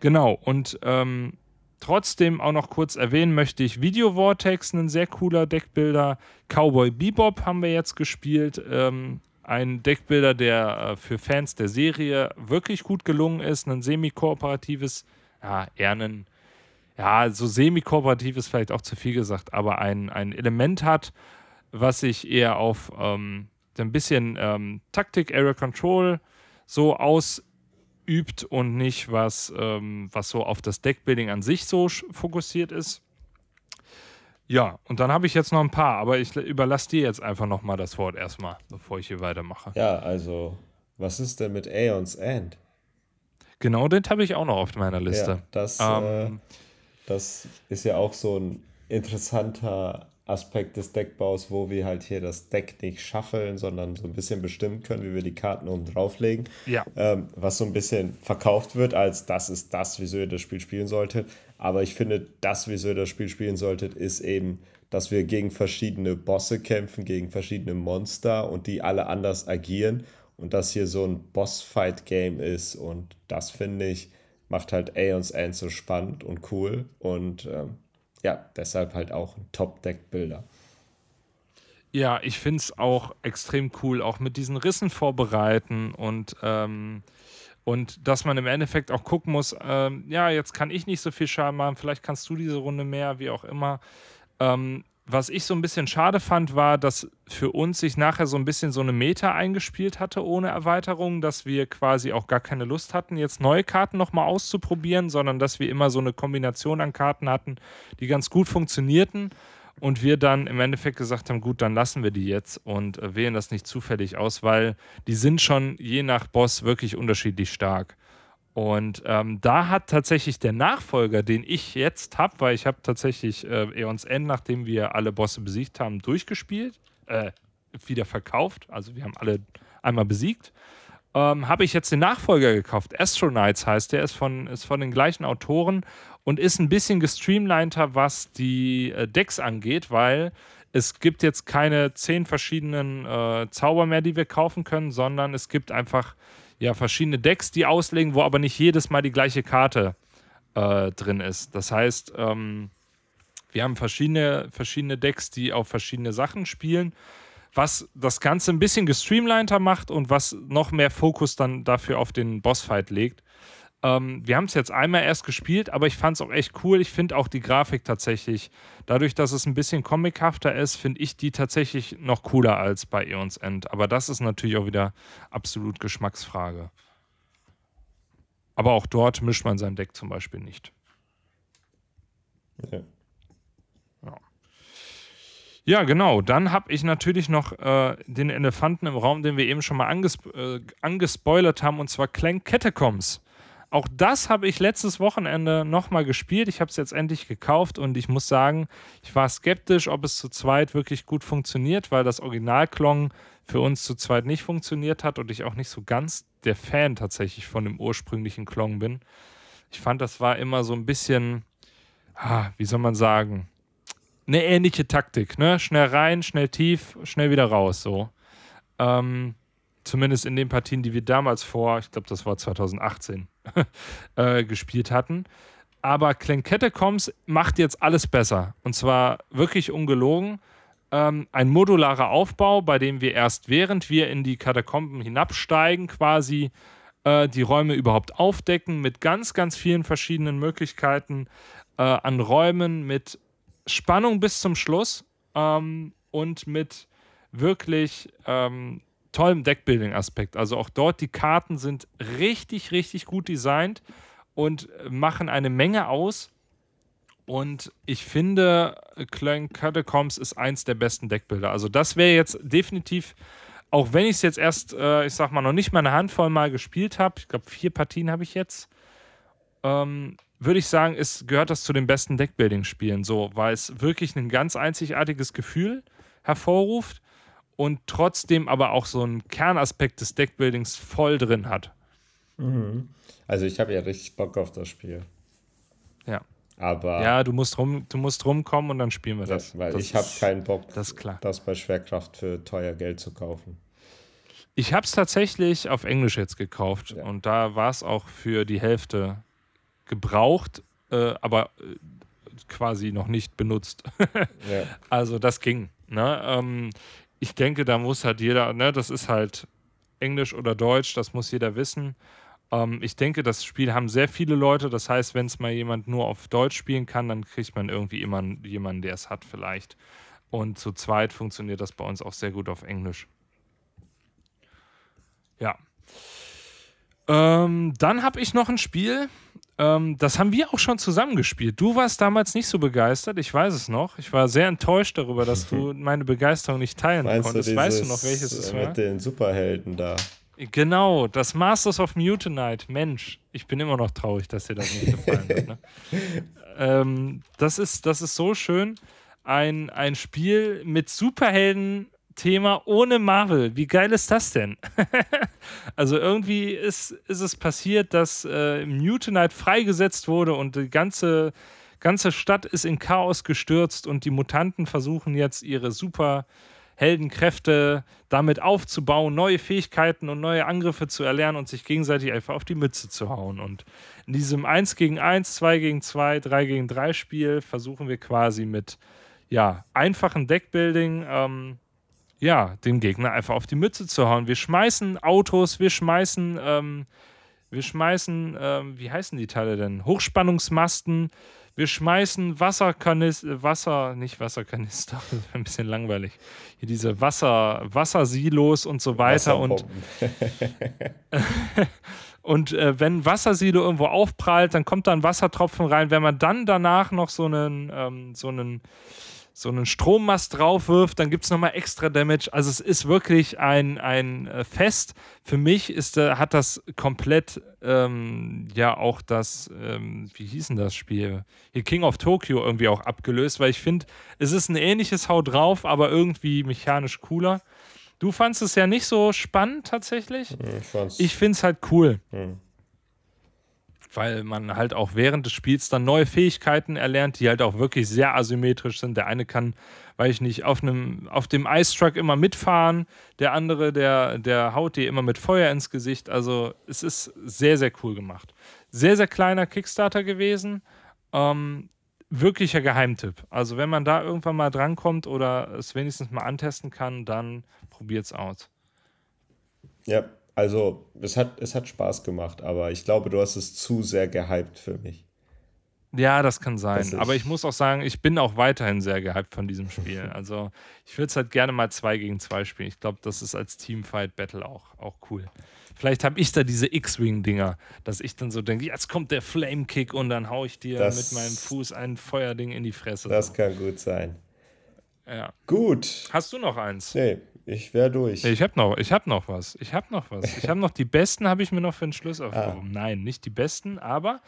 Genau, und ähm, trotzdem auch noch kurz erwähnen möchte ich Video Vortex, ein sehr cooler Deckbilder. Cowboy Bebop haben wir jetzt gespielt. Ähm, ein Deckbilder, der äh, für Fans der Serie wirklich gut gelungen ist. Ein semi-kooperatives, ja, eher ein, ja, so semi-kooperativ ist vielleicht auch zu viel gesagt, aber ein, ein Element hat, was sich eher auf ähm, ein bisschen ähm, Taktik, Area Control so ausübt und nicht was, ähm, was so auf das Deckbuilding an sich so fokussiert ist. Ja, und dann habe ich jetzt noch ein paar, aber ich überlasse dir jetzt einfach nochmal das Wort erstmal, bevor ich hier weitermache. Ja, also, was ist denn mit Aeons End? Genau, den habe ich auch noch auf meiner Ja, Liste. das, Ähm, äh, das ist ja auch so ein interessanter Aspekt des Deckbaus, wo wir halt hier das Deck nicht schaffeln, sondern so ein bisschen bestimmen können, wie wir die Karten oben drauflegen. Ja. Ähm, was so ein bisschen verkauft wird, als das ist das, wieso ihr das Spiel spielen solltet. Aber ich finde, das, wieso ihr das Spiel spielen solltet, ist eben, dass wir gegen verschiedene Bosse kämpfen, gegen verschiedene Monster und die alle anders agieren. Und dass hier so ein Boss-Fight-Game ist. Und das finde ich, macht halt Aeons End so spannend und cool. Und ähm, ja, deshalb halt auch ein Top-Deck-Bilder. Ja, ich finde es auch extrem cool, auch mit diesen Rissen vorbereiten und, ähm, Und dass man im Endeffekt auch gucken muss, ähm, ja, jetzt kann ich nicht so viel Schaden machen, vielleicht kannst du diese Runde mehr, wie auch immer. Ähm, was ich so ein bisschen schade fand, war, dass für uns sich nachher so ein bisschen so eine Meta eingespielt hatte ohne Erweiterung, dass wir quasi auch gar keine Lust hatten, jetzt neue Karten nochmal auszuprobieren, sondern dass wir immer so eine Kombination an Karten hatten, die ganz gut funktionierten und wir dann im Endeffekt gesagt haben, gut, dann lassen wir die jetzt und äh, wählen das nicht zufällig aus, weil die sind schon je nach Boss wirklich unterschiedlich stark. Und ähm, da hat tatsächlich der Nachfolger, den ich jetzt habe, weil ich habe tatsächlich äh, Eons End, nachdem wir alle Bosse besiegt haben, durchgespielt, äh, wieder verkauft. Also wir haben alle einmal besiegt. Ähm, habe ich jetzt den Nachfolger gekauft. Astronauts heißt der, ist von, ist von den gleichen Autoren und ist ein bisschen gestreamliner, was die äh, Decks angeht, weil es gibt jetzt keine zehn verschiedenen äh, Zauber mehr, die wir kaufen können, sondern es gibt einfach ja, verschiedene Decks, die auslegen, wo aber nicht jedes Mal die gleiche Karte äh, drin ist. Das heißt, ähm, wir haben verschiedene, verschiedene Decks, die auf verschiedene Sachen spielen, was das Ganze ein bisschen gestreamliner macht und was noch mehr Fokus dann dafür auf den Bossfight legt. Ähm, wir haben es jetzt einmal erst gespielt, aber ich fand es auch echt cool. Ich finde auch die Grafik tatsächlich, dadurch, dass es ein bisschen comichafter ist, finde ich die tatsächlich noch cooler als bei Eons End. Aber das ist natürlich auch wieder absolut Geschmacksfrage. Aber auch dort mischt man sein Deck zum Beispiel nicht. Ja. Ja, ja genau. Dann habe ich natürlich noch äh, den Elefanten im Raum, den wir eben schon mal angesp äh, angespoilert haben, und zwar Clank Catacombs. Auch das habe ich letztes Wochenende nochmal gespielt. Ich habe es jetzt endlich gekauft und ich muss sagen, ich war skeptisch, ob es zu zweit wirklich gut funktioniert, weil das Originalklong für uns zu zweit nicht funktioniert hat und ich auch nicht so ganz der Fan tatsächlich von dem ursprünglichen Klong bin. Ich fand, das war immer so ein bisschen, ah, wie soll man sagen, eine ähnliche Taktik. Ne? Schnell rein, schnell tief, schnell wieder raus. So. Ähm, zumindest in den Partien, die wir damals vor, ich glaube, das war 2018, [LAUGHS] äh, gespielt hatten. Aber Catacombs macht jetzt alles besser. Und zwar wirklich ungelogen. Ähm, ein modularer Aufbau, bei dem wir erst während wir in die Katakomben hinabsteigen, quasi äh, die Räume überhaupt aufdecken, mit ganz, ganz vielen verschiedenen Möglichkeiten äh, an Räumen, mit Spannung bis zum Schluss ähm, und mit wirklich ähm, tollem Deckbuilding-Aspekt. Also auch dort, die Karten sind richtig, richtig gut designt und machen eine Menge aus. Und ich finde, Clan Catacombs ist eins der besten Deckbilder. Also das wäre jetzt definitiv, auch wenn ich es jetzt erst, äh, ich sag mal, noch nicht mal eine Handvoll mal gespielt habe, ich glaube vier Partien habe ich jetzt, ähm, würde ich sagen, ist, gehört das zu den besten Deckbuilding-Spielen so, weil es wirklich ein ganz einzigartiges Gefühl hervorruft und trotzdem aber auch so einen Kernaspekt des Deckbuildings voll drin hat. Mhm. Also ich habe ja richtig Bock auf das Spiel. Ja. Aber ja, du musst rum, du musst rumkommen und dann spielen wir das. das weil das ich habe keinen Bock, das, klar. das bei Schwerkraft für teuer Geld zu kaufen. Ich habe es tatsächlich auf Englisch jetzt gekauft ja. und da war es auch für die Hälfte gebraucht, äh, aber äh, quasi noch nicht benutzt. [LAUGHS] ja. Also das ging. Ne? Ähm, ich denke, da muss halt jeder, ne, das ist halt Englisch oder Deutsch, das muss jeder wissen. Ähm, ich denke, das Spiel haben sehr viele Leute. Das heißt, wenn es mal jemand nur auf Deutsch spielen kann, dann kriegt man irgendwie immer jemanden, der es hat, vielleicht. Und zu zweit funktioniert das bei uns auch sehr gut auf Englisch. Ja. Ähm, dann habe ich noch ein Spiel, ähm, das haben wir auch schon zusammengespielt. Du warst damals nicht so begeistert, ich weiß es noch. Ich war sehr enttäuscht darüber, dass du [LAUGHS] meine Begeisterung nicht teilen Meinst konntest. Du weißt du noch, welches es war? Mit den Superhelden da. Genau, das Masters of Mutanite. Mensch, ich bin immer noch traurig, dass dir das nicht gefallen hat. Ne? [LAUGHS] ähm, das, ist, das ist so schön. Ein, ein Spiel mit Superhelden Thema ohne Marvel. Wie geil ist das denn? [LAUGHS] also irgendwie ist, ist es passiert, dass äh, Mutanite freigesetzt wurde und die ganze, ganze Stadt ist in Chaos gestürzt und die Mutanten versuchen jetzt ihre Superheldenkräfte damit aufzubauen, neue Fähigkeiten und neue Angriffe zu erlernen und sich gegenseitig einfach auf die Mütze zu hauen. Und in diesem 1 gegen 1, 2 gegen 2, 3 gegen 3 Spiel versuchen wir quasi mit ja, einfachen Deckbuilding ähm, ja, den Gegner einfach auf die Mütze zu hauen. Wir schmeißen Autos, wir schmeißen ähm, Wir schmeißen, ähm, wie heißen die Teile denn? Hochspannungsmasten. Wir schmeißen Wasserkanister, Wasser, nicht Wasserkanister, [LAUGHS] ein bisschen langweilig. Hier diese Wasser, Wassersilos und so weiter. Und, [LAUGHS] und äh, wenn ein Wassersilo irgendwo aufprallt, dann kommt da ein Wassertropfen rein. Wenn man dann danach noch so einen, ähm, so einen so einen Strommast drauf wirft, dann gibt es nochmal extra Damage. Also es ist wirklich ein, ein äh, Fest. Für mich ist, äh, hat das komplett ähm, ja auch das, ähm, wie hieß denn das Spiel? Hier King of Tokyo irgendwie auch abgelöst, weil ich finde, es ist ein ähnliches Hau drauf, aber irgendwie mechanisch cooler. Du fandest es ja nicht so spannend tatsächlich. Ich, ich finde es halt cool. Hm weil man halt auch während des Spiels dann neue Fähigkeiten erlernt, die halt auch wirklich sehr asymmetrisch sind. Der eine kann, weiß ich nicht, auf, einem, auf dem Ice Truck immer mitfahren, der andere, der, der haut dir immer mit Feuer ins Gesicht. Also es ist sehr, sehr cool gemacht. Sehr, sehr kleiner Kickstarter gewesen. Ähm, wirklicher Geheimtipp. Also wenn man da irgendwann mal drankommt oder es wenigstens mal antesten kann, dann probiert es aus. Ja, also, es hat, es hat Spaß gemacht, aber ich glaube, du hast es zu sehr gehypt für mich. Ja, das kann sein. Das aber ich muss auch sagen, ich bin auch weiterhin sehr gehypt von diesem Spiel. [LAUGHS] Also, ich würde es halt gerne mal zwei gegen zwei spielen. Ich glaube, das ist als Teamfight-Battle auch, auch cool. Vielleicht habe ich da diese X-Wing-Dinger, dass ich dann so denke, jetzt kommt der Flame-Kick und dann haue ich dir das, mit meinem Fuß ein Feuerding in die Fresse. Das so. kann gut sein. Ja. Gut. Hast du noch eins? Nee, ich wäre durch. Ich habe noch, hab noch was. Ich habe noch was. Ich habe noch die besten, habe ich mir noch für den Schluss aufgehoben. Ah. Nein, nicht die besten, aber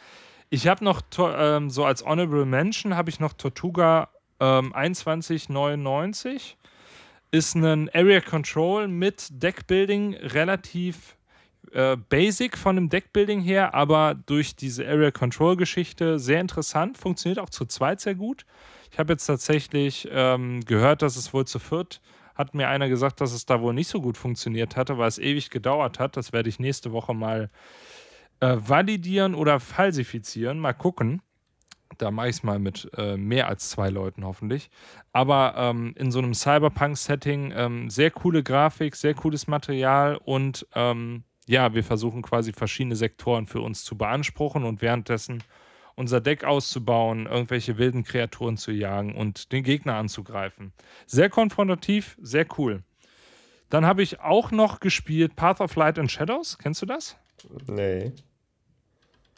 ich habe noch ähm, so als Honorable Mention habe ich noch Tortuga ähm, 2199. Ist ein Area Control mit Deckbuilding relativ äh, basic von dem Deckbuilding her, aber durch diese Area Control Geschichte sehr interessant. Funktioniert auch zu zweit sehr gut. Ich habe jetzt tatsächlich ähm, gehört, dass es wohl zu viert hat mir einer gesagt, dass es da wohl nicht so gut funktioniert hatte, weil es ewig gedauert hat. Das werde ich nächste Woche mal äh, validieren oder falsifizieren. Mal gucken. Da mache ich es mal mit äh, mehr als zwei Leuten hoffentlich. Aber ähm, in so einem Cyberpunk-Setting ähm, sehr coole Grafik, sehr cooles Material und ähm, ja, wir versuchen quasi verschiedene Sektoren für uns zu beanspruchen und währenddessen unser Deck auszubauen, irgendwelche wilden Kreaturen zu jagen und den Gegner anzugreifen. Sehr konfrontativ, sehr cool. Dann habe ich auch noch gespielt Path of Light and Shadows. Kennst du das? Nee.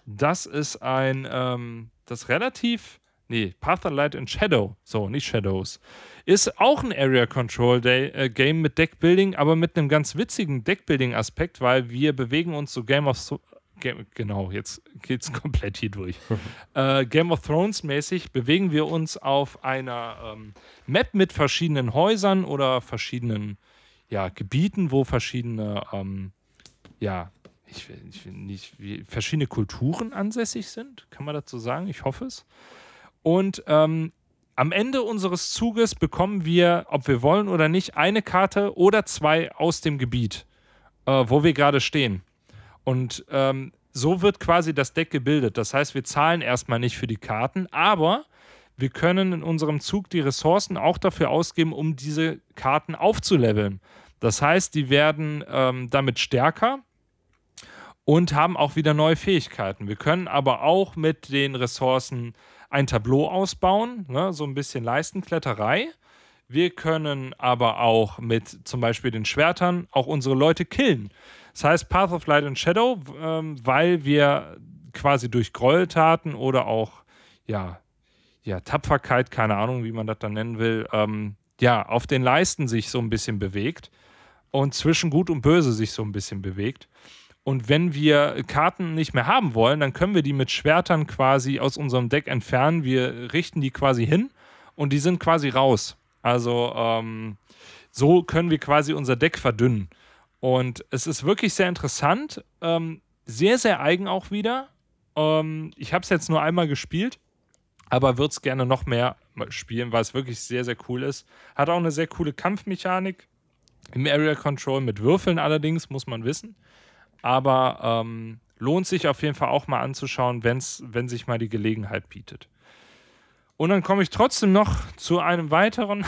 Das ist ein, ähm, das relativ, nee, Path of Light and Shadow, so, nicht Shadows, ist auch ein Area Control Day, äh, Game mit Deckbuilding, aber mit einem ganz witzigen Deckbuilding-Aspekt, weil wir bewegen uns so Game of genau, jetzt geht es [LAUGHS] komplett hier durch. äh, Game of Thrones mäßig bewegen wir uns auf einer ähm, Map mit verschiedenen Häusern oder verschiedenen ja, Gebieten, wo verschiedene, ähm, ja, ich ich will nicht, verschiedene Kulturen ansässig sind, kann man dazu sagen? Ich hoffe es. Und ähm, am Ende unseres Zuges bekommen wir, ob wir wollen oder nicht, eine Karte oder zwei aus dem Gebiet, äh, wo wir gerade stehen. Und ähm, so wird quasi das Deck gebildet. Das heißt, wir zahlen erstmal nicht für die Karten, aber wir können in unserem Zug die Ressourcen auch dafür ausgeben, um diese Karten aufzuleveln. Das heißt, die werden ähm, damit stärker und haben auch wieder neue Fähigkeiten. Wir können aber auch mit den Ressourcen ein Tableau ausbauen, ne, so ein bisschen Leistenkletterei. Wir können aber auch mit zum Beispiel den Schwertern auch unsere Leute killen. Das heißt Path of Light and Shadow, ähm, weil wir quasi durch Gräueltaten oder auch, ja, ja, Tapferkeit, keine Ahnung, wie man das dann nennen will, ähm, ja, auf den Leisten sich so ein bisschen bewegt und zwischen Gut und Böse sich so ein bisschen bewegt. Und wenn wir Karten nicht mehr haben wollen, dann können wir die mit Schwertern quasi aus unserem Deck entfernen. Wir richten die quasi hin und die sind quasi raus. Also ähm, so können wir quasi unser Deck verdünnen. Und es ist wirklich sehr interessant, ähm, sehr, sehr eigen auch wieder. Ähm, ich habe es jetzt nur einmal gespielt, aber würde es gerne noch mehr spielen, weil es wirklich sehr, sehr cool ist. Hat auch eine sehr coole Kampfmechanik im Area Control mit Würfeln allerdings, muss man wissen. Aber ähm, lohnt sich auf jeden Fall auch mal anzuschauen, wenn's, wenn sich mal die Gelegenheit bietet. Und dann komme ich trotzdem noch zu einem weiteren.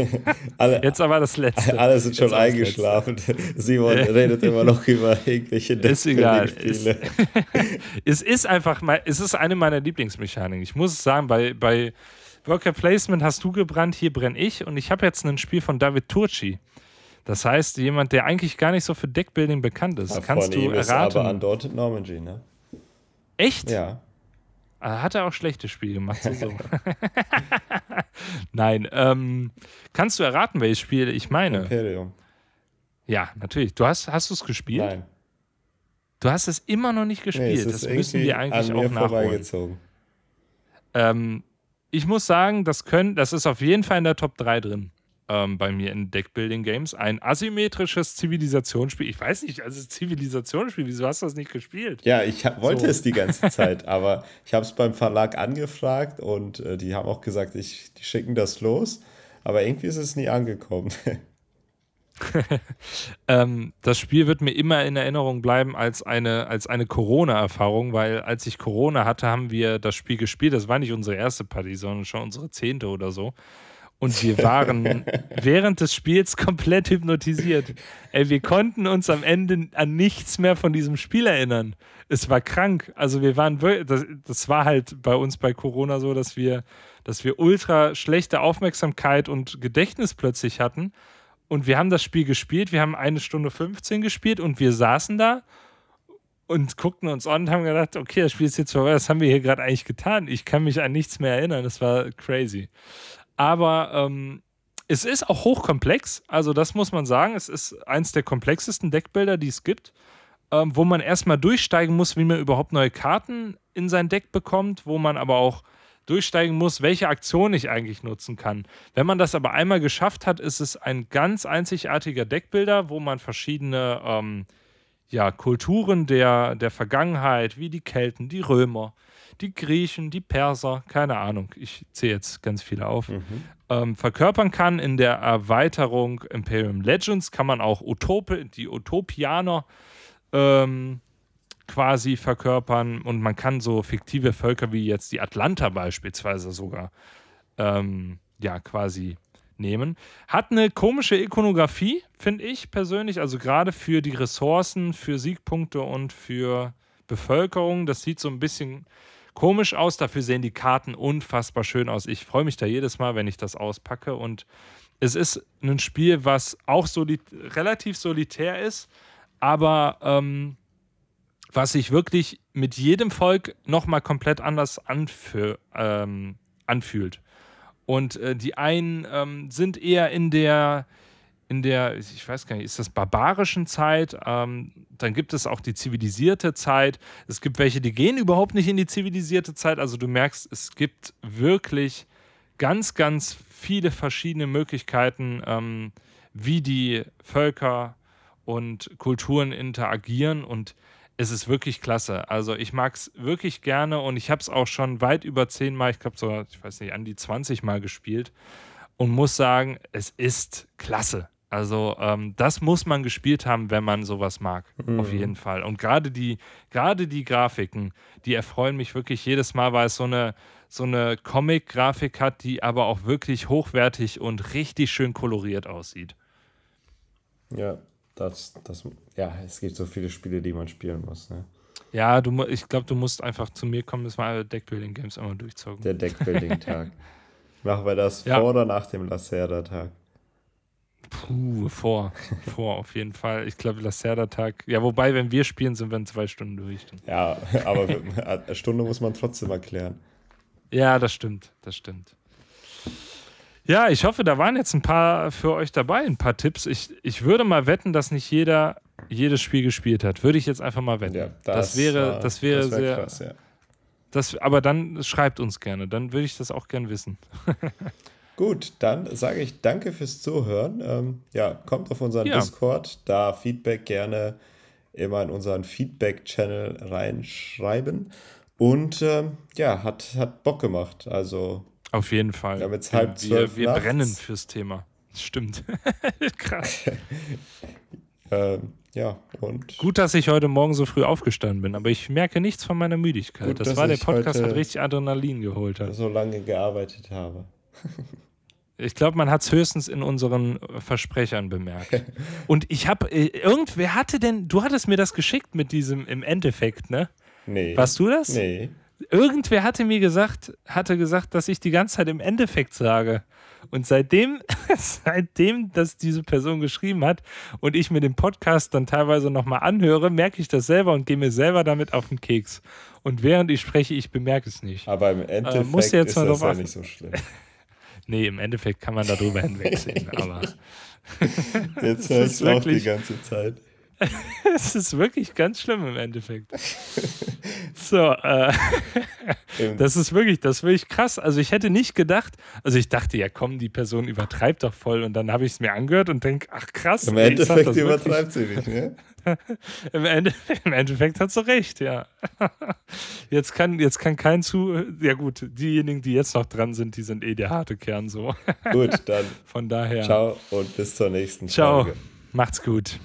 [LAUGHS] alle, Jetzt aber das letzte. Alle sind schon eingeschlafen. Simon redet immer noch über irgendwelche Ist egal. Es, [LAUGHS] es, ist einfach, es ist eine meiner Lieblingsmechaniken. Ich muss sagen, bei, bei Worker Placement hast du gebrannt, hier brenne ich. Und ich habe jetzt ein Spiel von David Turci. Das heißt, jemand, der eigentlich gar nicht so für Deckbuilding bekannt ist. Ja, Kannst du erraten? Ist aber Undaunted Normandy, ne? Echt? Ja. Ah, hat er auch schlechte Spiele gemacht. So, so. [LAUGHS] [LAUGHS] Nein. Ähm, kannst du erraten, welches Spiel ich meine? Imperium. Ja, natürlich. Du hast, hast du es gespielt? Nein. Du hast es immer noch nicht gespielt. Nee, das müssen wir eigentlich auch nachholen. Ähm, ich muss sagen, das, können, das ist auf jeden Fall in der Top 3 drin ähm, bei mir in Deckbuilding Games. Ein asymmetrisches Zivilisationsspiel. Ich weiß nicht, also Zivilisationsspiel, wieso hast du das nicht gespielt? Ja, ich hab, wollte so. es die ganze [LAUGHS] Zeit, aber ich habe es beim Verlag angefragt und äh, die haben auch gesagt, ich, die schicken das los, aber irgendwie ist es nie angekommen. [LAUGHS] ähm, das Spiel wird mir immer in Erinnerung bleiben als eine, als eine Corona-Erfahrung, weil als ich Corona hatte, haben wir das Spiel gespielt. Das war nicht unsere erste Party, sondern schon unsere zehnte oder so. Und wir waren [LAUGHS] während des Spiels komplett hypnotisiert. Ey, wir konnten uns am Ende an nichts mehr von diesem Spiel erinnern. Es war krank. Also wir waren wirklich, das, das war halt bei uns bei Corona so, dass wir, dass wir ultra schlechte Aufmerksamkeit und Gedächtnis plötzlich hatten. Und wir haben das Spiel gespielt. Wir haben eine Stunde 15 gespielt und wir saßen da und guckten uns an und haben gedacht, okay, das Spiel ist jetzt vorbei, was haben wir hier gerade eigentlich getan? Ich kann mich an nichts mehr erinnern. Das war crazy. Aber ähm, es ist auch hochkomplex. Also, das muss man sagen. Es ist eins der komplexesten Deckbilder, die es gibt. Ähm, wo man erstmal durchsteigen muss, wie man überhaupt neue Karten in sein Deck bekommt, wo man aber auch durchsteigen muss, welche Aktion ich eigentlich nutzen kann. Wenn man das aber einmal geschafft hat, ist es ein ganz einzigartiger Deckbilder, wo man verschiedene ähm, ja, Kulturen der, der Vergangenheit, wie die Kelten, die Römer, die Griechen, die Perser, keine Ahnung, ich zähle jetzt ganz viele auf, mhm. ähm, verkörpern kann. In der Erweiterung Imperium Legends kann man auch Utope, die Utopianer ähm, quasi verkörpern und man kann so fiktive Völker wie jetzt die Atlanta beispielsweise sogar ähm, ja quasi nehmen. Hat eine komische Ikonografie, finde ich persönlich, also gerade für die Ressourcen, für Siegpunkte und für Bevölkerung. Das sieht so ein bisschen komisch aus. Dafür sehen die Karten unfassbar schön aus. Ich freue mich da jedes Mal, wenn ich das auspacke. Und es ist ein Spiel, was auch soli relativ solitär ist, aber ähm, was sich wirklich mit jedem Volk nochmal komplett anders ähm, anfühlt. Und äh, die einen ähm, sind eher in der in der, ich weiß gar nicht, ist das barbarischen Zeit? Ähm, dann gibt es auch die zivilisierte Zeit. Es gibt welche, die gehen überhaupt nicht in die zivilisierte Zeit. Also du merkst, es gibt wirklich ganz, ganz viele verschiedene Möglichkeiten, ähm, wie die Völker und Kulturen interagieren und es ist wirklich klasse. Also ich mag es wirklich gerne und ich habe es auch schon weit über zehnmal, ich glaube so, ich weiß nicht, an die 20 Mal gespielt und muss sagen, es ist klasse. Also ähm, das muss man gespielt haben, wenn man sowas mag. Mhm. Auf jeden Fall. Und gerade die, gerade die Grafiken, die erfreuen mich wirklich jedes Mal, weil es so eine, so eine Comic-Grafik hat, die aber auch wirklich hochwertig und richtig schön koloriert aussieht. Ja, das, das, ja, es gibt so viele Spiele, die man spielen muss. Ne? Ja, du, ich glaube, du musst einfach zu mir kommen, dass wir alle Deckbuilding-Games einmal durchzogen. Der Deckbuilding-Tag. [LAUGHS] Machen wir das ja. vor oder nach dem Lacerda-Tag? Puh, vor. vor, auf jeden Fall. Ich glaube, Lacerda-Tag. Ja, wobei, wenn wir spielen, sind wir in zwei Stunden durch. Ja, [LAUGHS] aber eine Stunde muss man trotzdem erklären. Ja, das stimmt. Das stimmt. Ja, ich hoffe, da waren jetzt ein paar für euch dabei, ein paar Tipps. Ich, ich würde mal wetten, dass nicht jeder jedes Spiel gespielt hat. Würde ich jetzt einfach mal wetten. Ja, das, das, wäre, das wäre das sehr. Krass, ja. Das, aber dann schreibt uns gerne, dann würde ich das auch gern wissen. [LAUGHS] Gut, dann sage ich danke fürs Zuhören. Ähm, ja, kommt auf unseren ja. Discord, da Feedback gerne immer in unseren Feedback-Channel reinschreiben. Und ähm, ja, hat, hat Bock gemacht. Also auf jeden Fall. Wir, jetzt halb wir, wir brennen fürs Thema. Stimmt. [LAUGHS] Krass. [LAUGHS] Ähm, ja, und. Gut, dass ich heute Morgen so früh aufgestanden bin, aber ich merke nichts von meiner Müdigkeit. Gut, das war der Podcast, hat richtig Adrenalin geholt hat. so lange gearbeitet habe. [LAUGHS] Ich glaube, man hat es höchstens in unseren äh, Versprechern bemerkt. [LAUGHS] Und ich habe, äh, irgendwer hatte denn, du hattest mir das geschickt mit diesem im Endeffekt, ne? Nee. Warst du das? Nee. Irgendwer hatte mir gesagt, hatte gesagt, dass ich die ganze Zeit im Endeffekt sage. Und seitdem, [LAUGHS] seitdem das diese Person geschrieben hat und ich mir den Podcast dann teilweise nochmal anhöre, merke ich das selber und gehe mir selber damit auf den Keks. Und während ich spreche, ich bemerke es nicht. Aber im Endeffekt musst du jetzt ist mal das ja nicht so schlimm. [LAUGHS] Nee, im Endeffekt kann man darüber hinwegsehen. [LAUGHS] aber Jetzt [LAUGHS] höre ist ich auch die ganze Zeit. [LAUGHS] es ist wirklich ganz schlimm im Endeffekt. [LAUGHS] So, äh, Das ist wirklich, das ist wirklich krass. Also ich hätte nicht gedacht, also ich dachte, ja komm, die Person übertreibt doch voll und dann habe ich es mir angehört und denke, ach krass. Im Endeffekt übertreibt sie nicht, ne? [LAUGHS] Im, Ende, Im Endeffekt hat sie recht, ja. Jetzt kann, jetzt kann kein zu, ja gut, diejenigen, die jetzt noch dran sind, die sind eh der harte Kern so. Gut, dann Von daher, ciao und bis zur nächsten ciao, Folge. macht's gut.